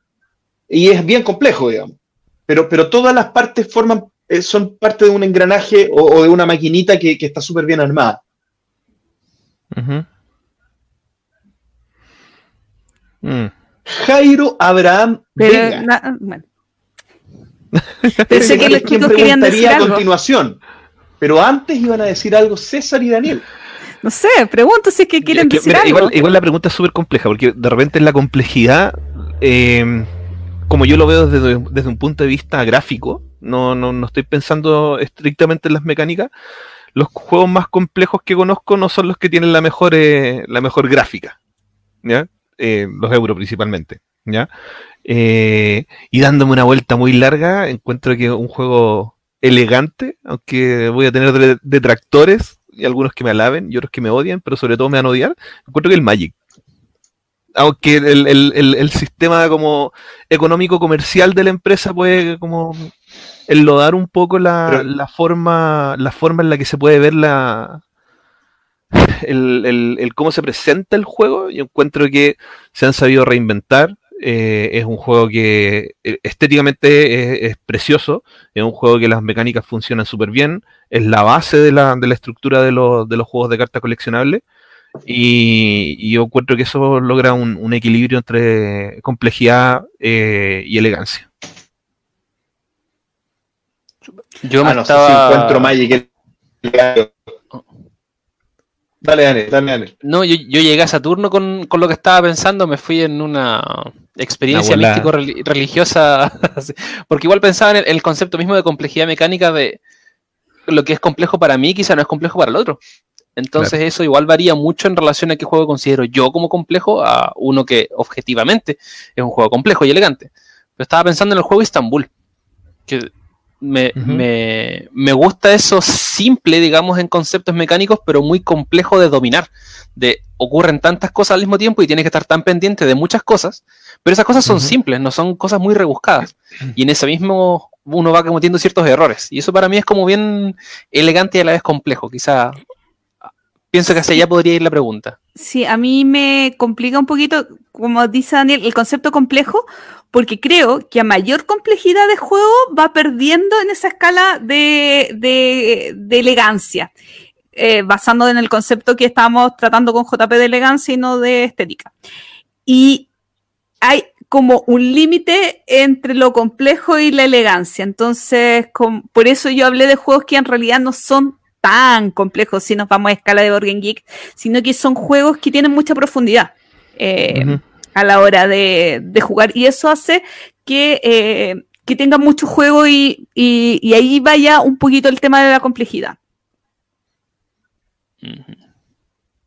Y es bien complejo, digamos. Pero, pero todas las partes forman, eh, son parte de un engranaje o, o de una maquinita que, que está súper bien armada. Ujú. Mm. Jairo Abraham Pero, Vega. na- bueno. (laughs) Pensé que los chicos querían decir a algo. continuación. Pero antes iban a decir algo César y Daniel. No sé, pregunto si es que quieren Que- decir mira, algo. igual, igual la pregunta es súper compleja, porque de repente en la complejidad, eh, como yo lo veo desde, desde un punto de vista gráfico, no, no, no estoy pensando estrictamente en las mecánicas, los juegos más complejos que conozco no son los que tienen la mejor, eh, la mejor gráfica, ¿ya? Eh, los euros principalmente, ¿ya? Eh, y dándome una vuelta muy larga, encuentro que un juego elegante, aunque voy a tener de- detractores y algunos que me alaben y otros que me odian, pero sobre todo me van a odiar, encuentro que el Magic. Aunque el, el- el- el sistema como económico comercial de la empresa puede como enlodar un poco la, Pero- la forma la forma en la que se puede ver la el, el- el cómo se presenta el juego, yo encuentro que se han sabido reinventar. eh, es un juego que eh, estéticamente es, es precioso, es un juego que las mecánicas funcionan súper bien, es la base de la, de la estructura de los, de los juegos de cartas coleccionables. Y, y yo encuentro que eso logra un, un equilibrio entre complejidad eh, y elegancia. Yo me Ah, no sé estaba... si encuentro Magic. el- Dale, Daniel, dale, Daniel. No, yo, yo llegué a Saturno con, con lo que estaba pensando, me fui en una experiencia místico-religiosa, (laughs) porque igual pensaba en el, el concepto mismo de complejidad mecánica de lo que es complejo para mí quizá no es complejo para el otro. Entonces eso igual varía mucho en relación a qué juego considero yo como complejo a uno que objetivamente es un juego complejo y elegante. Pero estaba pensando en el juego Istanbul, que me, me- me gusta eso simple, digamos, en conceptos mecánicos, pero muy complejo de dominar. De ocurren tantas cosas al mismo tiempo y tienes que estar tan pendiente de muchas cosas, pero esas cosas son simples, no son cosas muy rebuscadas. Y en ese mismo uno va cometiendo ciertos errores. Y eso para mí es como bien elegante y a la vez complejo. Quizá pienso que hacia allá podría ir la pregunta. Sí, a mí me complica un poquito, como dice Daniel, el concepto complejo, porque creo que a mayor complejidad de juego va perdiendo en esa escala de, de- de elegancia, eh, basando en el concepto que estábamos tratando con JP de elegancia y no de estética. Y hay como un límite entre lo complejo y la elegancia. Entonces, por eso yo hablé de juegos que en realidad no son tan complejos si nos vamos a escala de Board Game Geek, sino que son juegos que tienen mucha profundidad eh, a la hora de, de jugar. Y eso hace que, eh, que tenga mucho juego y, y- y ahí vaya un poquito el tema de la complejidad.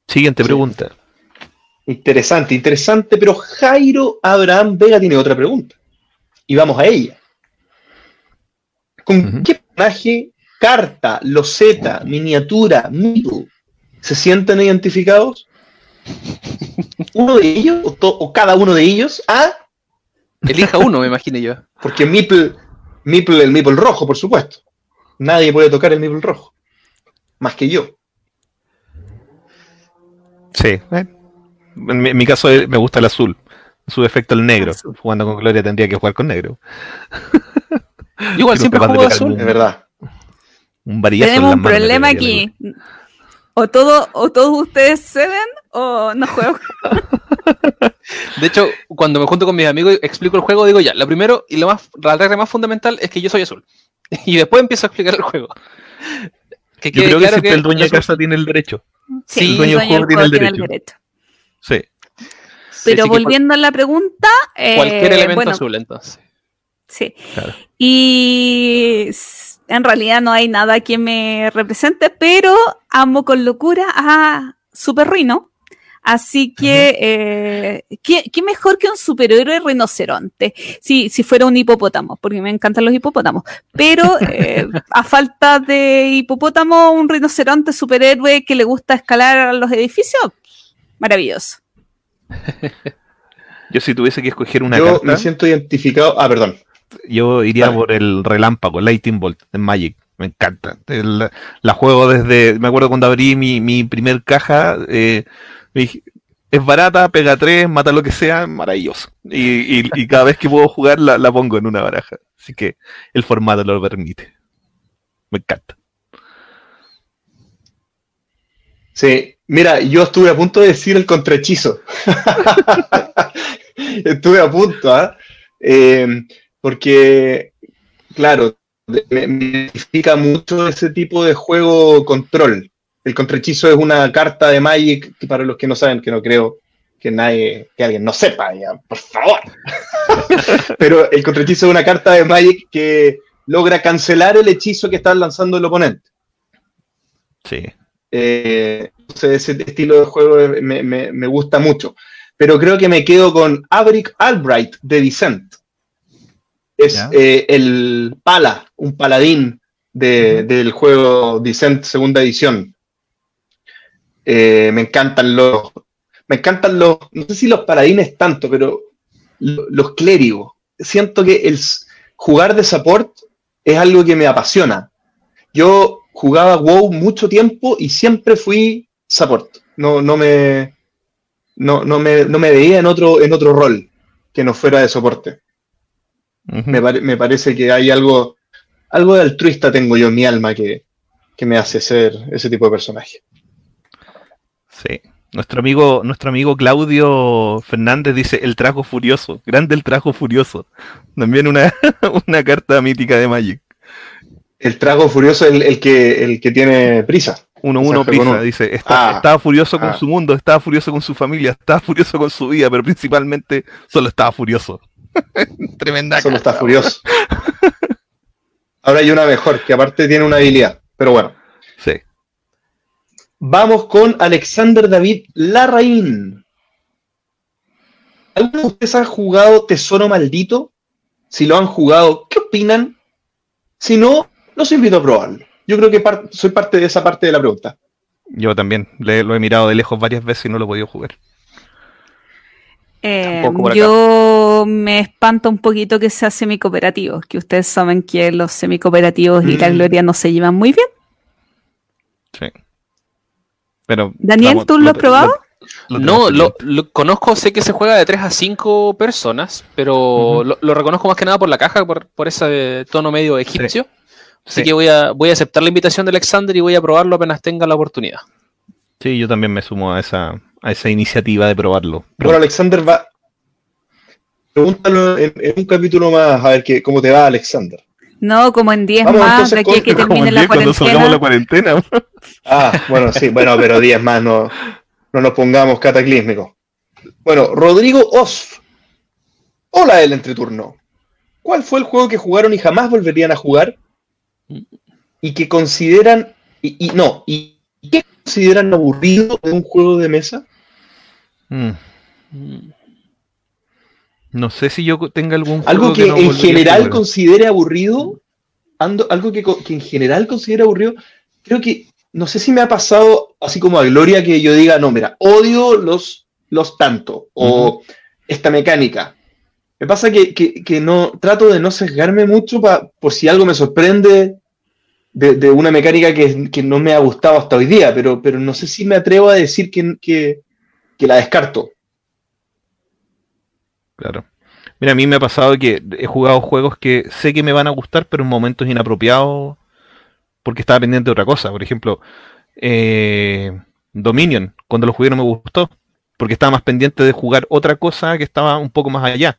Siguiente Sí. pregunta. Interesante, interesante, pero Jairo Abraham Vega tiene otra pregunta. Y vamos a ella. ¿Con qué personaje, carta, loseta, miniatura, meeple se sienten identificados? ¿Uno de ellos o, to- o cada uno de ellos? Ah, Elija uno, me imagino yo. porque Meeple, Meeple, el Meeple rojo, por supuesto. Nadie puede tocar el Meeple rojo. Más que yo. Sí. eh. En, mi, en mi caso eh, me gusta el azul. Su efecto el negro. Azul. Jugando con Gloria tendría que jugar con negro. Yo igual siempre juego azul. De verdad. Un varillazo en Tenemos un problema aquí. O, todo, o todos ustedes ceden o no juego. (laughs) De hecho, cuando me junto con mis amigos y explico el juego, digo ya, lo primero y lo más, la regla más fundamental es que yo soy azul. (laughs) Y después empiezo a explicar el juego. Que Yo creo que claro siempre el dueño de azul- casa tiene el derecho. Sí, el dueño del juego tiene el derecho. derecho. Sí. Pero que volviendo a la pregunta, eh, Cualquier elemento bueno, azul, entonces. Sí. Claro. Y en realidad no hay nada que me represente, pero amo con locura a Super Rhino. Así que, eh, ¿qué, qué mejor que un superhéroe rinoceronte? Si, si fuera un hipopótamo, porque me encantan los hipopótamos. Pero (laughs) eh, a falta de hipopótamo, un rinoceronte superhéroe que le gusta escalar a los edificios, maravilloso. (laughs) Yo si tuviese que escoger una yo carta, me siento identificado. Ah, perdón. Yo iría por el relámpago, Lightning Bolt, en Magic. Me encanta. El- la juego desde, me acuerdo cuando abrí mi, mi primer caja, eh, me dije, es barata, pega tres, mata lo que sea, maravilloso. Y, y- y cada vez que puedo jugar la, la pongo en una baraja. Así que el formato lo permite. Me encanta. Sí, mira, yo estuve a punto de decir el contrahechizo. (laughs) estuve a punto, ¿ah? Eh, porque, claro, me, me identifica mucho ese tipo de juego control. El contrahechizo es una carta de Magic, que para los que no saben, que no creo que nadie, que alguien no sepa, ya, por favor. (laughs) Pero el contrahechizo es una carta de Magic que logra cancelar el hechizo que está lanzando el oponente. Sí. Eh, ese estilo de juego me, me- me gusta mucho. Pero creo que me quedo con Averick Albright de Descent. Es eh, el pala, un paladín de- del juego Descent segunda edición. Eh, me encantan los. Me encantan los. No sé si los paladines tanto, pero lo- los clérigos. Siento que el jugar de support es algo que me apasiona. Yo jugaba WoW mucho tiempo y siempre fui support. No, no me. No, no me, no me veía en otro, en otro rol que no fuera de soporte. Me, pare- me parece que hay algo, algo de altruista tengo yo en mi alma que, que me hace ser ese tipo de personaje. Sí. Nuestro amigo, nuestro amigo Claudio Fernández dice el trajo furioso, grande el trajo furioso. También una, (laughs) una carta mítica de Magic. El trago furioso es el, el que, el que tiene prisa. 1-1 Mensaje con pizza, uno. dice, está- Ah, estaba furioso con ah. su mundo, estaba furioso con su familia, estaba furioso con su vida, pero principalmente solo estaba furioso. (laughs) Tremenda Solo está caja, furioso. Ahora hay una mejor, que aparte tiene una habilidad. Pero bueno. Sí. Vamos con Alexander David Larraín. ¿Alguno de ustedes ha jugado Tesoro Maldito? Si lo han jugado, ¿qué opinan? Si no, los invito a probarlo. Yo creo que par- soy parte de esa parte de la pregunta. Yo también le- lo he mirado de lejos varias veces y no lo he podido jugar. Eh, yo me espanto un poquito que sea semicooperativo, que ustedes saben que los semicooperativos y la Mm. gloria no se llevan muy bien. Sí. Pero, Daniel, vamos, ¿tú lo has probado? lo no, lo, conozco, sé que se juega de 3 a 5 personas, pero lo, lo reconozco más que nada por la caja, por, por ese tono medio egipcio. Así Sí. que voy a, voy a aceptar la invitación de Alexander y voy a probarlo apenas tenga la oportunidad. Sí, yo también me sumo a esa, a esa iniciativa de probarlo. Bueno, Alexander va. Pregúntalo en, en un capítulo más, a ver qué, cómo te va, Alexander. No, como en 10 Vamos, más, de aquí que con- (laughs) Como termine la día cuando salgamos la cuarentena. cuarentena. (laughs) Ah, bueno, sí, bueno, pero 10 más, no, no nos pongamos cataclísmicos. Bueno, Rodrigo Osf. Hola, el entreturno. ¿Cuál fue el juego que jugaron y jamás volverían a jugar? Y que consideran. Y, y- no, y qué consideran aburrido de un juego de mesa? Mm, Mm. No sé si yo tenga algún juego Algo que, no en general considere aburrido. Ando, algo que, que en general considere aburrido. Creo que. No sé si me ha pasado así como a Gloria que yo diga, no, mira, odio los, los tanto. O esta mecánica. Me pasa que, que- que no trato de no sesgarme mucho pa- por si algo me sorprende de, de una mecánica que, que no me ha gustado hasta hoy día, pero, pero no sé si me atrevo a decir que, que- la descarto. Claro. Mira, a mí me ha pasado que he jugado juegos que sé que me van a gustar, pero en momentos inapropiados porque estaba pendiente de otra cosa. Por ejemplo, eh, Dominion, cuando lo jugué no me gustó, porque estaba más pendiente de jugar otra cosa que estaba un poco más allá.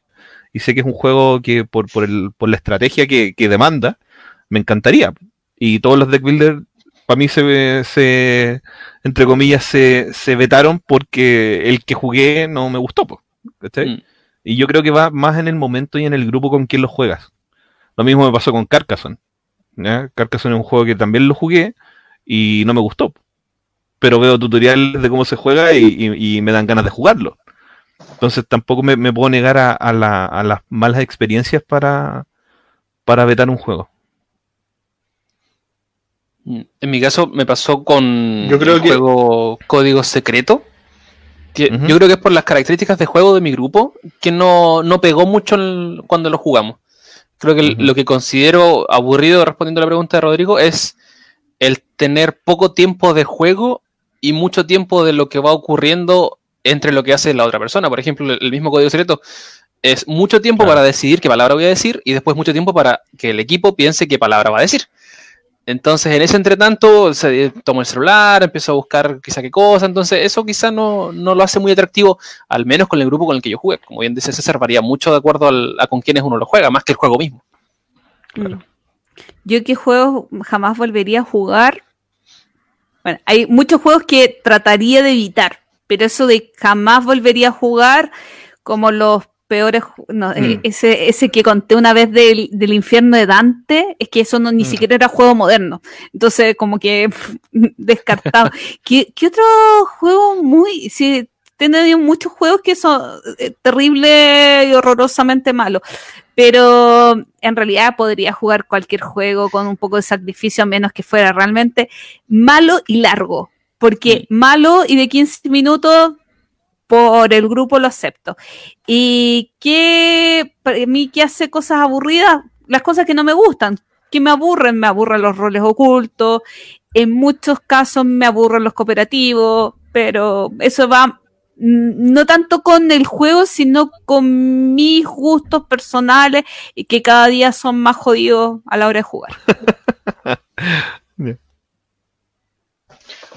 Y sé que es un juego que por, por, el, por la estrategia que, que demanda, me encantaría. Y todos los deck builders, para mí, se, se entre comillas, se, se vetaron porque el que jugué no me gustó. Mm. Y yo creo que va más en el momento y en el grupo con quien lo juegas. Lo mismo me pasó con Carcassonne. ¿ya? Carcassonne es un juego que también lo jugué y no me gustó. Pero veo tutoriales de cómo se juega y, y- y me dan ganas de jugarlo. Entonces tampoco me, me puedo negar a, a la- a las malas experiencias para, para vetar un juego. En mi caso me pasó con Yo creo el que- juego Código Secreto. Que. Yo creo que es por las características de juego de mi grupo que no, no pegó mucho cuando lo jugamos. Creo que lo que considero aburrido, respondiendo a la pregunta de Rodrigo, es el tener poco tiempo de juego y mucho tiempo de lo que va ocurriendo entre lo que hace la otra persona. Por ejemplo, el el mismo código secreto es mucho tiempo Claro. para decidir qué palabra voy a decir y después mucho tiempo para que el equipo piense qué palabra va a decir. Entonces, en ese entretanto, se, tomo el celular, empiezo a buscar quizá qué cosa. Entonces, eso quizá no, no lo hace muy atractivo, al menos con el grupo con el que yo jugué. Como bien dice César, varía mucho de acuerdo al- a con quienes uno lo juega, más que el juego mismo. Mm. Yo qué juegos jamás volvería a jugar. Bueno, hay muchos juegos que trataría de evitar, pero eso de jamás volvería a jugar, como los peores, no, eh, Mm. ese, ese que conté una vez del, del infierno de Dante, es que eso no ni Mm. siquiera era juego moderno. Entonces, como que (laughs) descartado. (laughs) ¿Qué, qué otro juego muy... Sí, tenido muchos juegos que son eh, terrible y horrorosamente malos pero en realidad podría jugar cualquier juego con un poco de sacrificio, a menos que fuera realmente malo y largo. Porque malo y de 15 minutos, por el grupo lo acepto. Y que para mí que hace cosas aburridas, las cosas que no me gustan, que me aburren, me aburren los roles ocultos, en muchos casos me aburren los cooperativos, pero eso va mm, no tanto con el juego, sino con mis gustos personales y que cada día son más jodidos a la hora de jugar. (laughs)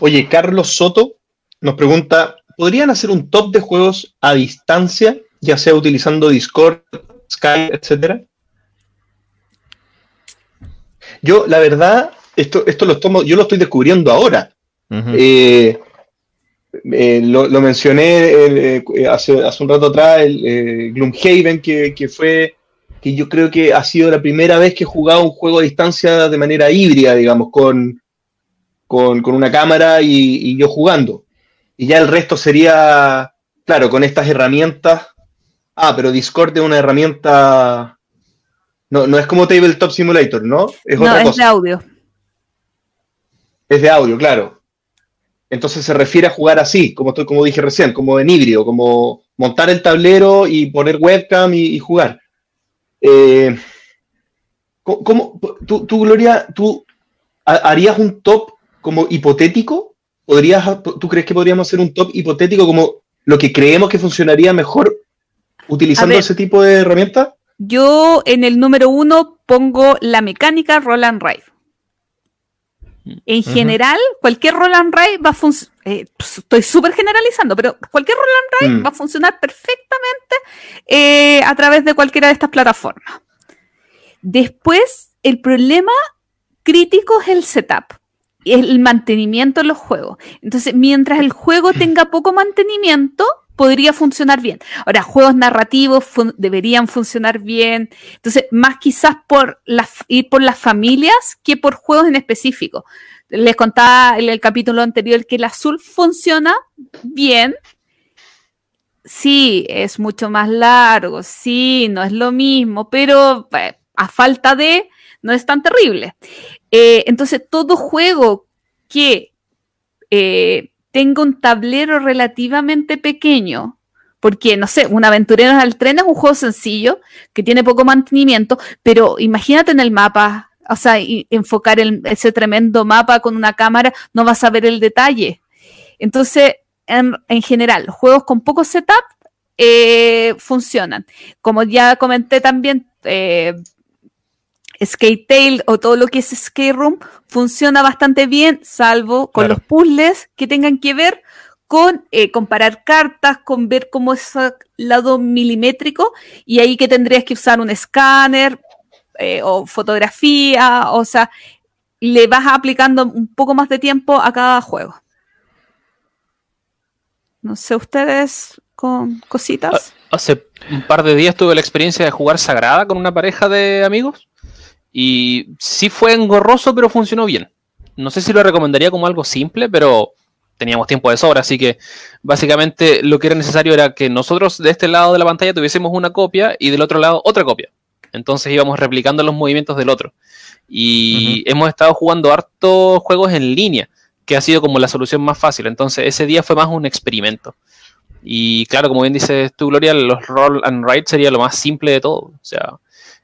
Oye, Carlos Soto nos pregunta, ¿podrían hacer un top de juegos a distancia, ya sea utilizando Discord, Skype, etcétera? Yo, la verdad, esto, esto lo tomo, yo lo estoy descubriendo ahora. Eh, eh, lo, lo mencioné eh, hace, hace un rato atrás, el Gloomhaven, que, que fue, que yo creo que ha sido la primera vez que he jugado un juego a distancia de manera híbrida, digamos, con, con, con una cámara y, y yo jugando. Y ya el resto sería, claro, con estas herramientas. Ah, pero Discord es una herramienta... No, no es como Tabletop Simulator, ¿no? Es no, otra es cosa. de audio. Es de audio, claro. Entonces se refiere a jugar así, como, estoy- como dije recién, como en híbrido, como montar el tablero y poner webcam y, y jugar. Eh, ¿cómo- tú, tú, Gloria, tú ha- harías un top como hipotético? ¿Podrías, ¿Tú crees que podríamos hacer un top hipotético como lo que creemos que funcionaría mejor utilizando ver. ese tipo de herramientas? Yo en el número uno pongo la mecánica roll and ride. En general, cualquier roll and ride va a funcionar. estoy súper generalizando, pero cualquier roll and ride Mm. va a funcionar perfectamente eh, a través de cualquiera de estas plataformas. Después, el problema crítico es el setup, el mantenimiento de los juegos. Entonces, mientras el juego (laughs) tenga poco mantenimiento, podría funcionar bien. Ahora, juegos narrativos fun- deberían funcionar bien. Entonces, más quizás por las, ir por las familias que por juegos en específico. Les contaba en el capítulo anterior que el azul funciona bien. Sí, es mucho más largo, sí, no es lo mismo, pero eh, a falta de, no es tan terrible. Eh, entonces, todo juego que eh, tenga un tablero relativamente pequeño, porque, no sé, un aventurero al tren es un juego sencillo, que tiene poco mantenimiento, pero imagínate en el mapa, o sea, enfocar ese tremendo mapa con una cámara, no vas a ver el detalle. Entonces, en, en general, juegos con poco setup eh, funcionan. Como ya comenté también, eh, Skate Tail o todo lo que es Skate Room funciona bastante bien, salvo con Claro. los puzzles que tengan que ver con eh, comparar cartas, con ver cómo es el lado milimétrico, y ahí que tendrías que usar un escáner eh, o fotografía, o sea, le vas aplicando un poco más de tiempo a cada juego. No sé, ustedes con cositas. Hace un par de días tuve la experiencia de jugar Sagrada con una pareja de amigos. Y sí fue engorroso, pero funcionó bien. No sé si lo recomendaría como algo simple, pero teníamos tiempo de sobra, así que básicamente lo que era necesario era que nosotros de este lado de la pantalla tuviésemos una copia y del otro lado otra copia. Entonces íbamos replicando los movimientos del otro. Y hemos estado jugando hartos juegos en línea, que ha sido como la solución más fácil. Entonces ese día fue más un experimento. Y claro, como bien dices tú, Gloria, los roll and ride sería lo más simple de todo. O sea,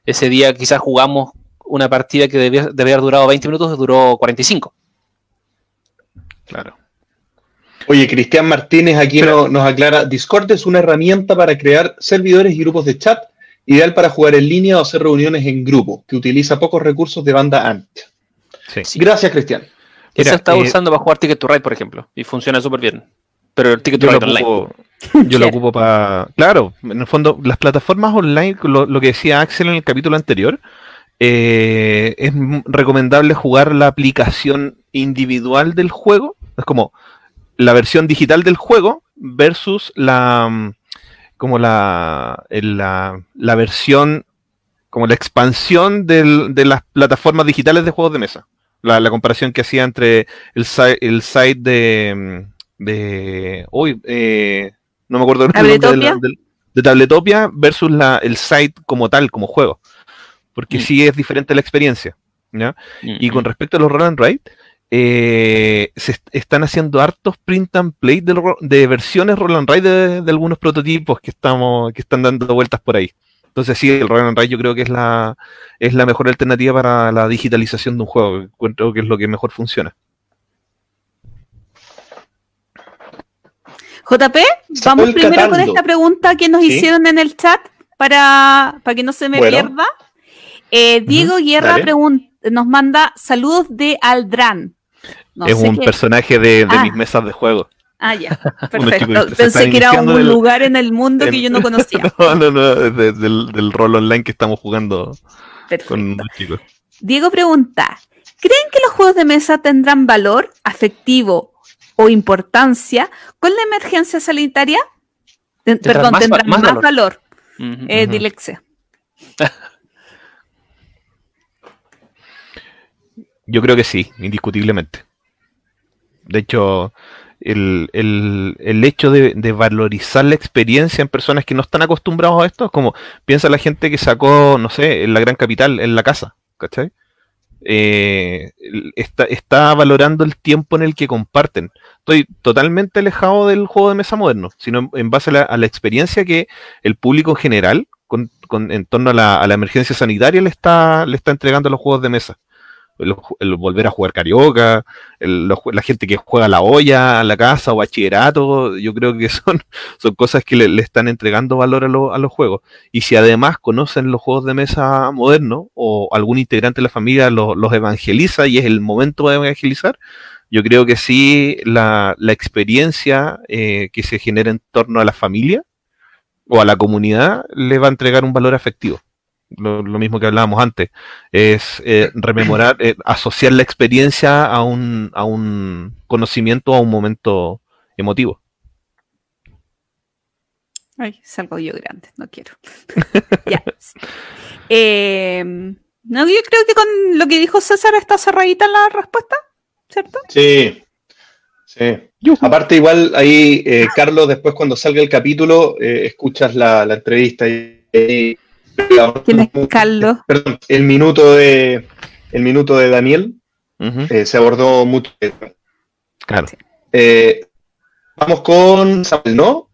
ese día quizás jugamos una partida que debía, debía haber durado 20 minutos, duró 45. Claro. Oye, Cristian Martínez aquí no- nos aclara, Discord es una herramienta para crear servidores y grupos de chat, ideal para jugar en línea o hacer reuniones en grupo, que utiliza pocos recursos de banda ancha. Sí. Gracias, Cristian. Esa estaba eh, usando para jugar Ticket to Ride, por ejemplo, y funciona súper bien. Pero el Ticket to Ride online. ocupo, (laughs) yo lo ocupo para. Claro, en el fondo, las plataformas online, lo, lo que decía Axel en el capítulo anterior, eh, es recomendable jugar la aplicación individual del juego. Es como la versión digital del juego versus la mm, como la, la, la versión como la expansión del- de las plataformas digitales de juegos de mesa. La, la comparación que hacía entre el, el site de, mm, de hoy eh, no me acuerdo el nombre de, de Tabletopia versus la, el site como tal, como juego. Porque Mm. sí es diferente la experiencia. ¿ya? Y Mm, con respecto a los roll and write, eh, se est- están haciendo hartos print and play de, versiones roll and write de, de algunos prototipos que estamos que están dando vueltas por ahí. Entonces sí, el roll and write yo creo que es la es la mejor alternativa para la digitalización de un juego. Encuentro que es lo que mejor funciona. JP, vamos primero con esta pregunta que nos Sí. hicieron en el chat para, para que no se me Bueno. pierda. Eh, Diego Guerra nos manda saludos de Aldran. No es sé un qué- personaje de, de Ah. mis mesas de juego. Ah, ya, (laughs) perfecto. Pensé que era un lugar en el mundo que yo no conocía. (laughs) no, no, no, del, del rol online que estamos jugando Perfecto. con los chicos. Diego pregunta, ¿creen que los juegos de mesa tendrán valor afectivo, o importancia con la emergencia sanitaria, Ten- Tendrán perdón, tendrán más más, valor. valor. Eh, Ujú. (laughs) Yo creo que sí, indiscutiblemente. De hecho, el, el- el hecho de, de valorizar la experiencia en personas que no están acostumbrados a esto es como, piensa la gente que sacó, no sé, en la gran capital, en la casa, ¿cachai? Eh, está, está valorando el tiempo en el que comparten. Estoy totalmente alejado del juego de mesa moderno, sino en, base a la, a la experiencia que el público en general, con, con- en torno a la, a la emergencia sanitaria, le está, le está entregando a los juegos de mesa el, el volver a jugar carioca, el- la gente que juega la olla, a la casa o bachillerato, yo creo que (laughs) son, son cosas que le, están entregando valor a, a los juegos. Y si además conocen los juegos de mesa modernos o algún integrante de la familia lo- los evangeliza y es el momento de evangelizar, yo creo que sí la, la experiencia eh, que se genera en torno a la familia o a la comunidad le va a entregar un valor afectivo lo, lo mismo que hablábamos antes, es eh, rememorar, eh, asociar la experiencia a un, a un conocimiento, a un momento emotivo. Ay, salgo yo grande, no quiero. (laughs) ya. Eh, no, yo creo que con lo que dijo César está cerradita la respuesta, ¿cierto? Sí. Sí. Aparte, igual ahí, eh, Carlos, después cuando salga el capítulo, eh, escuchas la, la entrevista y, y- ¿Quién es Carlos? Perdón, el minuto de el minuto de Daniel eh, se abordó mucho. Claro. Eh, vamos con Samuel, ¿no?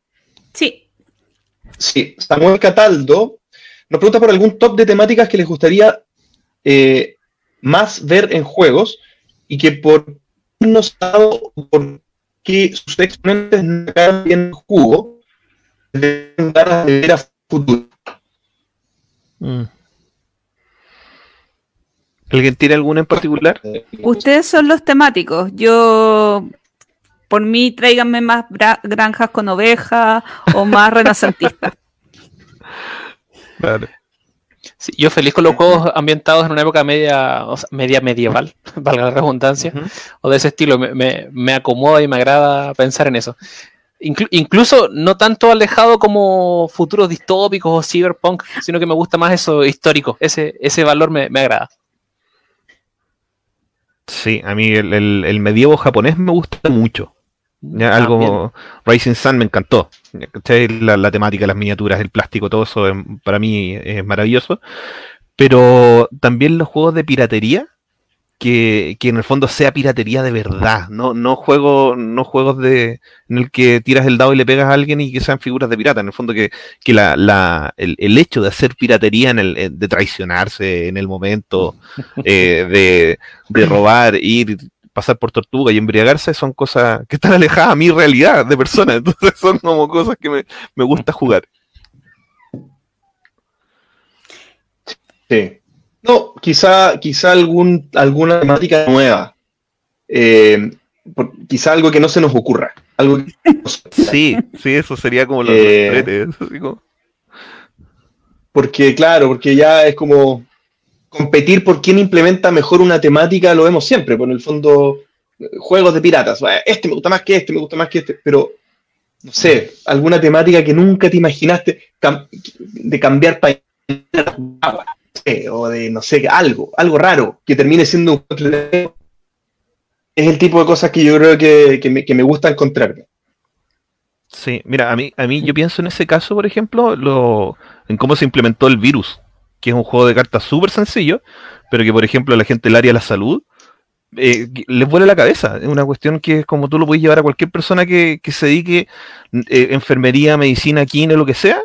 Sí. Sí, Samuel Cataldo nos pregunta por algún top de temáticas que les gustaría eh, más ver en juegos y que por no sabe por qué sus exponentes no bien el jugo de ganas de ver a futuro. Mm. ¿Alguien tiene alguna en particular? Ustedes son los temáticos. Yo, por mí, tráiganme más granjas con ovejas o más (laughs) renacentistas. Claro. Sí, yo feliz con los juegos ambientados en una época media, o sea, media medieval, (laughs) valga la redundancia, o de ese estilo. Me, me- me acomoda y me agrada pensar en eso. Inclu- incluso no tanto alejado como futuros distópicos o cyberpunk, sino que me gusta más eso histórico. Ese, ese valor me, me agrada. Sí, a mí el, el- el medievo japonés me gusta mucho. Ya, También. algo Rising Sun me encantó. Ya. La, la temática, las miniaturas, el plástico, todo eso em, para mí es maravilloso. Pero también los juegos de piratería, que, que en el fondo sea piratería de verdad, no, no juego, no juegos de en el que tiras el dado y le pegas a alguien y que sean figuras de pirata. En el fondo que, que la, la- el, el hecho de hacer piratería en el, eh, de traicionarse en el momento, (laughs) eh, de, de robar, ir, pasar por tortuga y embriagarse son cosas que están alejadas a mi realidad de persona. (laughs) Entonces son como cosas que me, me gusta jugar. Sí. No, quizá, quizá algún, alguna temática nueva. Eh, por- quizá algo que no se nos ocurra. Algo que- Sí, sí, eso sería como los Eh, como- porque, claro, porque ya es como competir por quién implementa mejor una temática, lo vemos siempre. Por el fondo, juegos de piratas. Este me gusta más que este, me gusta más que este. Pero, no sé, alguna temática que nunca te imaginaste de cambiar o de, no sé, algo, algo raro que termine siendo un es el tipo de cosas que yo creo que, que me, que me gusta encontrarme. Sí, mira, a mí, a mí yo pienso en ese caso, por ejemplo, lo, en cómo se implementó el virus, que es un juego de cartas súper sencillo, pero que, por ejemplo, la gente del área de la salud eh, les vuela la cabeza. Es una cuestión que es como tú lo puedes llevar a cualquier persona que, que se dedique eh, enfermería, medicina, química, lo que sea,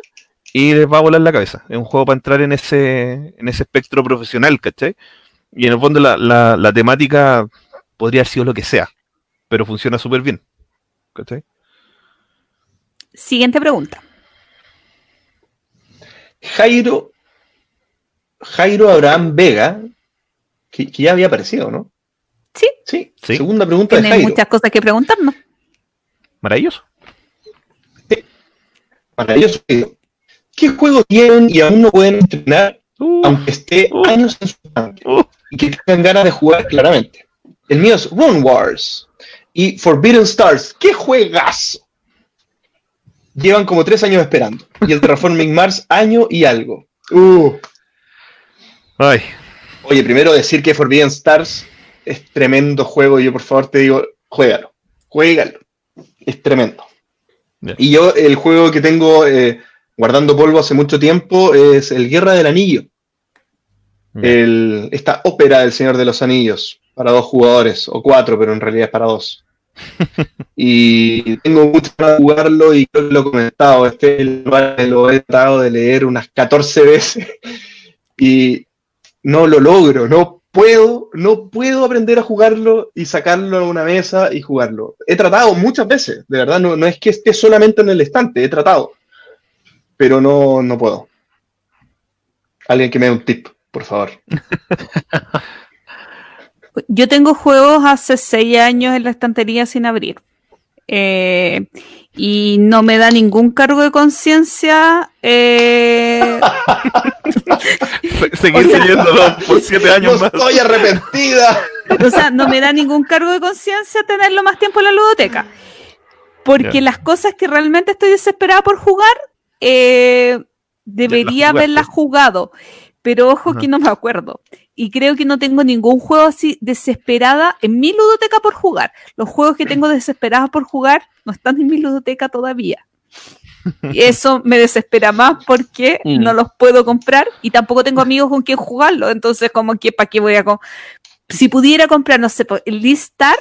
y les va a volar la cabeza. Es un juego para entrar en ese, en ese espectro profesional, ¿cachai? Y en el fondo la, la, la temática podría haber sido lo que sea, pero funciona súper bien. ¿Cachai? Siguiente pregunta. Jairo, Jairo Abraham Vega, que, que ya había aparecido, ¿no? Sí. Sí, Sí. segunda pregunta de Tiene Jairo. muchas cosas que preguntarnos. Maravilloso. Maravilloso. ¿Qué juego tienen y aún no pueden estrenar, Uh, aunque esté uh. años en su banca? uh. y que tengan ganas de jugar claramente. El mío es Run Wars. Y Forbidden Stars, ¡qué juegazo! Llevan como tres años esperando. Y el Terraforming (laughs) Mars, año y algo. Uh. Ay, Oye, primero decir que Forbidden Stars es tremendo juego. Yo por favor te digo, juégalo. Juégalo. Es tremendo. Y yo el juego que tengo eh, guardando polvo hace mucho tiempo es el Guerra del Anillo. El- esta ópera del Señor de los Anillos. Para dos jugadores, o cuatro, pero en realidad es para dos. (laughs) y tengo mucho para jugarlo y creo que lo he comentado. Este lo he tratado de leer unas 14 veces. (laughs) y no lo logro, no puedo, no puedo aprender a jugarlo y sacarlo a una mesa y jugarlo. He tratado muchas veces, de verdad, no, no es que esté solamente en el estante, he tratado, pero no, no puedo. Alguien que me dé un tip, por favor. (laughs) Yo tengo juegos hace seis años en la estantería sin abrir. Eh, y no me da ningún cargo de conciencia. eh, Se- (laughs) Seguir O sea- leyéndolo (laughs) por siete años no más. estoy arrepentida. o sea, no me da ningún cargo de conciencia tenerlo más tiempo en la ludoteca. Porque las cosas que realmente estoy desesperada por jugar, eh, debería haberlas jugado. Pero ojo Ajá. que no me acuerdo. Y creo que no tengo ningún juego así desesperada en mi ludoteca por jugar. Los juegos que tengo desesperados por jugar no están en mi ludoteca todavía. Y (laughs) eso me desespera más porque Mm. no los puedo comprar y tampoco tengo amigos con quien jugarlo. Entonces, como que, ¿para qué voy a... Si pudiera comprar, no sé, el Listar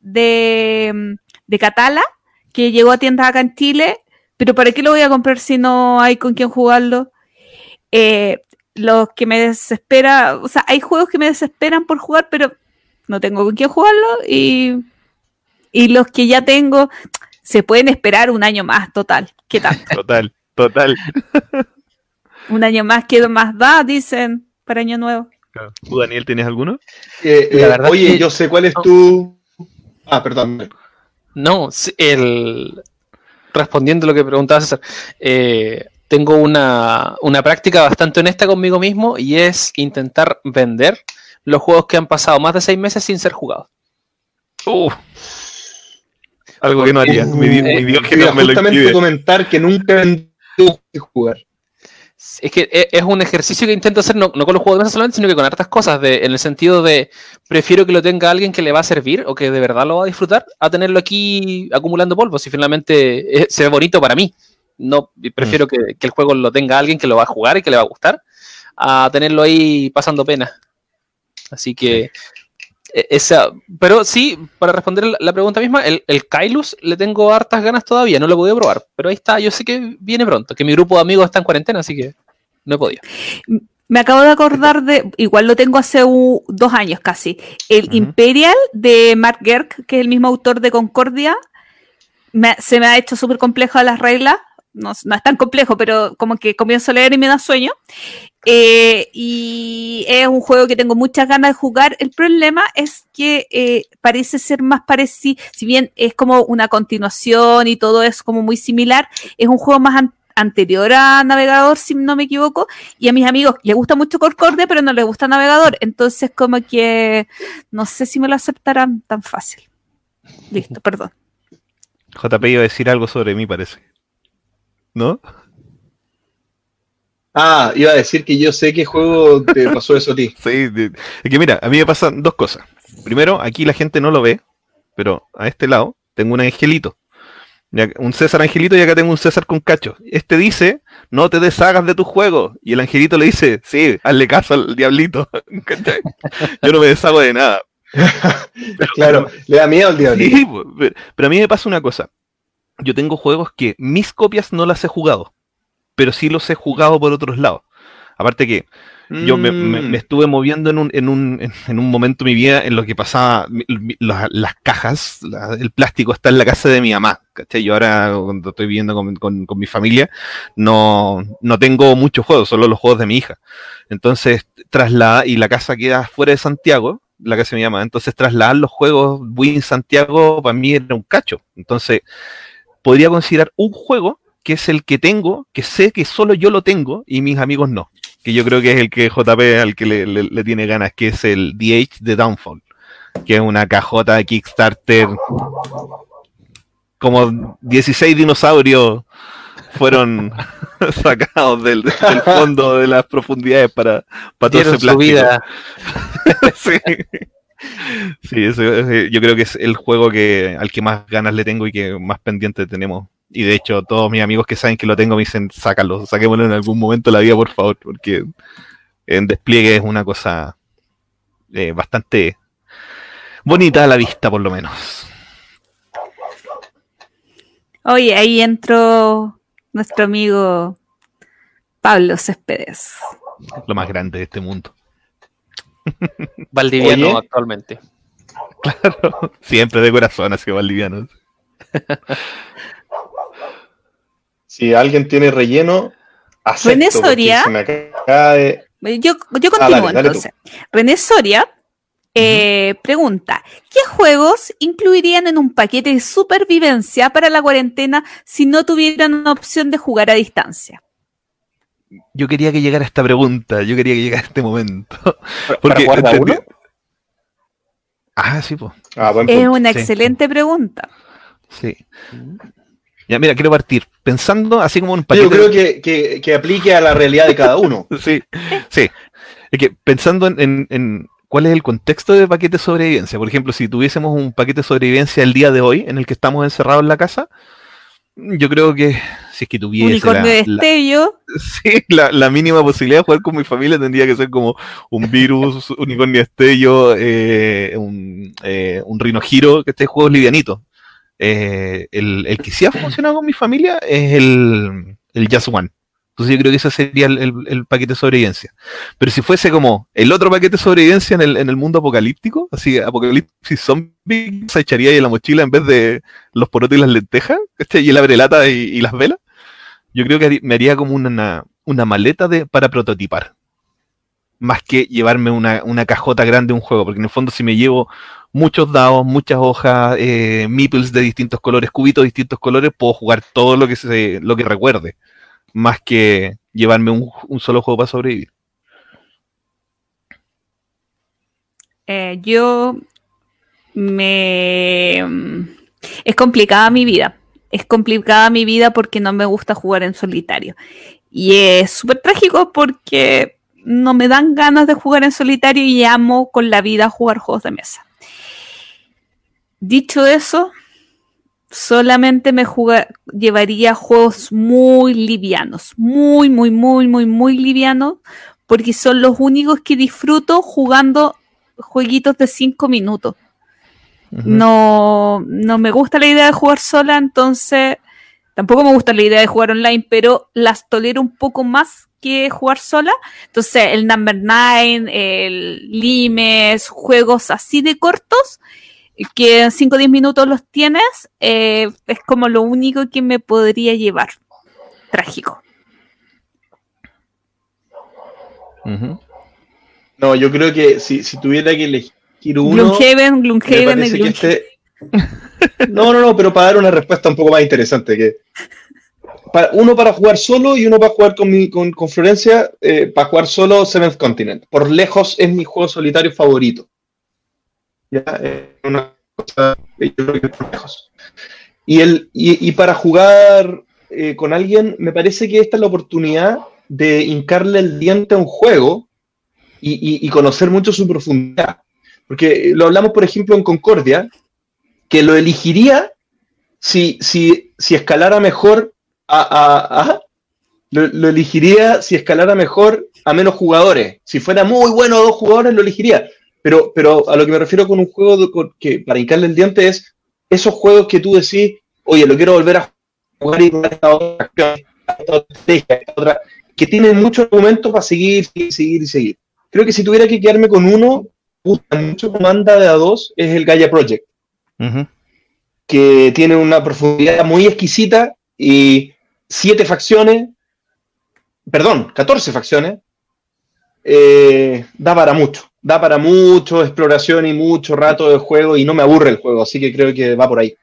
de, de Catala, que llegó a tiendas acá en Chile, pero ¿para qué lo voy a comprar si no hay con quien jugarlo? Eh, los que me desespera, o sea, hay juegos que me desesperan por jugar, pero no tengo con quién jugarlo y, y los que ya tengo se pueden esperar un año más, total. ¿Qué tal? (laughs) Total, total. (laughs) un año más, ¿qué más da? Dicen para año nuevo. ¿Tú, Daniel, tienes alguno? Eh, La eh, oye, que- yo sé cuál es tu... Ah, perdón. No, el... respondiendo a lo que preguntaba César, eh, tengo una, una práctica bastante honesta conmigo mismo y es intentar vender los juegos que han pasado más de seis meses sin ser jugados. Uh. Algo que no haría. Mi, di- mi Dios que Iba no me lo justamente impide. comentar que nunca vendí jugar. Es que e- es un ejercicio que intento hacer no, no con los juegos de mesa solamente, sino que con hartas cosas, de, en el sentido de prefiero que lo tenga alguien que le va a servir o que de verdad lo va a disfrutar, a tenerlo aquí acumulando polvo, si finalmente eh, se ve bonito para mí. No, prefiero que, que el juego lo tenga alguien que lo va a jugar y que le va a gustar, a tenerlo ahí pasando pena. Así que esa, pero sí, para responder la- pregunta misma, el, el Kailus le tengo hartas ganas todavía, no lo he podido probar, pero ahí está, yo sé que viene pronto, que mi grupo de amigos está en cuarentena, así que no he podido. Me acabo de acordar de, igual lo tengo hace dos años casi, el. Imperial de Mark Gerk, que es el mismo autor de Concordia. Me- se me ha hecho súper complejo las reglas, no, es tan complejo, pero como que comienzo a leer y me da sueño. Eh, y es un juego que tengo muchas ganas de jugar. El problema es que eh, parece ser más parecido, si bien es como una continuación y todo es como muy similar, es un juego más an- anterior a Navegador, si no me equivoco, y a mis amigos les gusta mucho Concordia, pero no les gusta Navegador, entonces como que no sé si me lo aceptarán tan fácil. Listo, perdón. (laughs) JP iba a decir algo sobre mí, parece. ¿No? Ah, iba a decir que yo sé qué juego te (laughs) pasó eso a ti. Sí, es que mira, a mí me pasan dos cosas. Primero, aquí la gente no lo ve, pero a este lado tengo un angelito. Un César angelito y acá tengo un César con cacho. Este dice, no te deshagas de tu juego. Y el angelito le dice, sí, hazle caso al diablito. (laughs) Yo no me deshago de nada. (laughs) Claro, le da miedo al. Sí, pe- pero a mí me pasa una cosa. Yo tengo juegos que mis copias no las he jugado, pero sí los he jugado por otros lados. Aparte que yo me, me- Mm. me estuve moviendo en un, en, un, en- un momento de mi vida en lo que pasaba, las, las cajas, la- el plástico está en la casa de mi mamá. ¿cachai? Yo ahora, cuando estoy viviendo con, con- con mi familia, no, no tengo muchos juegos, solo los juegos de mi hija. Entonces, trasladar, y la casa queda fuera de Santiago, la casa de mi mamá, entonces trasladar los juegos Win Santiago para mí era un cacho. Entonces, podría considerar un juego que es el que tengo, que sé que solo yo lo tengo y mis amigos no que yo creo que es el que JP al que le, le- le tiene ganas, que es el DH de Downfall, que es una cajota de Kickstarter. Como 16 dinosaurios fueron (laughs) sacados del, del fondo de las profundidades para, para todo ese Dieron su plástico. vida. (laughs) sí. Sí, eso, yo creo que es el juego que al que más ganas le tengo y que más pendiente tenemos. Y de hecho, todos mis amigos que saben que lo tengo me dicen, sácalo, saquémoslo en algún momento de la vida, por favor, porque en despliegue es una cosa eh, bastante bonita a la vista, por lo menos. Oye, ahí entró nuestro amigo Pablo Céspedes. Lo más grande de este mundo. (laughs) Valdiviano Oye. actualmente. Siempre de corazón, así que Valdiviano. Si alguien tiene relleno, acepto, René Soria. Yo, yo Ah, continúo dale, dale tú. entonces. René Soria eh, pregunta: ¿Qué juegos incluirían en un paquete de supervivencia para la cuarentena si no tuvieran una opción de jugar a distancia? Yo quería que llegara esta pregunta, yo quería que llegara este momento. ¿Para (laughs) Porque jugar de a entendí- uno? Ah, sí, pues. Ah, Es una sí. excelente pregunta. Sí. Ya, mira, quiero partir pensando así como un Yo paquete. creo que, que- que aplique a la realidad de cada uno. (laughs) Sí, sí. Es que pensando en, en- en cuál es el contexto de paquete de sobrevivencia. Por ejemplo, si tuviésemos un paquete de sobrevivencia el día de hoy en el que estamos encerrados en la casa, yo creo que si es que tuviese Unicornio la, de la- destello. (laughs) sí, la- la mínima posibilidad de jugar con mi familia tendría que ser como un virus, (laughs) unicornio estello, eh, un, eh, un rino giro, que este juego es livianito. Eh, el, el que sí ha funcionado con mi familia es el, el Just One. Entonces yo creo que ese sería el, el- el paquete de sobrevivencia. Pero si fuese como el otro paquete de sobrevivencia en el, en el mundo apocalíptico, así apocalipsis zombie, se echaría ahí en la mochila en vez de los porotos y las lentejas, ¿cachai? y el abrelata y, y las velas, yo creo que me haría como una, una maleta de, para prototipar. Más que llevarme una, una cajota grande de un juego, porque en el fondo si me llevo muchos dados, muchas hojas, eh, meeples de distintos colores, cubitos de distintos colores, puedo jugar todo lo que se, lo que recuerde, más que llevarme un, un solo juego para sobrevivir. Eh, yo me... Es complicada mi vida. Es complicada mi vida porque no me gusta jugar en solitario. Y es súper trágico porque no me dan ganas de jugar en solitario y amo con la vida jugar juegos de mesa. Dicho eso, solamente me llevaría juegos muy livianos, muy, muy, muy, muy, muy livianos, porque son los únicos que disfruto jugando jueguitos de 5 minutos. No, no me gusta la idea de jugar sola, entonces tampoco me gusta la idea de jugar online, pero las tolero un poco más que jugar sola. Entonces, el Number Nine, el Limes, juegos así de cortos, que en 5 o 10 minutos los tienes, eh, es como lo único que me podría llevar. Trágico. No, yo creo que si, si tuviera que elegir uno. Gloomhaven, me Gloomhaven, que este- No, no, no, pero para dar una respuesta un poco más interesante. que para- Uno para jugar solo y uno para jugar con, mi, con, con Florencia, eh, para jugar solo Seventh Continent. Por lejos es mi juego solitario favorito. Ya, eh, una cosa, yo creo que por lejos. Y, el, y, y para jugar eh, con alguien, me parece que esta es la oportunidad de hincarle el diente a un juego y, y- y conocer mucho su profundidad. Porque lo hablamos, por ejemplo, en Concordia, que lo elegiría si, si, si escalara mejor a... a- lo, lo elegiría si escalara mejor a menos jugadores. Si fuera muy bueno a dos jugadores, lo elegiría. Pero, pero a lo que me refiero con un juego que para hincarle el diente es esos juegos que tú decís, oye, lo quiero volver a jugar y probar esta otra esta otra esta otra, que tienen mucho argumento para seguir, seguir y seguir. Creo que si tuviera que quedarme con uno, gusta mucho como anda de a dos, es el Gaia Project, que tiene una profundidad muy exquisita y siete facciones, perdón, 14 facciones, eh, da para mucho, da para mucho exploración y mucho rato de juego y no me aburre el juego, así que creo que va por ahí.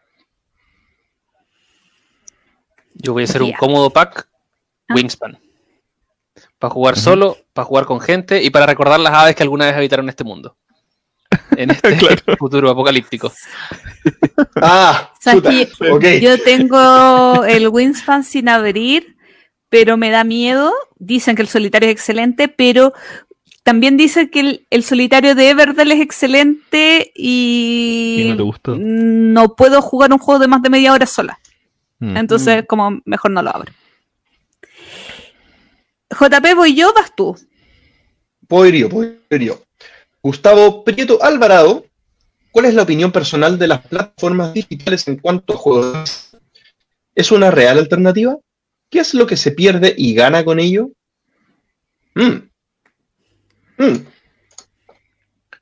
Yo voy a hacer un cómodo pack Ah. Wingspan. Para jugar solo, para jugar con gente y para recordar las aves que alguna vez habitaron este mundo. En este (laughs) futuro apocalíptico. Ah. (laughs) Yo tengo el Wingspan sin abrir, pero me da miedo. Dicen que el solitario es excelente, pero también dicen que el, el solitario de Everdell es excelente y, ¿Y no te gustó? no puedo jugar un juego de más de media hora sola. Mm. Entonces, como mejor no lo abro. JP, voy yo, vas tú. Puedo ir Gustavo Prieto Alvarado, ¿cuál es la opinión personal de las plataformas digitales en cuanto a juegos? ¿Es una real alternativa? ¿Qué es lo que se pierde y gana con ello? Mm. Mm.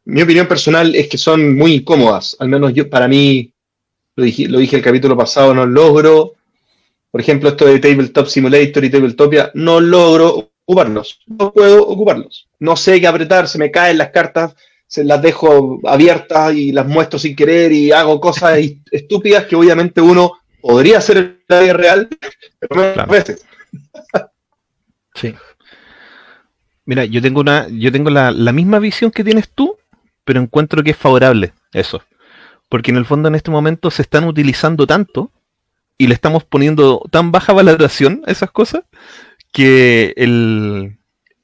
Mi opinión personal es que son muy cómodas, al menos yo, para mí, lo dije, lo dije el capítulo pasado, no logro, por ejemplo, esto de Tabletop Simulator y Tabletopia, no logro ocuparlos, no puedo ocuparlos. No sé qué apretar, se me caen las cartas, se las dejo abiertas y las muestro sin querer y hago cosas (laughs) est- estúpidas que obviamente uno podría hacer en la vida real, pero Claro. veces. (laughs) Sí. Mira, yo tengo una, yo tengo la, la misma visión que tienes tú, pero encuentro que es favorable eso. Porque en el fondo en este momento se están utilizando tanto y le estamos poniendo tan baja valoración a esas cosas que el,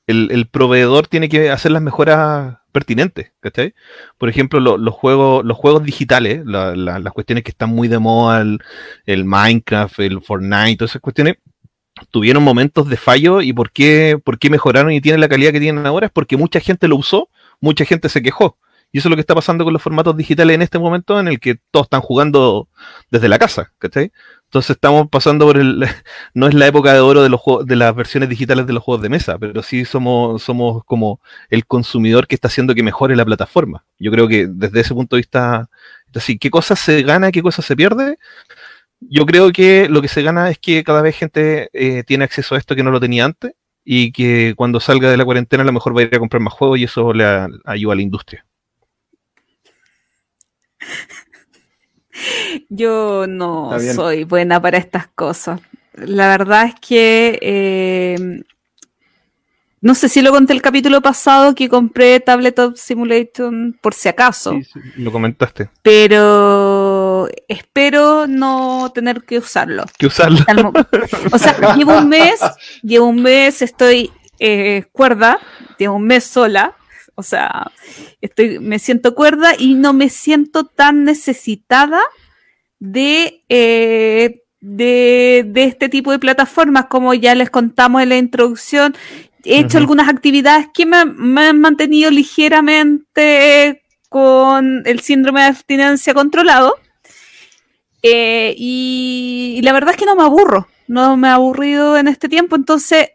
el, proveedor tiene que hacer las mejoras pertinentes, ¿cachai? Por ejemplo, lo- los juegos, los juegos digitales, la- la- las cuestiones que están muy de moda, el, el Minecraft, el Fortnite, todas esas cuestiones, tuvieron momentos de fallo y por qué, por qué mejoraron y tienen la calidad que tienen ahora es porque mucha gente lo usó, mucha gente se quejó. Y eso es lo que está pasando con los formatos digitales en este momento en el que todos están jugando desde la casa, ¿cachai? Entonces estamos pasando por el... (laughs) No es la época de oro de los juegos, de las versiones digitales de los juegos de mesa, pero sí somos, somos como el consumidor que está haciendo que mejore la plataforma. Yo creo que desde ese punto de vista, así, ¿qué cosas se gana, qué cosas se pierde? Yo creo que lo que se gana es que cada vez gente eh, tiene acceso a esto que no lo tenía antes y que cuando salga de la cuarentena a lo mejor va a ir a comprar más juegos y eso le ayuda a la industria. Yo no soy buena para estas cosas. La verdad es que eh, no sé si lo conté el capítulo pasado que compré Tabletop Simulator por si acaso, Sí, sí, lo comentaste. pero espero no tener que usarlo. Que usarlo. O sea, (laughs) llevo un mes, llevo un mes, estoy eh, cuerda, llevo un mes sola, o sea, estoy, me siento cuerda y no me siento tan necesitada de, eh, de, de este tipo de plataformas, como ya les contamos en la introducción. He hecho algunas actividades que me, me han mantenido ligeramente con el síndrome de abstinencia controlado. Eh, y, y la verdad es que no me aburro, no me he aburrido en este tiempo, entonces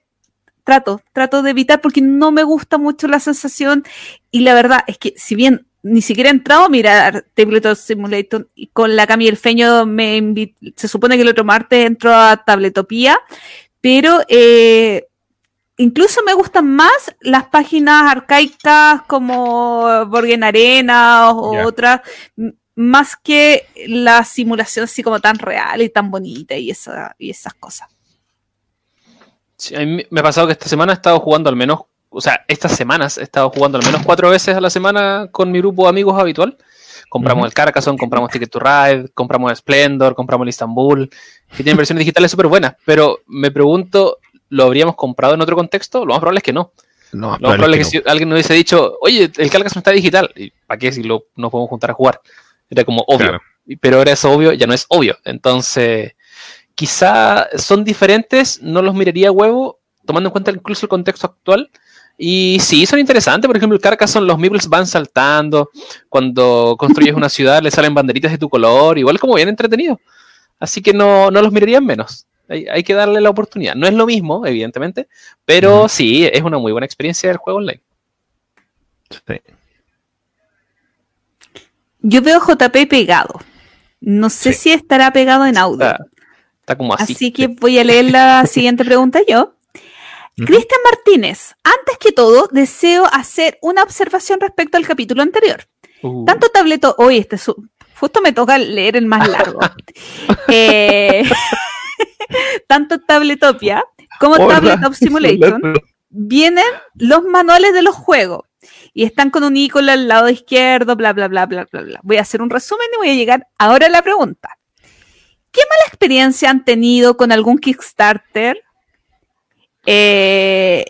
trato, trato de evitar porque no me gusta mucho la sensación y la verdad es que si bien ni siquiera he entrado a mirar Tabletop Simulator y con la Cami el Feño me se supone que el otro martes entró a Tabletopía, pero eh, incluso me gustan más las páginas arcaicas como Borgen Arena o otras, más que la simulación así como tan real y tan bonita y, esa, y esas cosas. Sí, a mí me ha pasado que esta semana he estado jugando al menos, o sea, estas semanas he estado jugando al menos cuatro veces a la semana con mi grupo de amigos habitual. Compramos Ujú. el Carcassonne, compramos Ticket to Ride, compramos el Splendor, compramos el Istanbul, que tienen versiones digitales súper buenas, pero me pregunto, ¿lo habríamos comprado en otro contexto? Lo más probable es que no. No, Lo más probable es que si alguien nos hubiese dicho, oye, el Carcassonne está digital, ¿y para qué si lo, nos podemos juntar a jugar? Era como obvio. Claro. Pero ahora eso obvio ya no es obvio. Entonces, quizá son diferentes, no los miraría a huevo, tomando en cuenta incluso el contexto actual. Y sí, son interesantes. Por ejemplo, el Carcassonne, los Meeples van saltando. Cuando construyes una ciudad, le salen banderitas de tu color. Igual como bien entretenido. Así que no, no los miraría menos. Hay, hay que darle la oportunidad. No es lo mismo, evidentemente, pero sí, es una muy buena experiencia del juego online. Sí. Yo veo JP pegado. No sé Sí. si estará pegado en audio. Está, está como así. Así que voy a leer la siguiente pregunta yo. Cristian Martínez, antes que todo, deseo hacer una observación respecto al capítulo anterior. Uh, Tanto tableto, hoy este justo me toca leer el más largo. (laughs) Eh, (laughs) tanto Tabletopia como Hola. Tabletop (laughs) Simulator vienen los manuales de los juegos. y están con un icono al lado izquierdo, bla, bla, bla, bla, bla, bla. Voy a hacer un resumen y voy a llegar ahora a la pregunta. ¿Qué mala experiencia han tenido con algún Kickstarter? Eh,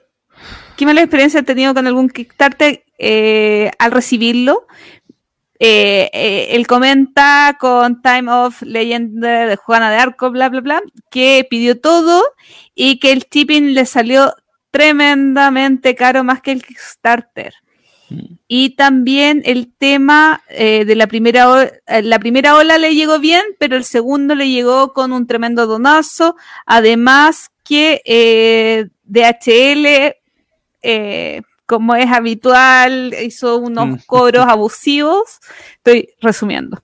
¿Qué mala experiencia han tenido con algún Kickstarter eh, al recibirlo? Eh, eh, él comenta con Time of Legend de Juana de Arco, bla, bla, bla, que pidió todo y que el shipping le salió tremendamente caro más que el Kickstarter. Y también el tema eh, de la primera, la primera ola le llegó bien, pero el segundo le llegó con un tremendo donazo. Además que eh, DHL, eh, como es habitual, hizo unos Mm. cobros abusivos. Estoy resumiendo,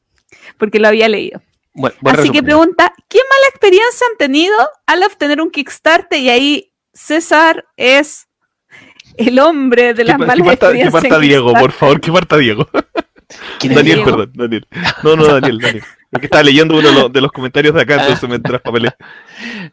porque lo había leído. Bueno, buen Así que resumen. pregunta, ¿qué mala experiencia han tenido al obtener un Kickstarter? Y ahí César es el hombre de Que las que malas parta, que experiencias. parta en Diego, por favor, que parta Diego. ¿Quién es Daniel, Diego? perdón, Daniel. No, no, Daniel, Daniel. Es que estaba leyendo uno de los, de los comentarios de acá, Ah. entonces mientras papelé.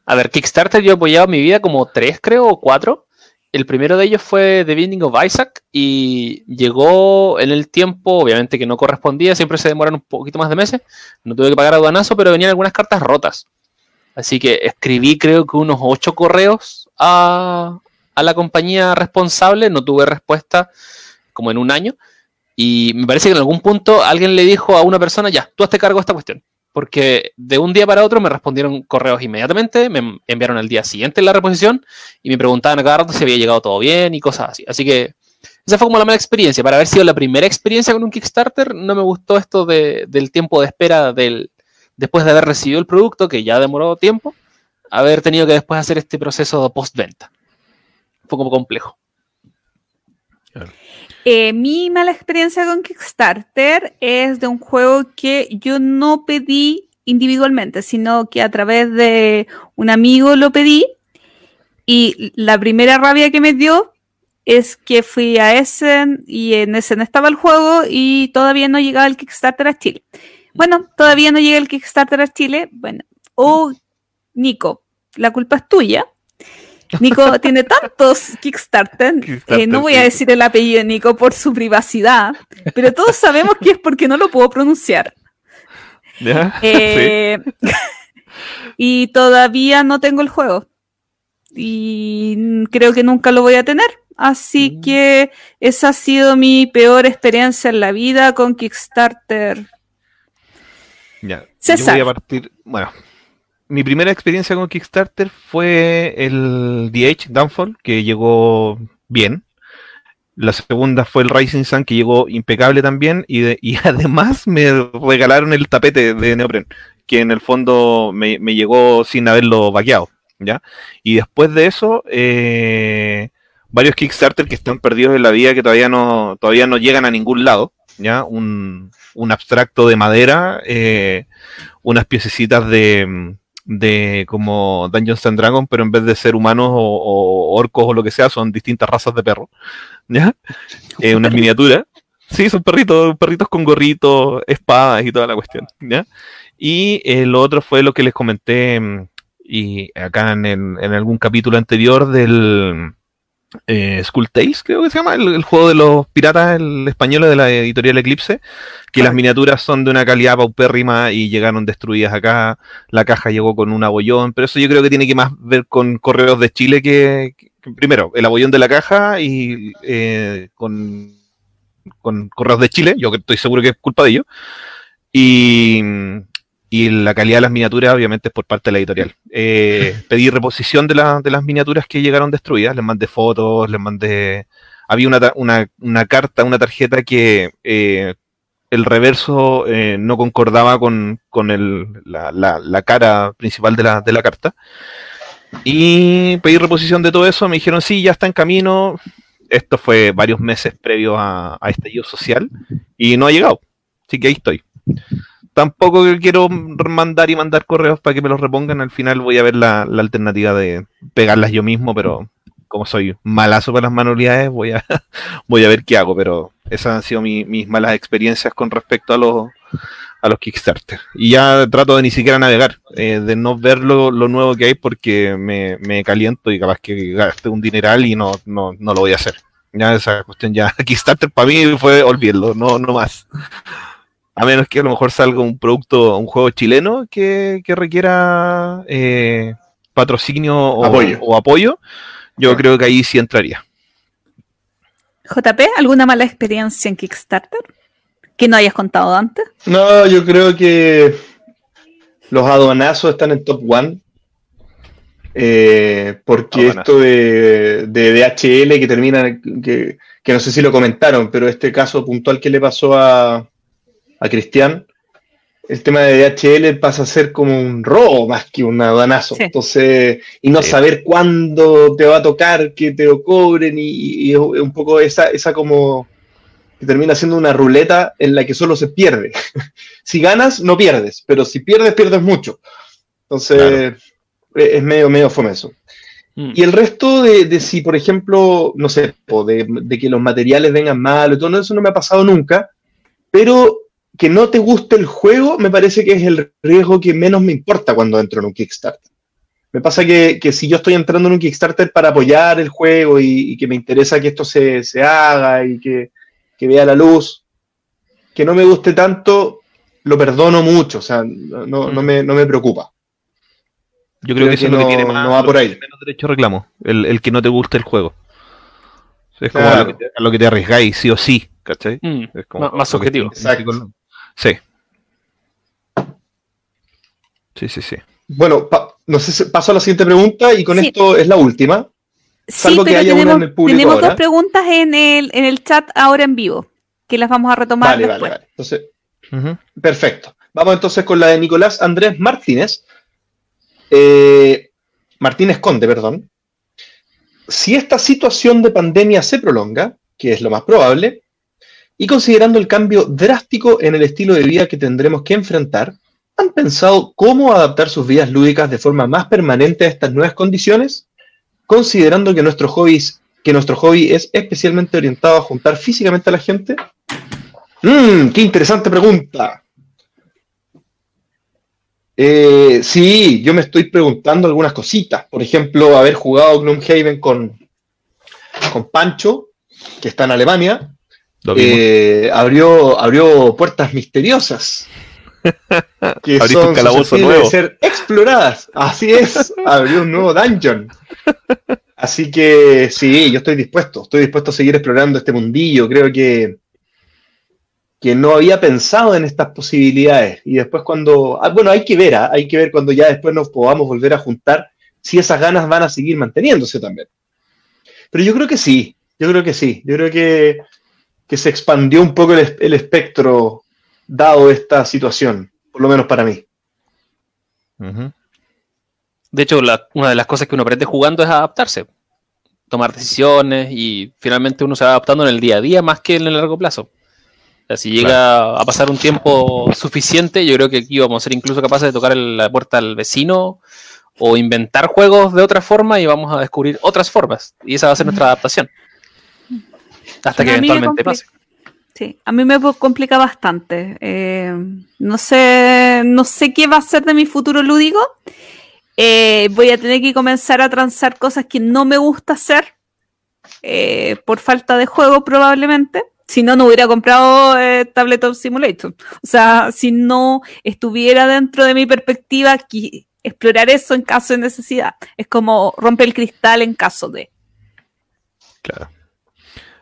A ver, Kickstarter yo he apoyado en mi vida como tres, creo, o cuatro. El primero de ellos fue The Binding of Isaac y llegó en el tiempo, obviamente que no correspondía, siempre se demoran un poquito más de meses. No tuve que pagar aduanazo, pero venían algunas cartas rotas. Así que escribí creo que unos ocho correos a, a la compañía responsable, no tuve respuesta como en un año. Y me parece que en algún punto alguien le dijo a una persona, ya, tú hazte cargo de esta cuestión. Porque de un día para otro me respondieron correos inmediatamente, me enviaron al día siguiente la reposición y me preguntaban a cada rato si había llegado todo bien y cosas así. Así que esa fue como la mala experiencia. Para haber sido la primera experiencia con un Kickstarter, no me gustó esto de- del tiempo de espera del, después de haber recibido el producto, que ya demoró tiempo, haber tenido que después hacer este proceso de postventa. Fue como complejo. Eh, mi mala experiencia con Kickstarter es de un juego que yo no pedí individualmente, sino que a través de un amigo lo pedí. Y la primera rabia que me dio es que fui a Essen y en Essen estaba el juego y todavía no llegaba el Kickstarter a Chile. Bueno, todavía no llega el Kickstarter a Chile. Bueno, oh, Nico, la culpa es tuya. (laughs) Nico tiene tantos Kickstarter, eh, no voy a decir el apellido de Nico por su privacidad, pero todos sabemos que es porque no lo puedo pronunciar. ¿Ya? (laughs) Eh, (laughs) y todavía no tengo el juego. Y creo que nunca lo voy a tener. Así Mm. que esa ha sido mi peor experiencia en la vida con Kickstarter. Ya. César. Yo voy a partir. Bueno, mi primera experiencia con Kickstarter fue el DH Downfall, que llegó bien. La segunda fue el Rising Sun, que llegó impecable también. Y, de- y (laughs) además me regalaron el tapete de Neopren, que en el fondo me, me llegó sin haberlo vaqueado. ¿ya? Y después de eso, eh, varios Kickstarter que están perdidos en la vida, que todavía no, todavía no llegan a ningún lado. ¿ya? Un, un abstracto de madera, eh, unas piececitas de, de como Dungeons and Dragons, pero en vez de ser humanos o, orcos o lo que sea, son distintas razas de perros. (laughs) ¿Ya? Eh, unas miniaturas. Sí, son perritos, perritos con gorritos, espadas y toda la cuestión. ¿ya? Y eh, lo otro fue lo que les comenté mm, y acá en, en algún capítulo anterior del eh, Skull Tales, creo que se llama, el, el juego de los piratas, el español de la editorial Eclipse, que las miniaturas son de una calidad paupérrima y llegaron destruidas acá, la caja llegó con un abollón, pero eso yo creo que tiene que más ver con correos de Chile que, que- primero, el abollón de la caja y eh, con, con correos de Chile, yo estoy seguro que es culpa de ellos, y, y la calidad de las miniaturas obviamente es por parte de la editorial. Eh, (laughs) pedí reposición de, la- de las miniaturas que llegaron destruidas, les mandé fotos, les mandé... Había una, ta- una, una carta, una tarjeta que eh, el reverso eh, no concordaba con, con el, la, la- la cara principal de la, de la carta. Y pedí reposición de todo eso, me dijeron, sí, ya está en camino. Esto fue varios meses previo a, a estallido social y no ha llegado. Así que ahí estoy. Tampoco quiero mandar y mandar correos para que me los repongan. Al final voy a ver la, la alternativa de pegarlas yo mismo, pero como soy malazo para las manualidades, voy a, (laughs) voy a ver qué hago. Pero esas han sido mi- mis malas experiencias con respecto a los, a los Kickstarter. Y ya trato de ni siquiera navegar, eh, de no ver lo, lo nuevo que hay porque me, me caliento y capaz que gaste un dineral y no, no, no lo voy a hacer. Ya esa cuestión ya. (laughs) Kickstarter para mí fue olvidarlo, no, no más. A menos que a lo mejor salga un producto, un juego chileno que, que requiera eh, patrocinio o Apoyo. o apoyo, yo creo que ahí sí entraría. JP, ¿alguna mala experiencia en Kickstarter? Que no hayas contado antes. No, yo creo que los aduanazos están en top one. Eh, porque Aduanazo. esto de, de DHL que termina, que, que no sé si lo comentaron, pero este caso puntual que le pasó a, a Cristian, el tema de DHL pasa a ser como un robo más que un aduanazo. Sí. Entonces, y no Sí. saber cuándo te va a tocar que te lo cobren y, y es un poco esa, esa como que termina siendo una ruleta en la que solo se pierde. (laughs) si ganas, no pierdes, pero si pierdes, pierdes mucho. Entonces, e- es medio, medio fome eso. Mm. Y el resto de, de si, por ejemplo, no sé, o de, de que los materiales vengan mal, todo eso no me ha pasado nunca, pero que no te guste el juego me parece que es el riesgo que menos me importa cuando entro en un Kickstarter. Me pasa que, que si yo estoy entrando en un Kickstarter para apoyar el juego y, y que me interesa que esto se, se haga y que, que vea la luz, que no me guste tanto, lo perdono mucho, o sea, no, no- no me, no me preocupa. Yo creo, Creo que eso que es lo que no- tiene más, no va por ahí. menos derecho a reclamo, el, el que no te guste el juego. Es como Claro. a lo, que te, a lo que te arriesgáis, sí o sí, ¿cachai? Mm, Es como más, más subjetivo. Exacto. Sí. Sí, sí, sí. Bueno, pa- no sé si paso a la siguiente pregunta y con Sí. esto es la última. Sí, Salvo que pero haya una tenemos, en el público tenemos ahora. dos preguntas en el, en el chat ahora en vivo, que las vamos a retomar Vale, vale, después. vale. Entonces, perfecto. Vamos entonces con la de Nicolás Andrés Martínez. Eh, Martínez Conde, perdón. Si esta situación de pandemia se prolonga, que es lo más probable, y considerando el cambio drástico en el estilo de vida que tendremos que enfrentar, ¿han pensado cómo adaptar sus vidas lúdicas de forma más permanente a estas nuevas condiciones? Considerando que nuestro hobby, es especialmente orientado a juntar físicamente a la gente. Mmm, qué interesante pregunta. Eh, sí, yo me estoy preguntando algunas cositas. Por ejemplo, haber jugado Gloomhaven con, con Pancho, que está en Alemania. Eh, abrió, abrió puertas misteriosas. (laughs) Que son un calabozo nuevo. de ser exploradas. Así es, abrió un nuevo dungeon. Así que sí, yo estoy dispuesto, estoy dispuesto a seguir explorando este mundillo. Creo que, que no había pensado en estas posibilidades. Y después cuando, ah, bueno, hay que ver, ah, hay que ver cuando ya después nos podamos volver a juntar, si esas ganas van a seguir manteniéndose también. Pero yo creo que sí, yo creo que sí, yo creo que, que se expandió un poco el, es- el espectro dado esta situación, por lo menos para mí. De hecho, la- una de las cosas que uno aprende jugando es adaptarse, tomar decisiones y finalmente uno se va adaptando en el día a día más que en el largo plazo. O sea, si llega a pasar un tiempo suficiente, yo creo que aquí vamos a ser incluso capaces de tocar el- la puerta al vecino o inventar juegos de otra forma y vamos a descubrir otras formas. Y esa va a ser nuestra adaptación. Hasta que eventualmente pase. Sí, a mí me complica bastante. Eh, no sé, no sé qué va a ser de mi futuro lúdico. Eh, voy a tener que comenzar a transar cosas que no me gusta hacer eh, por falta de juego probablemente. Si no, no hubiera comprado Tabletop Simulator. O sea, si no estuviera dentro de mi perspectiva, explorar eso en caso de necesidad. Es como romper el cristal en caso de. Claro.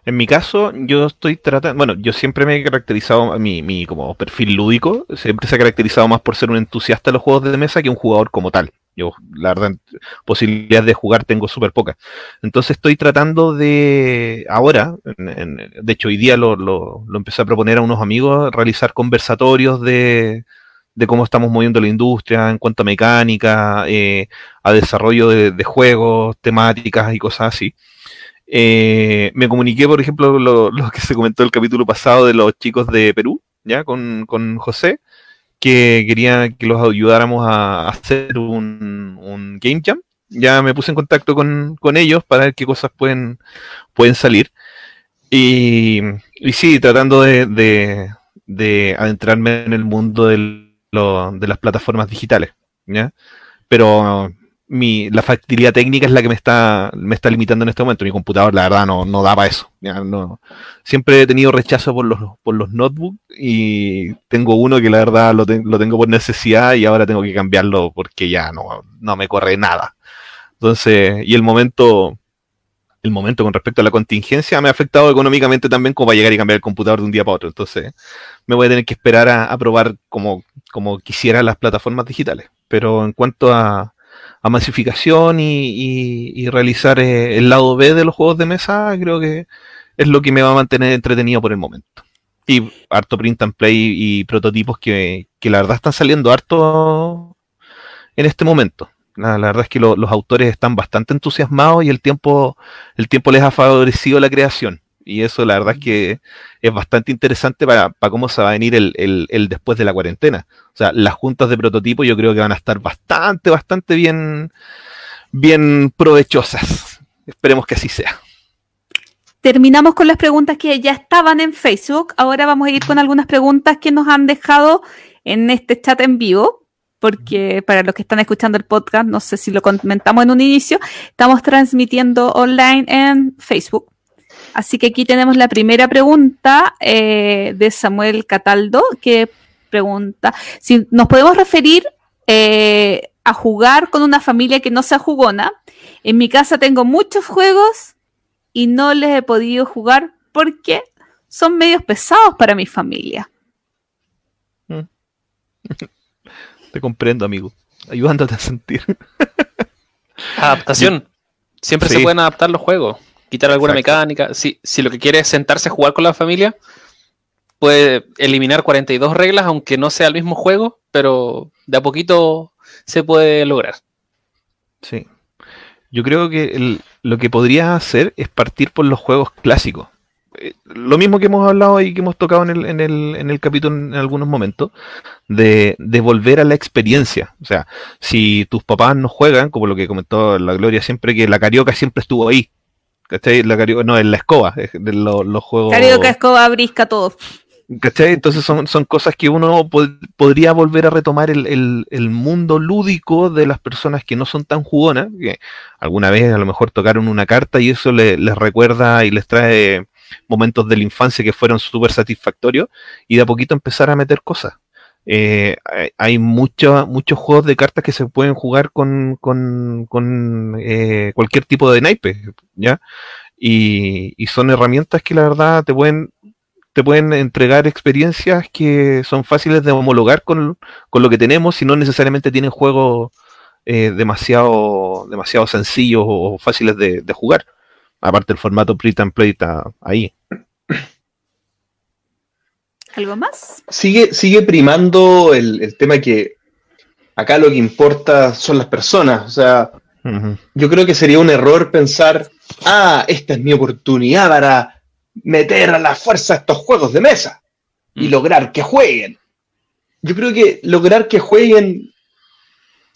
En mi caso, yo estoy tratando, bueno, yo siempre me he caracterizado, mi, mi como perfil lúdico, siempre se ha caracterizado más por ser un entusiasta de los juegos de mesa que un jugador como tal. Yo, la verdad, posibilidades de jugar tengo súper pocas. Entonces estoy tratando de, ahora, de hecho hoy día lo, lo, lo empecé a proponer a unos amigos, realizar conversatorios de, de cómo estamos moviendo la industria en cuanto a mecánica, eh, a desarrollo de, de juegos, temáticas y cosas así. Eh, me comuniqué, por ejemplo, lo, lo que se comentó el capítulo pasado de los chicos de Perú, ya con, con José, que quería que los ayudáramos a hacer un, game jam. Ya me puse en contacto con, ellos para ver qué cosas pueden, pueden salir. Y, sí, tratando de, de, de adentrarme en el mundo de las plataformas digitales, ¿ya? Pero mi, la factibilidad técnica es la que me está, me está limitando en este momento. Mi computador, la verdad, no, no da para eso. Ya, no. Siempre he tenido rechazo por los, por los notebooks y tengo uno que la verdad lo, lo tengo por necesidad y ahora tengo que cambiarlo porque ya no, no me corre nada. Entonces, y el momento, el momento con respecto a la contingencia me ha afectado económicamente también como para llegar y cambiar el computador de un día para otro. Entonces, me voy a tener que esperar a, a probar como, como quisiera las plataformas digitales. Pero en cuanto a, masificación y, y- realizar eh, el lado B de los juegos de mesa, creo que es lo que me va a mantener entretenido por el momento. Y harto print and play y prototipos que, que la verdad están saliendo harto en este momento. La, verdad es que lo- los autores están bastante entusiasmados y el tiempo, el tiempo les ha favorecido la creación. Y eso la verdad es que es bastante interesante para, para cómo se va a venir el, el- el después de la cuarentena. O sea, las juntas de prototipo yo creo que van a estar bastante, bastante bien, bien provechosas. Esperemos que así sea. Terminamos con las preguntas que ya estaban en Facebook. Ahora vamos a ir con algunas preguntas que nos han dejado en este chat en vivo. Porque para los que están escuchando el podcast, no sé si lo comentamos en un inicio, estamos transmitiendo online en Facebook. Así que aquí tenemos la primera pregunta eh, de Samuel Cataldo, que pregunta si nos podemos referir eh, a jugar con una familia que no sea jugona. En mi casa tengo muchos juegos y no les he podido jugar porque son medios pesados para mi familia. (laughs) Te comprendo, amigo. Ayudándote a sentir. (laughs) Adaptación. Siempre Sí. se pueden adaptar los juegos. Quitar alguna Exacto. mecánica. Si, si lo que quiere es sentarse a jugar con la familia, puede eliminar 42 reglas, aunque no sea el mismo juego, pero de a poquito se puede lograr. Sí. Yo creo que el- lo que podrías hacer es partir por los juegos clásicos. Eh, Lo mismo que hemos hablado y que hemos tocado en el, en el, en el capítulo en algunos momentos, de, de volver a la experiencia. O sea, si tus papás no juegan, como lo que comentó la Gloria siempre, que la carioca siempre estuvo ahí. ¿Cachai? La carioca, no, en la escoba, es de lo- los juegos. Carioca, escoba, brisca, todo. ¿Cachai? Entonces son, son cosas que uno pod- podría volver a retomar el, el- mundo lúdico de las personas que no son tan jugonas, que alguna vez a lo mejor tocaron una carta y eso le- les recuerda y les trae momentos de la infancia que fueron súper satisfactorios y de a poquito empezar a meter cosas. Eh, hay- mucho- muchos juegos de cartas que se pueden jugar con, con- con, eh, cualquier tipo de naipe, ¿ya? Y, y son herramientas que la verdad te pueden te pueden entregar experiencias que son fáciles de homologar con, con lo que tenemos y no necesariamente tienen juegos eh, demasiado, demasiado sencillos o fáciles de, de jugar. Aparte el formato print and play está ahí. ¿Algo más? Sigue, sigue primando el, el tema que acá lo que importa son las personas. O sea, yo creo que sería un error pensar, ah, esta es mi oportunidad para meter a la fuerza estos juegos de mesa y Mm. lograr que jueguen. Yo creo que lograr que jueguen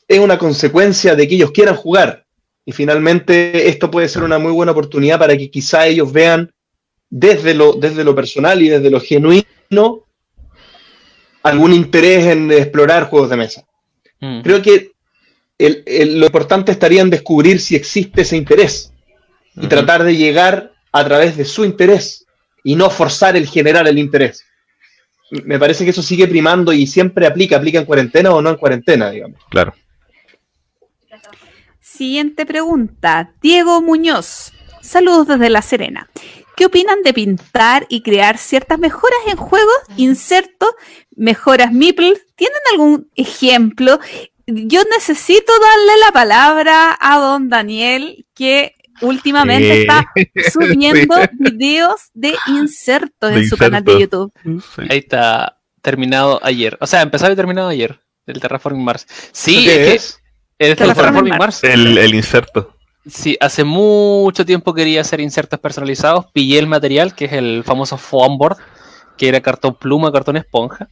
es una consecuencia de que ellos quieran jugar. Y finalmente esto puede ser una muy buena oportunidad para que quizá ellos vean desde lo, desde lo personal y desde lo genuino algún interés en explorar juegos de mesa. Mm. Creo que el- el- lo importante estaría en descubrir si existe ese interés y tratar de llegar a través de su interés y no forzar el generar el interés. Me parece que eso sigue primando y siempre aplica, aplica en cuarentena o no en cuarentena, digamos. Claro. Siguiente pregunta. Diego Muñoz. Saludos desde La Serena. ¿Qué opinan de pintar y crear ciertas mejoras en juegos? Inserto, mejoras Meeple. ¿Tienen algún ejemplo? Yo necesito darle la palabra a don Daniel, que últimamente Sí. está (laughs) subiendo Sí. videos de insertos De en su canal de. YouTube. Ahí está terminado ayer. O sea, empezado y terminado ayer. El Terraforming Mars. Sí, ¿Qué es que es? el Terraforming Mars. Mars. El, el inserto. Sí, hace mucho tiempo quería hacer insertos personalizados. Pillé el material, que es el famoso foam board, que era cartón pluma, cartón esponja.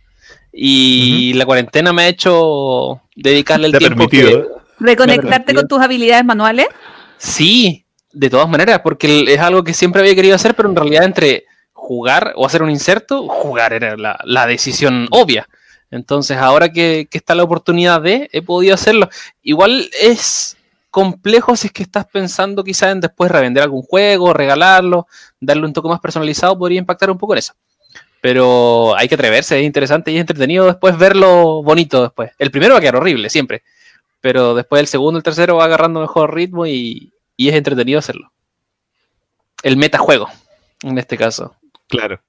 Y la cuarentena me ha hecho dedicarle el Te tiempo permitido. que- Reconectarte permitido. con tus habilidades manuales. Sí, de todas maneras, porque es algo que siempre había querido hacer, pero en realidad entre jugar o hacer un inserto, jugar era la, decisión obvia. Entonces, ahora que, que está la oportunidad de, he podido hacerlo. Igual es complejo si es que estás pensando quizás en después revender algún juego, regalarlo, darle un toque más personalizado, podría impactar un poco en eso. Pero hay que atreverse, es interesante y es entretenido después verlo bonito después. El primero va a quedar horrible, siempre. Pero después el segundo, el tercero va agarrando mejor ritmo y, y es entretenido hacerlo. El metajuego, en este caso. Claro.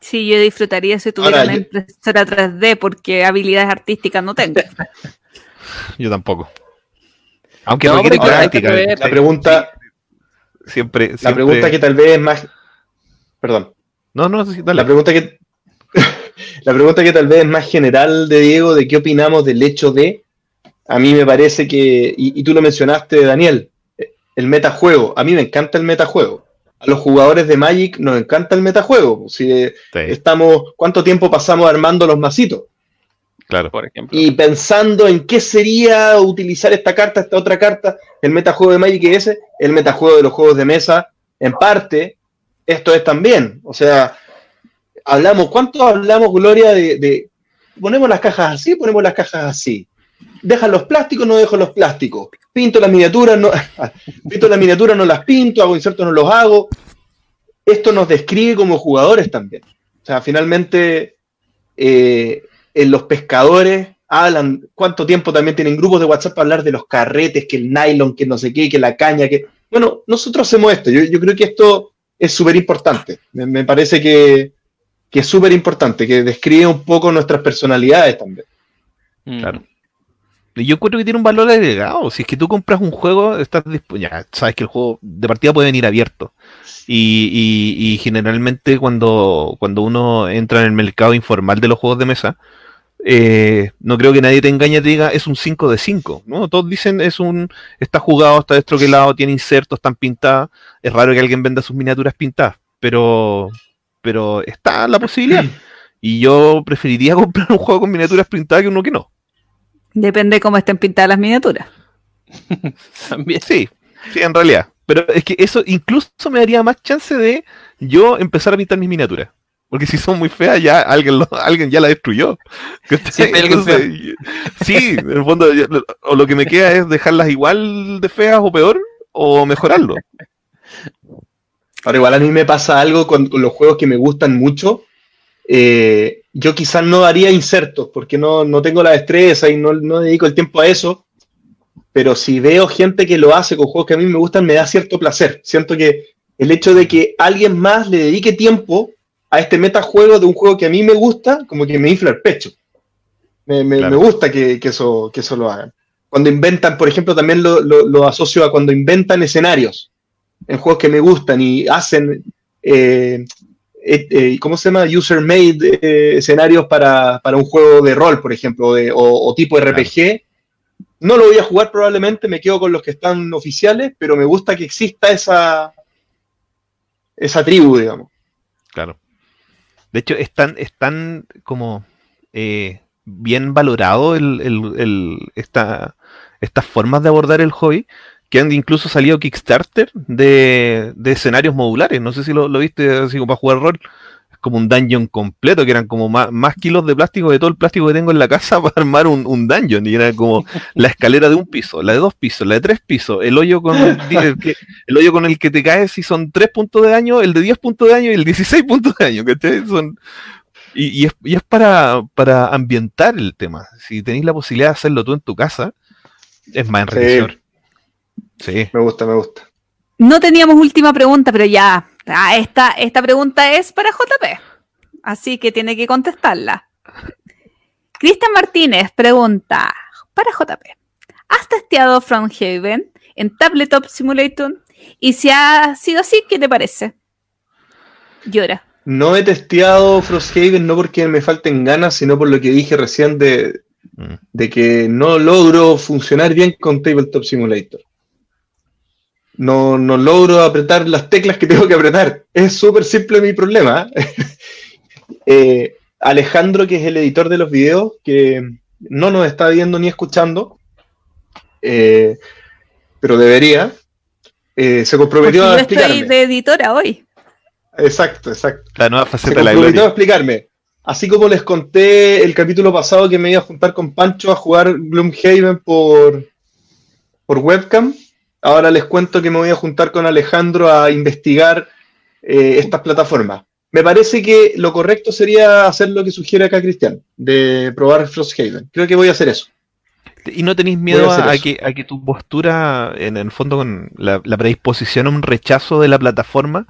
Sí, yo disfrutaría si tuviera Ahora, una yo- impresora 3D porque habilidades artísticas no tengo. (laughs) Yo tampoco. Aunque No, requiere práctica. ver. La pregunta, Sí, siempre, la siempre- pregunta que tal vez es más. Perdón. No, no, dale. La pregunta que. (laughs) la pregunta que tal vez es más general de Diego, de qué opinamos del hecho de. A mí me parece que. Y, y tú lo mencionaste, Daniel. El metajuego. A mí me encanta el metajuego. A los jugadores de Magic nos encanta el metajuego. Si eh, Sí, estamos. ¿Cuánto tiempo pasamos armando los macitos? claro. Por ejemplo. y pensando en qué sería utilizar esta carta, esta otra carta, el metajuego de Magic es ese, el metajuego de los juegos de mesa, en parte, esto es también. O sea, hablamos, ¿cuánto hablamos, Gloria, de, de- ponemos las cajas así, ponemos las cajas así? ¿Dejan los plásticos, no dejo los plásticos? Pinto las miniaturas, no, (laughs) pinto las miniaturas, no las pinto, hago insertos, no los hago. Esto nos describe como jugadores también. O sea, finalmente, eh, en los pescadores hablan, cuánto tiempo también tienen grupos de WhatsApp para hablar de los carretes, que el nylon, que no sé qué, que la caña, que... Bueno, nosotros hacemos esto, yo, yo creo que esto es súper importante, me, me parece que, que es súper importante, que describe un poco nuestras personalidades también. Mm. Claro. Yo encuentro que tiene un valor agregado. Si es que tú compras un juego, estás ya sabes que el juego de partida puede venir abierto. Y, y- y generalmente cuando, cuando uno entra en el mercado informal de los juegos de mesa, eh, no creo que nadie te engañe y te diga es un 5 de 5. ¿no? Todos dicen es un está jugado, está destroquelado, tiene insertos, están pintadas. Es raro que alguien venda sus miniaturas pintadas, pero, pero está la posibilidad. (clears throat) Y yo preferiría (laughs) comprar un juego con miniaturas pintadas que uno que no. Depende de cómo estén pintadas las miniaturas. (laughs) También. Sí, sí, en realidad. Pero es que eso incluso me daría más chance de yo empezar a pintar mis miniaturas. Porque si son muy feas, ya alguien, lo- (laughs) alguien ya la destruyó. (laughs) Sí, en el fondo, yo- o lo que me queda es dejarlas igual de feas o peor, o mejorarlo. Ahora, igual a mí me pasa algo con los juegos que me gustan mucho. Eh, yo quizás no haría insertos porque no, no tengo la destreza y no, no dedico el tiempo a eso. Pero si veo gente que lo hace con juegos que a mí me gustan, me da cierto placer. Siento que el hecho de que alguien más le dedique tiempo a este metajuego de un juego que a mí me gusta, como que me infla el pecho. Me, me- Claro. me gusta que, que eso, que eso lo hagan. Cuando inventan, por ejemplo, también lo, lo- lo asocio a cuando inventan escenarios en juegos que me gustan y hacen, eh, eh, eh, ¿cómo se llama? User-made eh, escenarios para, para un juego de rol, por ejemplo, o, de- o- o tipo RPG. No lo voy a jugar probablemente, me quedo con los que están oficiales, pero me gusta que exista esa, esa tribu, digamos. Claro. De hecho, es tan, es tan como eh, bien valorado el, el- el- esta, estas formas de abordar el hobby que han incluso salido Kickstarter de, escenarios modulares. No sé si lo, viste así como para jugar rol. Es como un dungeon completo, que eran como más, kilos de plástico de todo el plástico que tengo en la casa (laughs) para armar un, un dungeon. Y era como la escalera de un piso, la de dos pisos, la de tres pisos, el hoyo con el hoyo con el que te caes si son 3 puntos de daño, el de 10 puntos de daño y el 16 puntos de daño. Son, y, y es, y es para, para ambientar el tema. Si tenéis la posibilidad de hacerlo tú en tu casa, es más enriquecedor. Sí. Me gusta, me gusta. No teníamos última pregunta, pero ya. Ah, esta, esta pregunta es para JP. Así que tiene que contestarla. Cristian Martínez pregunta para JP. ¿Has testeado Frosthaven en Tabletop Simulator? Y si ha sido así, ¿qué te parece? Llora. No he testeado Frosthaven no porque me falten ganas, sino por lo que dije recién de, Mm. de que no logro funcionar bien con Tabletop Simulator. No, no logro apretar las teclas que tengo que apretar. Es súper simple mi problema. (laughs) Eh, Alejandro, que es el editor de los videos, que no nos está viendo ni escuchando, eh, pero debería, eh, se Porque comprometió yo a estoy explicarme. de editora hoy. Exacto, exacto La nueva faceta de la comprometió a gloria. explicarme. Así como les conté el capítulo pasado que me iba a juntar con Pancho a jugar Gloomhaven por, por webcam. Ahora les cuento que me voy a juntar con Alejandro a investigar eh, estas plataformas. Me parece que lo correcto sería hacer lo que sugiere acá Cristian, de probar Frosthaven. Creo que voy a hacer eso. ¿Y no tenéis miedo a que, a que tu postura, en el fondo con la, la predisposición a un rechazo de la plataforma,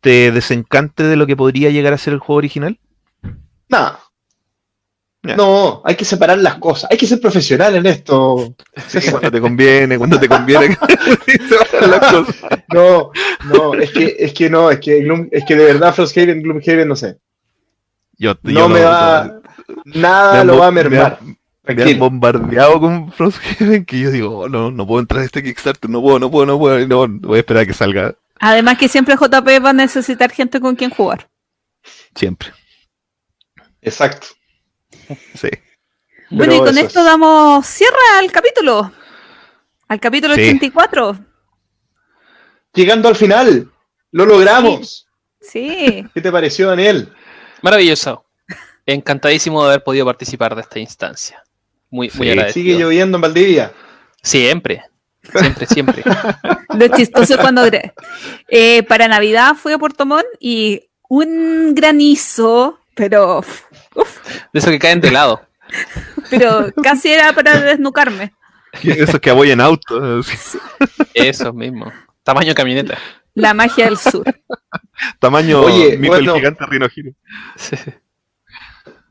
te desencante de lo que podría llegar a ser el juego original? Nada. No, hay que separar las cosas. Hay que ser profesional en esto. Sí, cuando te conviene, cuando te conviene. (laughs) (laughs) No, no, es que, es que no, es que, Gloom- es que de verdad Frosthaven, Gloomhaven, no sé. Yo, yo No me va, nada lo va a me mermar. me han bombardeado con Frosthaven que yo digo, oh, no, no puedo entrar a este Kickstarter, no puedo, no puedo, no puedo, y no, voy a esperar a que salga Además que siempre JP va a necesitar gente con quien jugar. siempre. Exacto. Sí. Bueno, y con esto es. damos cierre al capítulo. Al capítulo Sí. 84. Llegando al final, lo logramos. Sí. (laughs) ¿Qué te pareció, Daniel? Maravilloso. Encantadísimo de haber podido participar de esta instancia. Muy, muy Sí, agradecido. Sigue lloviendo en Valdivia. Siempre. Siempre, siempre. (laughs) Lo chistoso cuando eh, para Navidad fui a Puerto Montt y un granizo, pero, uf, De eso que caen de lado. (laughs) pero casi era para desnucarme. (laughs) Esos que voy en auto. Eso mismo. Tamaño camioneta. La magia del sur. Tamaño Oye, Mico bueno. el gigante Rinohiro.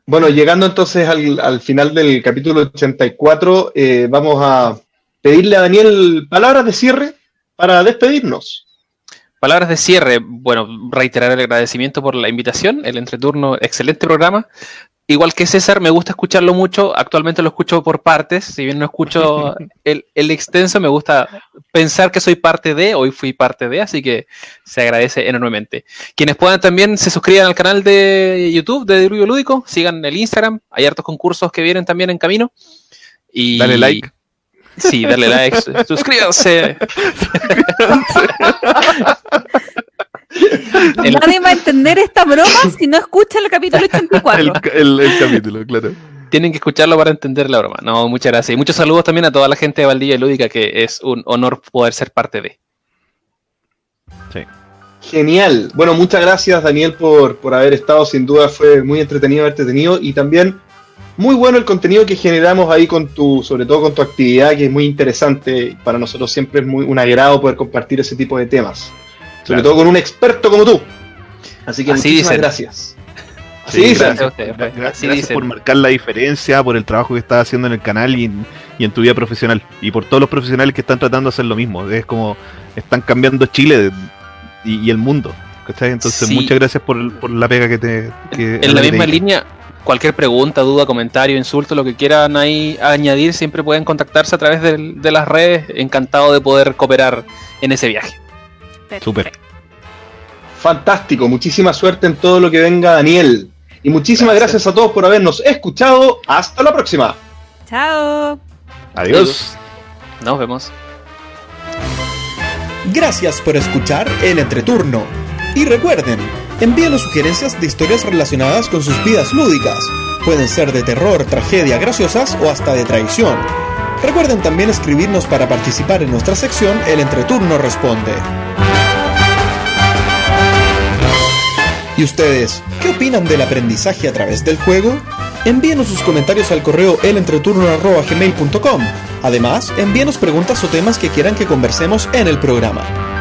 Bueno, llegando entonces al, al final del capítulo 84, eh, vamos a pedirle a Daniel palabras de cierre para despedirnos. Palabras de cierre. Bueno, reiterar el agradecimiento por la invitación, el entreturno, excelente programa. Igual que César, me gusta escucharlo mucho. Actualmente lo escucho por partes. Si bien no escucho (laughs) el, el extenso, me gusta pensar que soy parte de, hoy fui parte de, así que se agradece enormemente. Quienes puedan también se suscriban al canal de YouTube de Diluvio Lúdico, sigan el Instagram, hay hartos concursos que vienen también en camino. Y Dale like. Sí, darle like, suscríbanse. (laughs) El- Nadie va a entender esta broma si no escucha el capítulo 84. El, el- el capítulo, claro. Tienen que escucharlo para entender la broma. No, muchas gracias. Y muchos saludos también a toda la gente de Valdivia Lúdica, que es un honor poder ser parte de. Genial. Bueno, muchas gracias Daniel por, por haber estado. Sin duda fue muy entretenido haberte tenido y también muy bueno el contenido que generamos ahí con tu, sobre todo con tu actividad, que es muy interesante. Para nosotros siempre es muy un agrado poder compartir ese tipo de temas. Sobre Claro. todo con un experto como tú. Así que Así muchísimas dicen. gracias. Así Sí, dicen. gracias a ustedes. Así gracias dicen. por marcar la diferencia, por el trabajo que estás haciendo en el canal y en, y en tu vida profesional. Y por todos los profesionales que están tratando de hacer lo mismo. Es como están cambiando Chile de- y, y el mundo. ¿cachai? Entonces, Sí. muchas gracias por, por la pega que te. que- En la misma línea, cualquier pregunta, duda, comentario, insulto, lo que quieran ahí añadir, siempre pueden contactarse a través de, las redes. Encantado de poder cooperar en ese viaje. Súper. Fantástico. Muchísima suerte en todo lo que venga, Daniel. Y muchísimas Gracias. gracias a todos por habernos escuchado. Hasta la próxima. Chao. Adiós. Nos vemos. Gracias por escuchar el entreturno. Y recuerden, envíenos sugerencias de historias relacionadas con sus vidas lúdicas. Pueden ser de terror, tragedia, graciosas o hasta de traición. Recuerden también escribirnos para participar en nuestra sección El entreturno responde. ¿Y ustedes, qué opinan del aprendizaje a través del juego? Envíenos sus comentarios al correo elentreturno.gmail.com. Además, envíenos preguntas o temas que quieran que conversemos en el programa.